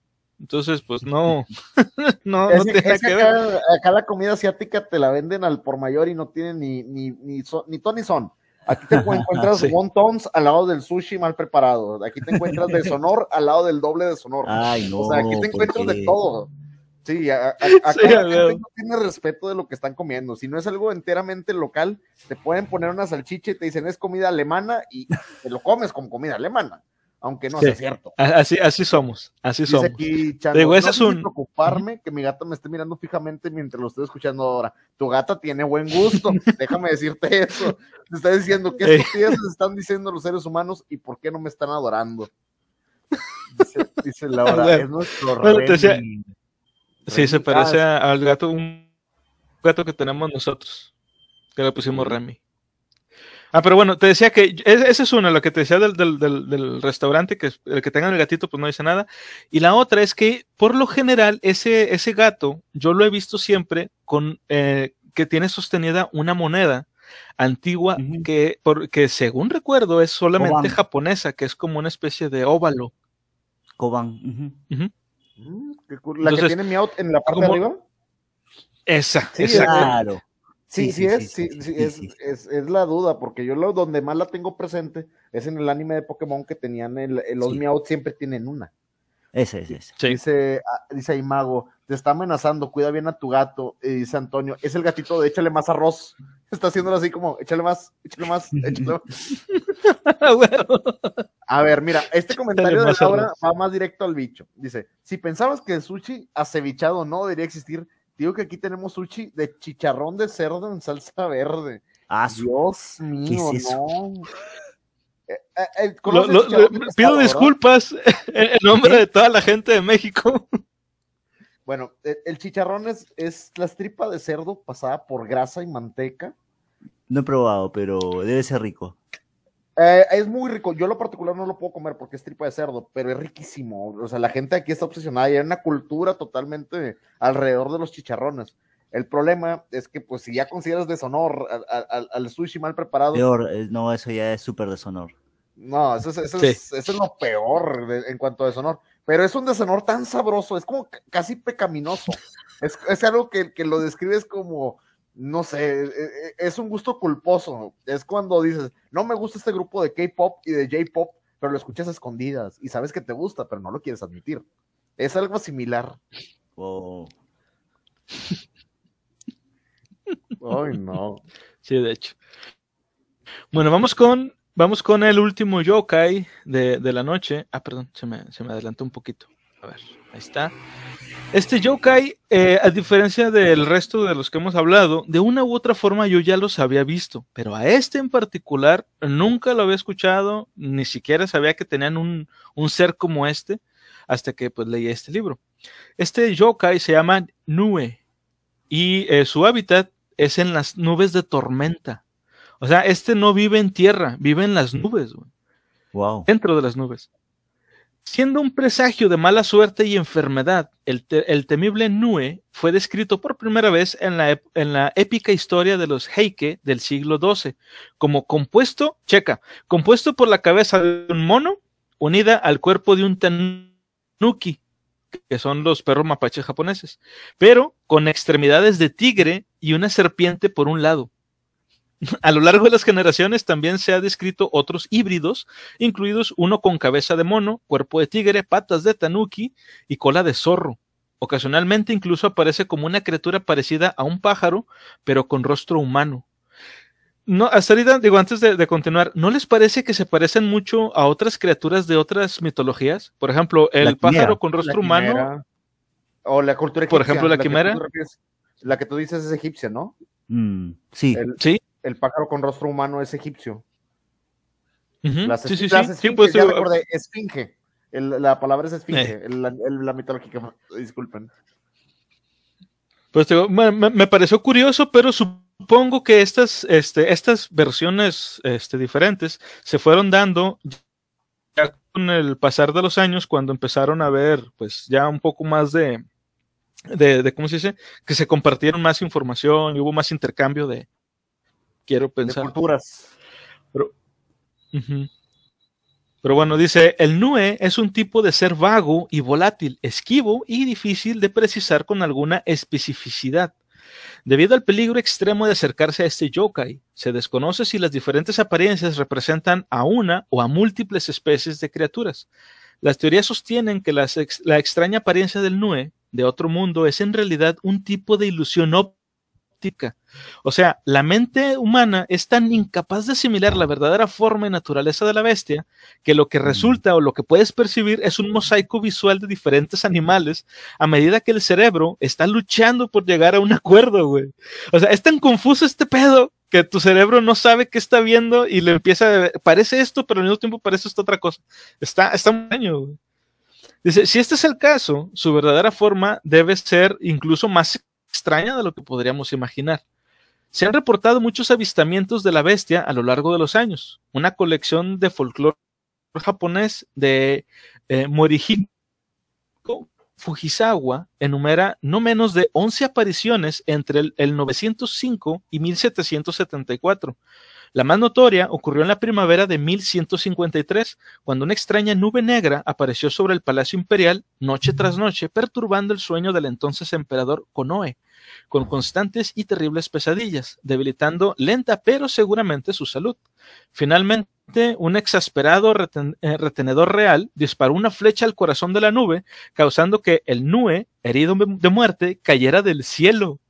Entonces, pues no, (laughs) no, no tiene que ver. Acá, la comida asiática te la venden al por mayor y no tiene ni, ni, ni, ni ton ni son. Aquí te (laughs) encuentras wontons al lado del sushi mal preparado. Aquí te encuentras de (laughs) sonor al lado del doble de sonor. Ay, no, o sea, aquí te encuentras de todo. Sí, acá (laughs) no tiene respeto de lo que están comiendo. Si no es algo enteramente local, te pueden poner una salchicha y te dicen es comida alemana y te lo comes como comida alemana, aunque no sea cierto. Así, así somos, así somos. Aquí, Digo, ese es un... preocuparme que mi gata me esté mirando fijamente mientras lo estoy escuchando ahora. Tu gata tiene buen gusto, (laughs) déjame decirte eso. Te está diciendo que estos están diciendo los seres humanos y por qué no me están adorando. Dice, Laura, (laughs) es nuestro Sí, se parece al gato, un gato que tenemos nosotros, que le pusimos Remy. Ah, pero bueno, te decía que esa es una, lo que te decía del, del, del, restaurante, que el que tengan el gatito, pues no dice nada. Y la otra es que, por lo general, ese, ese gato, yo lo he visto siempre con eh, que tiene sostenida una moneda antigua que, porque según recuerdo, es solamente japonesa, que es como una especie de óvalo. Koban. Mm, ¿La que tiene Meowth en la parte de arriba? Esa, sí, Claro. Sí, sí, es, sí, es, es, la duda, porque yo lo donde más la tengo presente es en el anime de Pokémon que tenían el, los Meowth siempre tienen una. Ese es ese. Dice, ah, dice ahí Mago, te está amenazando, cuida bien a tu gato. Y dice Antonio, es el gatito de échale más arroz. (laughs) Está haciéndolo así como, échale más, échale más, (laughs) échale más. A ver, mira, este comentario de Laura va más directo al bicho. Dice, si pensabas que el sushi acevichado no debería existir, digo que aquí tenemos sushi de chicharrón de cerdo en salsa verde. Ah, Dios mío, no. Eh, eh, eh, pido disculpas (laughs) en nombre de toda la gente de México. Bueno, el chicharrón es, es la tripa de cerdo pasada por grasa y manteca. No he probado, pero debe ser rico. es muy rico. Yo lo particular no lo puedo comer porque es tripa de cerdo, pero es riquísimo. O sea, la gente aquí está obsesionada y hay una cultura totalmente alrededor de los chicharrones. El problema es que, pues, si ya consideras deshonor al, al, sushi mal preparado. Peor, eh, no, eso ya es súper deshonor. No, eso, es, eso, es, lo peor en cuanto a deshonor. Pero es un deshonor tan sabroso, es como casi pecaminoso. (laughs) es, es, algo que, que, lo describes como, no sé, e, e, es un gusto culposo. Es cuando dices, no me gusta este grupo de K-pop y de J-pop, pero lo escuchas a escondidas y sabes que te gusta, pero no lo quieres admitir. Es algo similar. Oh. Ay, no. Sí, de hecho. Bueno, vamos con Vamos con el último yokai de, de la noche. Ah, perdón, se me, adelantó un poquito. A ver, ahí está. Este yokai, eh, a diferencia del resto de los que hemos hablado, de una u otra forma yo ya los había visto, pero a este en particular nunca lo había escuchado, ni siquiera sabía que tenían un, un ser como este, hasta que pues leí este libro. Este yokai se llama Nue y eh, su hábitat es en las nubes de tormenta. O sea, este no vive en tierra, vive en las nubes, Wow. Dentro de las nubes. Siendo un presagio de mala suerte y enfermedad, el, temible Nue fue descrito por primera vez en la, en la, épica historia de los Heike del siglo XII, como compuesto, checa, compuesto por la cabeza de un mono unida al cuerpo de un tanuki, que son los perros mapaches japoneses, pero con extremidades de tigre y una serpiente por un lado. (laughs) A lo largo de las generaciones también se ha descrito otros híbridos, incluidos uno con cabeza de mono, cuerpo de tigre, patas de tanuki y cola de zorro. Ocasionalmente incluso aparece como una criatura parecida a un pájaro, pero con rostro humano. No, hasta ahorita, digo, antes de, continuar, ¿no les parece que se parecen mucho a otras criaturas de otras mitologías? Por ejemplo, el pájaro con rostro humano. O la cultura egipcia. Por ejemplo, la, quimera. la que tú dices es egipcia, ¿no? Mm, sí. sí el pájaro con rostro humano es egipcio. sí, sí, sí, pues, ya recordé, esfinge. la palabra es esfinge, eh. la mitológica, (laughs) disculpen. Pues me, pareció curioso, pero supongo que estas, este, estas versiones este, diferentes se fueron dando ya con el pasar de los años, cuando empezaron a ver, pues ya un poco más de, de, de ¿cómo se dice? Que se compartieron más información y hubo más intercambio de, quiero pensar. culturas. Pero, pero bueno, dice, el Nue es un tipo de ser vago y volátil, esquivo y difícil de precisar con alguna especificidad. Debido al peligro extremo de acercarse a este yokai, se desconoce si las diferentes apariencias representan a una o a múltiples especies de criaturas. Las teorías sostienen que la, la extraña apariencia del Nue de otro mundo es en realidad un tipo de ilusión óptica o sea, la mente humana es tan incapaz de asimilar la verdadera forma y naturaleza de la bestia que lo que resulta o lo que puedes percibir es un mosaico visual de diferentes animales a medida que el cerebro está luchando por llegar a un acuerdo, güey. O sea, es tan confuso este pedo que tu cerebro no sabe qué está viendo y le empieza a... Parece esto, pero al mismo tiempo parece esta otra cosa. Está, está un año, güey. Dice, si este es el caso, su verdadera forma debe ser incluso más extraña de lo que podríamos imaginar. Se han reportado muchos avistamientos de la bestia a lo largo de los años. Una colección de folclore japonés de eh, Morihiko Fujisawa enumera no menos de 11 apariciones entre el, el 905 y 1774. La más notoria ocurrió en la primavera de 1153, cuando una extraña nube negra apareció sobre el Palacio Imperial noche tras noche, perturbando el sueño del entonces emperador Konoe, con constantes y terribles pesadillas, debilitando lenta pero seguramente su salud. Finalmente, un exasperado eh, retenedor real disparó una flecha al corazón de la nube, causando que el Nue, herido de muerte, cayera del cielo.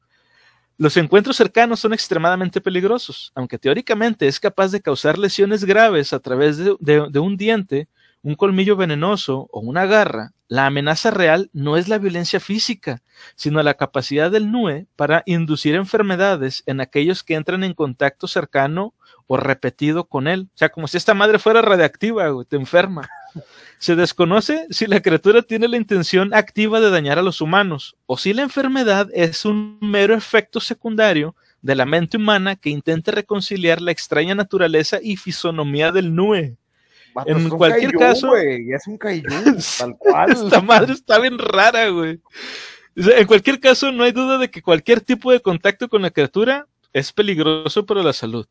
Los encuentros cercanos son extremadamente peligrosos, aunque teóricamente es capaz de causar lesiones graves a través de, un diente, un colmillo venenoso o una garra. La amenaza real no es la violencia física, sino la capacidad del NUE para inducir enfermedades en aquellos que entran en contacto cercano o repetido con él. O sea, como si esta madre fuera radiactiva, te enferma. (laughs) Se desconoce si la criatura tiene la intención activa de dañar a los humanos o si la enfermedad es un mero efecto secundario de la mente humana que intenta reconciliar la extraña naturaleza y fisonomía del Nue. En cualquier caso, es un (laughs) tal cual. Esta madre está bien rara, güey. En cualquier caso, no hay duda de que cualquier tipo de contacto con la criatura es peligroso para la salud.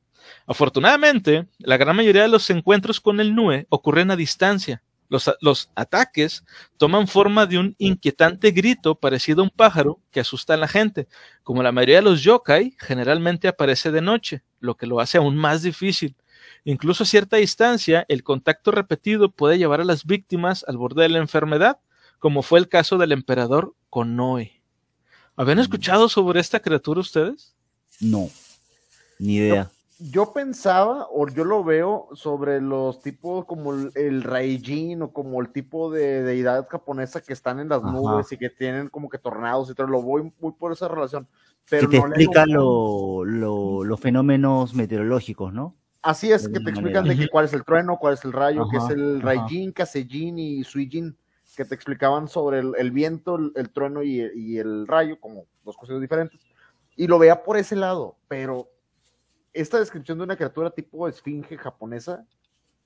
Afortunadamente, la gran mayoría de los encuentros con el Nue ocurren a distancia, los, ataques toman forma de un inquietante grito parecido a un pájaro que asusta a la gente. Como la mayoría de los yokai, generalmente aparece de noche, lo que lo hace aún más difícil. Incluso a cierta distancia, el contacto repetido puede llevar a las víctimas al borde de la enfermedad, como fue el caso del emperador Konoe. ¿Habían mm. escuchado sobre esta criatura ustedes? No, ni idea. yo pensaba, o yo lo veo, sobre los tipos como el, el Raijin o como el tipo de deidad japonesa que están en las nubes y que tienen como que tornados y todo. Lo voy muy por esa relación. Pero que te explica los fenómenos meteorológicos, ¿no? Así es, que te explican de que cuál es el trueno, cuál es el rayo, que es el Raijin, Kasejin y Suijin, que te explicaban sobre el, viento, el, trueno y, y el rayo, como dos cosas diferentes. Y lo veía por ese lado, pero esta descripción de una criatura tipo esfinge japonesa,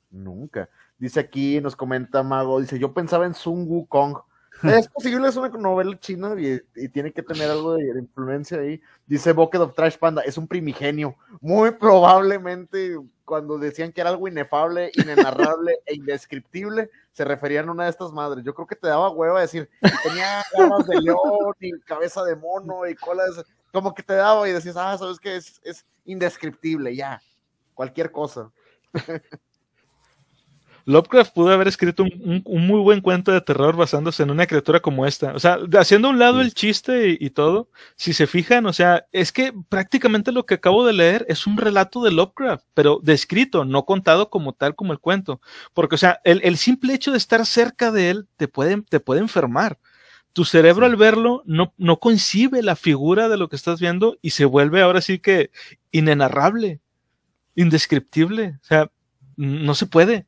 nunca. Dice aquí, nos comenta Mago, dice, yo pensaba en Sun Wukong. Es posible, es una novela china y, tiene que tener algo de, influencia ahí. Dice Bucket of Trash Panda, es un primigenio. Muy probablemente cuando decían que era algo inefable, inenarrable (laughs) e indescriptible, se referían a una de estas madres. Yo creo que te daba hueva decir, tenía garras de león y cabeza de mono y cola de como que te daba y decías, ah, sabes que es, es indescriptible, ya, cualquier cosa. (laughs) Lovecraft pudo haber escrito un, muy buen cuento de terror basándose en una criatura como esta. O sea, haciendo a un lado el chiste y, todo, si se fijan, o sea, es que prácticamente lo que acabo de leer es un relato de Lovecraft, pero descrito, no contado como tal como el cuento. Porque, o sea, el, el simple hecho de estar cerca de él te puede, te puede enfermar tu cerebro al verlo no, no concibe la figura de lo que estás viendo y se vuelve ahora sí que inenarrable, indescriptible. O sea, no se puede.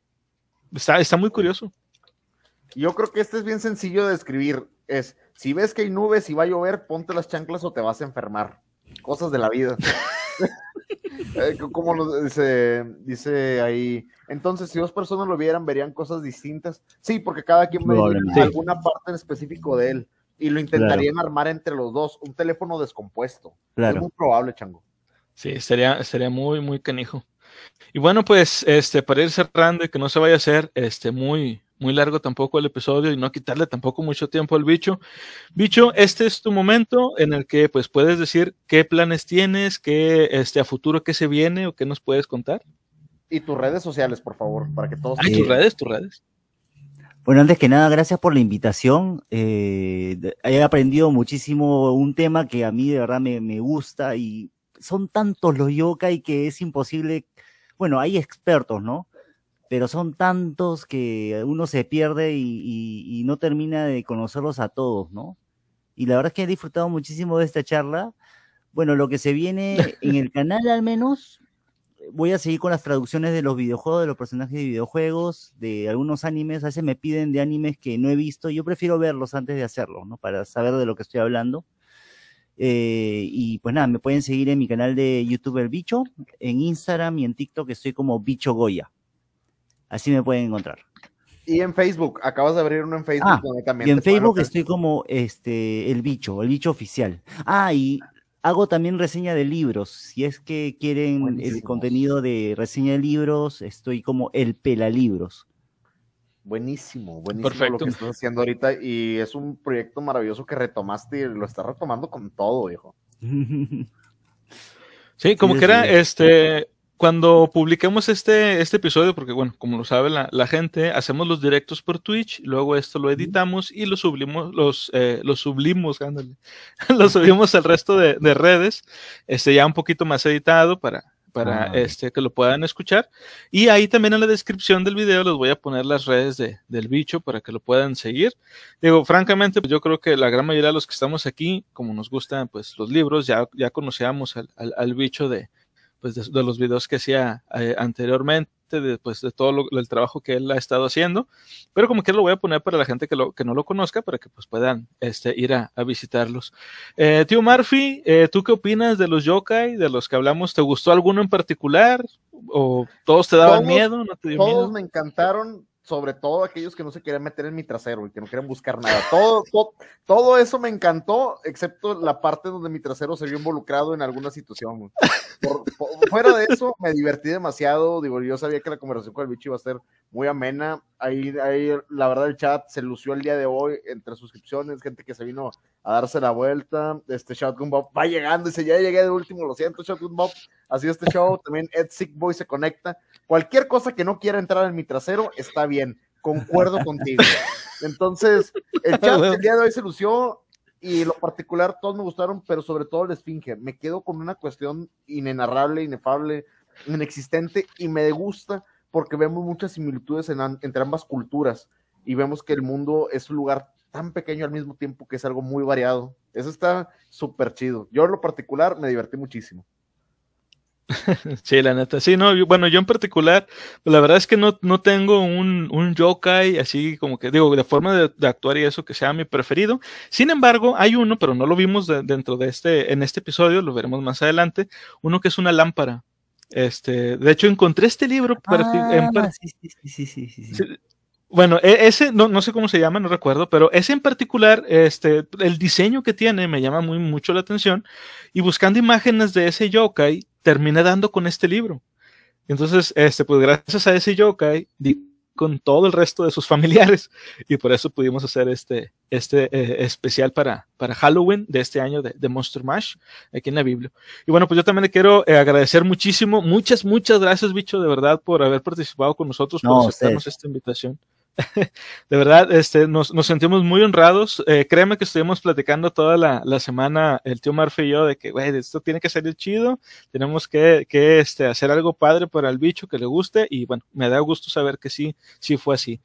Está, está muy curioso. Yo creo que este es bien sencillo de describir. Es, si ves que hay nubes y va a llover, ponte las chanclas o te vas a enfermar. Cosas de la vida. (laughs) Eh, como lo dice, dice ahí. Entonces, si dos personas lo vieran, verían cosas distintas. Sí, porque cada quien ve alguna parte en específico de él y lo intentarían armar entre los dos. Un teléfono descompuesto. Es muy probable, Chango. Sí, sería, sería muy, muy canijo. Y bueno, pues, este, para ir cerrando y que no se vaya a hacer este, muy, muy largo tampoco el episodio y no quitarle tampoco mucho tiempo al bicho. Bicho, este es tu momento en el que pues puedes decir qué planes tienes, qué este a futuro qué se viene o qué nos puedes contar. Y tus redes sociales, por favor, para que todos. Ay, tus redes, tus redes. Bueno, antes que nada, gracias por la invitación. Eh, he aprendido muchísimo un tema que a mí de verdad me, me gusta y son tantos los yokai que es imposible. Bueno, hay expertos, ¿no? pero son tantos que uno se pierde y, no termina de conocerlos a todos, ¿no? Y la verdad es que he disfrutado muchísimo de esta charla. Bueno, lo que se viene (laughs) en el canal al menos, voy a seguir con las traducciones de los videojuegos, de los personajes de videojuegos, de algunos animes. A veces me piden de animes que no he visto. Yo prefiero verlos antes de hacerlo, ¿no? Para saber de lo que estoy hablando. Eh, y pues nada, me pueden seguir en mi canal de YouTube El Bicho, en Instagram y en TikTok estoy como Bicho Goya. Así me pueden encontrar. Y en Facebook, acabas de abrir uno en Facebook. Ah, y en Facebook estoy como este el bicho, el bicho oficial. Ah, y hago también reseña de libros. Si es que quieren el contenido de reseña de libros, estoy como el pelalibros. Buenísimo, buenísimo lo que estás haciendo ahorita. Y es un proyecto maravilloso que retomaste y lo estás retomando con todo, viejo. (laughs) Sí, como que era este cuando publiquemos este, este episodio, porque bueno, como lo sabe la, gente, hacemos los directos por Twitch, luego esto lo editamos y lo sublimos, los, eh, los sublimos, ándale, (laughs) lo subimos al resto de, redes, este ya un poquito más editado para, para ah, este, que lo puedan escuchar. Y ahí también en la descripción del video les voy a poner las redes de, del bicho para que lo puedan seguir. Digo, francamente, pues yo creo que la gran mayoría de los que estamos aquí, como nos gustan pues los libros, ya, ya conocíamos al, al bicho de, pues de, los videos que hacía eh, anteriormente, de, pues, de todo el trabajo que él ha estado haciendo, pero como que lo voy a poner para la gente que, lo, que no lo conozca, para que pues puedan este, ir a, visitarlos. Eh, tío Murphy, eh, ¿tú qué opinas de los yokai, de los que hablamos? ¿Te gustó alguno en particular? ¿O todos te daban miedo? ¿No te todos me encantaron, sobre todo aquellos que no se querían meter en mi trasero y que no querían buscar nada. Todo, todo, eso me encantó, excepto la parte donde mi trasero se vio involucrado en alguna situación. fuera de eso, me divertí demasiado. Digo, yo sabía que la conversación con el bicho iba a ser muy amena. Ahí, ahí, la verdad, el chat se lució el día de hoy entre suscripciones, gente que se vino a darse la vuelta. Este Shotgun Bob va llegando y dice: Ya llegué de último, lo siento, Shotgun Bob. Así este show. También Ed Sick Boy se conecta. Cualquier cosa que no quiera entrar en mi trasero está bien. Concuerdo contigo. Entonces, el (laughs) chat el día de hoy se lució y lo particular todos me gustaron, pero sobre todo el Esfinge. Me quedo con una cuestión inenarrable, inefable inexistente y me gusta porque vemos muchas similitudes entre ambas culturas y vemos que el mundo es un lugar tan pequeño al mismo tiempo que es algo muy variado. Eso está súper chido. Yo en lo particular me divertí muchísimo. (laughs) Sí, la neta. Sí, no, bueno, yo en particular, la verdad es que no, no tengo un, un yokai así como que, digo, de forma de, actuar y eso que sea mi preferido. Sin embargo, hay uno, pero no lo vimos dentro de este, en este episodio, lo veremos más adelante, uno que es una lámpara. Este, de hecho, encontré este libro. Ah, sí, sí, sí, sí, Bueno, e, ese, no, no sé cómo se llama, no recuerdo, pero ese en particular, este, el diseño que tiene me llama muy mucho la atención. Y buscando imágenes de ese yokai, terminé dando con este libro. Entonces, este, pues gracias a ese yokai, con todo el resto de sus (laughs) familiares y por eso pudimos hacer este, este eh, especial para, para Halloween de este año de, Monster Mash aquí en la Biblia. Y bueno, pues yo también le quiero eh, agradecer muchísimo, muchas, muchas gracias, bicho, de verdad, por haber participado con nosotros, por aceptarnos esta invitación. (laughs) de verdad, este, nos, nos sentimos muy honrados. Eh, créeme que estuvimos platicando toda la, la, semana, el tío Murphy y yo, de que, güey, esto tiene que salir chido, tenemos que, que este, hacer algo padre para el bicho que le guste, y bueno, me da gusto saber que sí, sí fue así.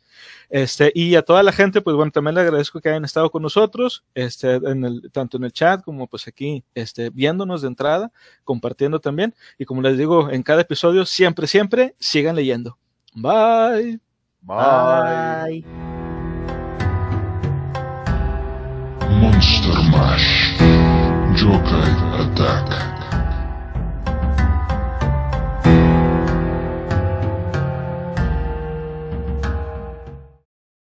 Este, y a toda la gente, pues bueno, también le agradezco que hayan estado con nosotros, este, en el, tanto en el chat como pues aquí, este, viéndonos de entrada, compartiendo también, y como les digo, en cada episodio, siempre, siempre, sigan leyendo. Bye. Bye. Monster Mash. Jokai Attack